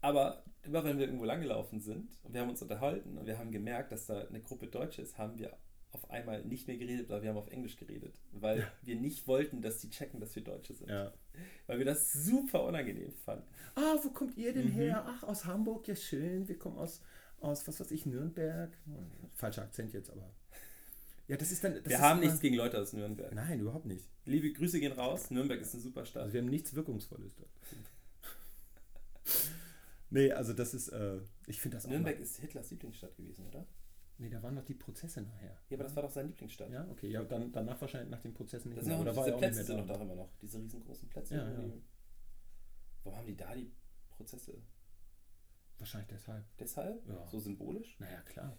aber immer wenn wir irgendwo langgelaufen sind und wir haben uns unterhalten und wir haben gemerkt, dass da eine Gruppe Deutsche ist, haben wir auf einmal nicht mehr geredet, aber wir haben auf Englisch geredet, weil wir nicht wollten, dass die checken, dass wir Deutsche sind. ja. Weil wir das super unangenehm fanden. Ah, wo kommt ihr denn Mhm. her? Ach, aus Hamburg, ja schön. Wir kommen aus, aus was weiß ich, Nürnberg. Falscher Akzent jetzt, aber. Ja, das ist dann. Das wir ist haben immer- nichts gegen Leute aus Nürnberg. Nein, überhaupt nicht. Liebe Grüße gehen raus. Nürnberg ist eine super Stadt. Also wir haben nichts Wirkungsvolles da. Nee, also das ist, äh, ich finde das auch. Nürnberg ist Hitlers Lieblingsstadt gewesen, oder? nee, da waren noch die Prozesse nachher. Ja, aber das war doch seine Lieblingsstadt. Ja, okay. Ja, dann, danach wahrscheinlich nach den Prozessen nicht Das sind mehr. auch Oder war diese auch nicht Plätze sind doch da? immer noch. Diese riesengroßen Plätze. Ja, ja. die- Warum haben die da die Prozesse? Wahrscheinlich deshalb. Deshalb? Ja. So symbolisch? Naja, klar.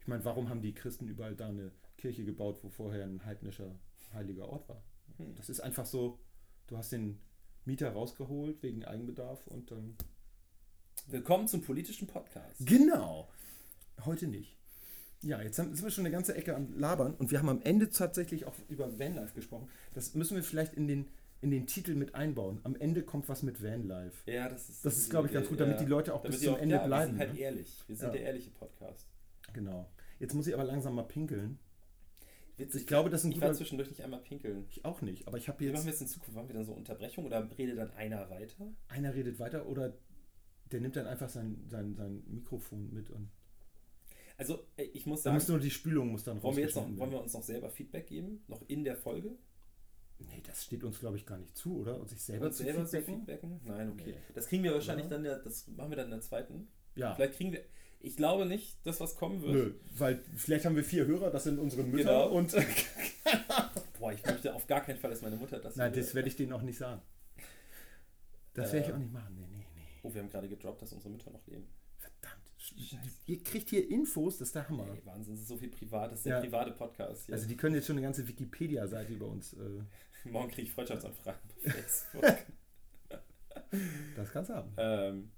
Ich meine, warum haben die Christen überall da eine Kirche gebaut, wo vorher ein heidnischer heiliger Ort war? Hm. Das ist einfach so, du hast den Mieter rausgeholt wegen Eigenbedarf und dann. Willkommen zum politischen Podcast. Genau! Heute nicht. Ja, jetzt haben, sind wir schon eine ganze Ecke am Labern und wir haben am Ende tatsächlich auch über Vanlife gesprochen. Das müssen wir vielleicht in den, in den Titel mit einbauen. Am Ende kommt was mit Vanlife. Ja, das ist. Das ist, glaube ich, ganz gut, damit die Leute auch bis zum auch, Ende ja, bleiben. Wir sind halt ne? ehrlich. Wir sind Ja. der ehrliche Podcast. Genau. Jetzt muss ich aber langsam mal pinkeln. Witzig. Ich glaube, das ist ein Ich war guter. zwischendurch nicht einmal pinkeln. Ich auch nicht, aber ich habe Wie machen jetzt. wir jetzt in Zukunft? Machen wir dann so Unterbrechung oder redet dann einer weiter? Einer redet weiter oder der nimmt dann einfach sein, sein, sein Mikrofon mit und. Also, ey, ich muss Da sagen, muss nur die Spülung muss dann wollen wir jetzt noch, wollen wir uns noch selber Feedback geben? Noch in der Folge? Nee, das steht uns, glaube ich, gar nicht zu, oder? Und sich selber Uns zu selber feedbacken? feedbacken? Nein, okay. Nee. Das kriegen wir wahrscheinlich Ja. dann, ja, das machen wir dann in der zweiten. Ja. Vielleicht kriegen wir, ich glaube nicht, dass was kommen wird. Nö, weil vielleicht haben wir vier Hörer, das sind unsere Mütter Genau. und. *laughs* Boah, ich möchte auf gar keinen Fall, dass meine Mutter das. Nein, würde. das werde ich denen auch nicht sagen. Das werde ich Äh. auch nicht machen. Nee. Oh, wir haben gerade gedroppt, dass unsere Mütter noch leben. Verdammt. Scheiße. Ihr kriegt hier Infos, das ist der Hammer. Ey, Wahnsinn, das ist so viel privat, das ist der Ja. private Podcast hier. Also die können jetzt schon eine ganze Wikipedia-Seite über uns. Äh, *laughs* Morgen kriege ich Freundschaftsanfragen bei *laughs* Facebook. das kannst du haben. ähm,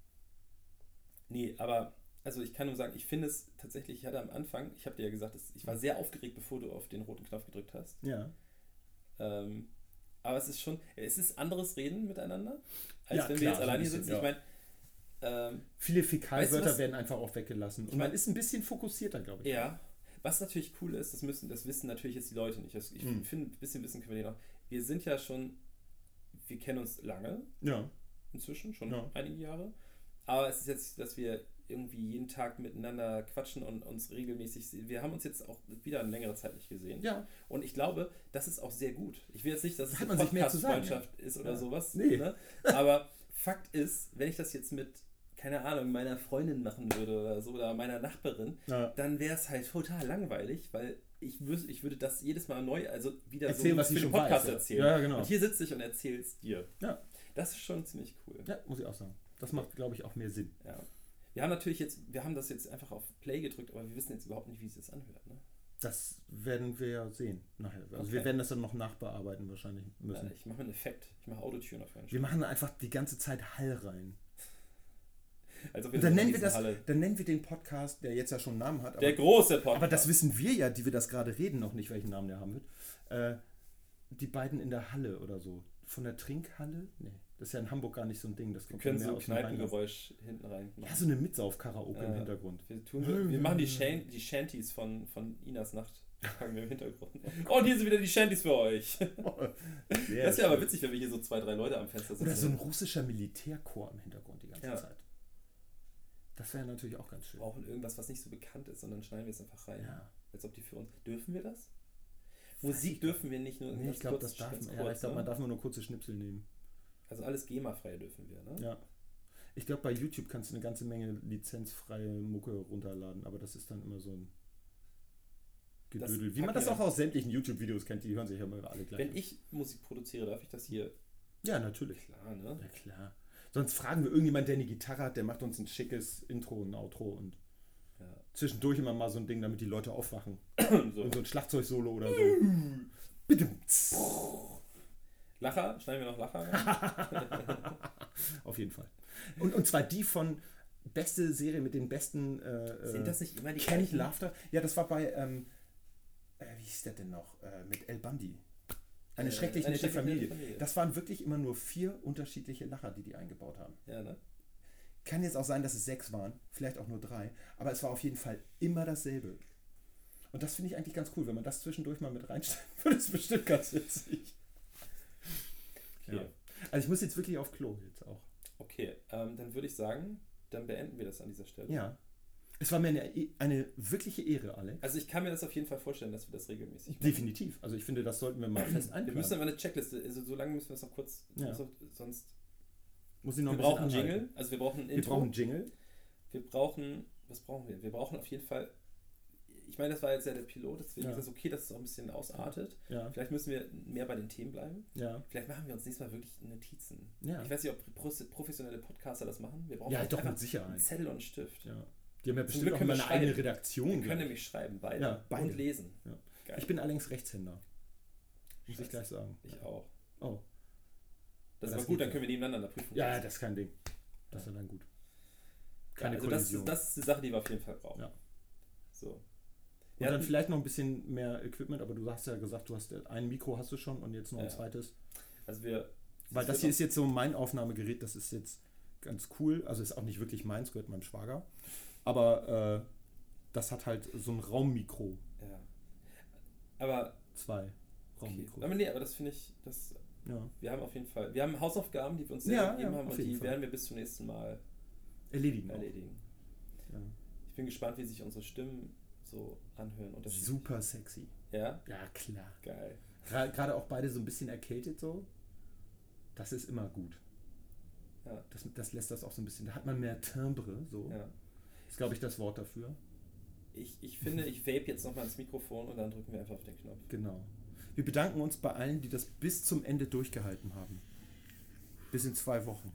nee, aber also ich kann nur sagen, ich finde es tatsächlich, ich hatte am Anfang, ich habe dir ja gesagt, ich war sehr aufgeregt, bevor du auf den roten Knopf gedrückt hast. Ja. Ähm, aber es ist schon, es ist anderes Reden miteinander, als Ja, wenn klar, wir jetzt alleine hier sitzen. Ich ja. meine, ähm, Viele Weißt du, Fäkalwörter werden einfach auch weggelassen. Und man ist ein bisschen fokussierter, glaube ich. ja, was natürlich cool ist, das müssen, das wissen natürlich jetzt die Leute nicht. Das- Ich Hm. finde, ein bisschen wissen können wir auch. Wir sind ja schon, wir kennen uns lange Ja. inzwischen, schon Ja. einige Jahre. Aber es ist jetzt, dass wir irgendwie jeden Tag miteinander quatschen und uns regelmäßig sehen. Wir haben uns jetzt auch wieder eine längere Zeit nicht gesehen. Ja. Und ich glaube, das ist auch sehr gut. Ich will jetzt nicht, dass es Hat eine Podcast-Freundschaft ist oder Ja. sowas. Nee. Ne? Aber Fakt ist, wenn ich das jetzt mit, keine Ahnung, meiner Freundin machen würde oder so, oder meiner Nachbarin, Ja. dann wäre es halt total langweilig, weil ich, wüs ich würde das jedes Mal neu, also wieder Erzählen, so was ich für den schon Podcast weiß, ja. erzählen. Ja, genau. Und hier sitze ich und erzähle es dir. Ja. Das ist schon ziemlich cool. Ja, muss ich auch sagen. Das macht, glaube ich, auch mehr Sinn. Ja. Wir haben natürlich jetzt, wir haben das jetzt einfach auf Play gedrückt, aber wir wissen jetzt überhaupt nicht, wie es sich anhört. Ne? Das werden wir ja sehen nachher. Also Okay. wir werden das dann noch nachbearbeiten wahrscheinlich müssen. Ja, ich mache einen Effekt. Ich mache Autotune auf meinen Wir machen einfach die ganze Zeit Hall rein. Also Und dann nennen wir das, dann nennen wir den Podcast, der jetzt ja schon einen Namen hat, Der aber, große Podcast. aber das wissen wir ja, die wir das gerade reden, noch nicht, welchen Namen der haben wird. Äh, die beiden in der Halle oder so. Von der Trinkhalle? Nee, das ist ja in Hamburg gar nicht so ein Ding. Das wir kommt können ja so Rheinland. Kneipengeräusch hinten rein machen. Ja, so eine Mitsauf-Karaoke im Äh, Hintergrund. Wir, so- wir machen die, Shan die Shanties von, von Inas Nacht. Fangen wir im Hintergrund. *laughs* Oh, und hier sind wieder die Shanties für euch. *laughs* Das wäre aber witzig, wenn wir hier so zwei, drei Leute am Fenster sitzen. Oder so ein russischer Militärchor im Hintergrund die ganze Ja. Zeit. Das wäre natürlich auch ganz Wir schön. brauchen irgendwas, was nicht so bekannt ist, und dann schneiden wir es einfach rein. Ja. Als ob die für uns. Dürfen wir das? Musik dürfen wir nicht nur. Nee, ich glaube, das darf man. Ja, ich glaube, ne? man darf nur nur kurze Schnipsel nehmen. Also alles GEMA-frei dürfen wir, ne? Ja. Ich glaube, bei YouTube kannst du eine ganze Menge lizenzfreie Mucke runterladen, aber das ist dann immer so ein Gedödel. Wie man das wir auch aus sämtlichen YouTube-Videos kennt, die hören sich ja immer alle gleich. Wenn an. ich Musik produziere, darf ich das hier. ja, natürlich. Klar, ne? Ja, klar. Sonst fragen wir irgendjemand, der eine Gitarre hat, der macht uns ein schickes Intro und Outro und Ja. zwischendurch immer mal so ein Ding, damit die Leute aufwachen. *clears throat* so. Und so ein Schlagzeugsolo oder so. *clears throat* Bitte. Lacher? Schneiden wir noch Lacher? *laughs* Auf jeden Fall. Und, und zwar die von beste Serie mit den besten äh, Sind das nicht immer die Kenny gleichen? Laughter. Ja, das war bei, ähm, äh, wie hieß der denn noch? Äh, mit El Bandi. Eine schrecklich eine nette schrecklich Familie. Familie. Das waren wirklich immer nur vier unterschiedliche Lacher, die die eingebaut haben. Ja, ne? Kann jetzt auch sein, dass es sechs waren, vielleicht auch nur drei, aber es war auf jeden Fall immer dasselbe. Und das finde ich eigentlich ganz cool, wenn man das zwischendurch mal mit reinstellen *laughs* würde, ist bestimmt ganz witzig. Okay. Ja. Also ich muss jetzt wirklich auf Klo jetzt auch. Okay, ähm, dann würde ich sagen, dann beenden wir das an dieser Stelle. Ja. Es war mir eine, eine wirkliche Ehre, Alex. Also ich kann mir das auf jeden Fall vorstellen, dass wir das regelmäßig machen. Definitiv. Also ich finde, das sollten wir mal fest Wir einplanen. müssen aber eine Checkliste, also so lange müssen wir es noch kurz, Ja. so, sonst. Muss ich noch Wir ein brauchen einen Jingle, also wir brauchen ein Wir Intro. brauchen einen Jingle. Wir brauchen, was brauchen wir? Wir brauchen auf jeden Fall, ich meine, das war jetzt ja der Pilot, deswegen Ja. ist es okay, dass es auch ein bisschen ausartet. Ja. Vielleicht müssen wir mehr bei den Themen bleiben. Ja. Vielleicht machen wir uns nächstes Mal wirklich Notizen. Ja. Ich weiß nicht, ob pro- professionelle Podcaster das machen. Wir brauchen Ja, vielleicht doch, einfach mit Sicherheit. einen Zettel und einen Stift. ja. Die haben ja bestimmt auch wir eine eigene. Redaktion. Wir können nämlich schreiben, beide. Ja, beide. Und lesen. Ja. Ich bin allerdings Rechtshänder. Muss ich gleich sagen. Ich auch. Oh. Das ist Das aber geht gut, dann ja. können wir nebeneinander prüfen. Ja, ja, das ist kein Ding. Das ist ja dann gut. Ja, Keine also das, Kollision. ist- das ist die Sache, die wir auf jeden Fall brauchen. Ja. So. Und Ja, dann vielleicht noch ein bisschen mehr Equipment, aber du hast ja gesagt, du hast ja- ein Mikro hast du schon und jetzt noch ein Ja. zweites. Also wir. Weil das hier ist jetzt so mein Aufnahmegerät, das ist jetzt ganz cool. Also ist auch nicht wirklich meins, gehört meinem Schwager. Aber äh, das hat halt so ein Raummikro. Ja. Aber. Zwei Okay. Raummikros. Aber nee, aber das finde ich. Das, Ja. wir haben auf jeden Fall. Wir haben Hausaufgaben, die wir uns Ja, selber gegeben ja, haben und die Fall. werden wir bis zum nächsten Mal Erledigen. erledigen. Ja. Ich bin gespannt, wie sich unsere Stimmen so anhören. Super sexy. Ja? Ja, klar. Geil. Gerade auch beide so ein bisschen erkältet so. Das ist immer gut. Ja. Das, das lässt das auch so ein bisschen. Da hat man mehr Timbre, so. ja. Ist, glaube ich, das Wort dafür. Ich, ich finde, ich vape jetzt nochmal ins Mikrofon und dann drücken wir einfach auf den Knopf. Genau. Wir bedanken uns bei allen, die das bis zum Ende durchgehalten haben. Bis in zwei Wochen.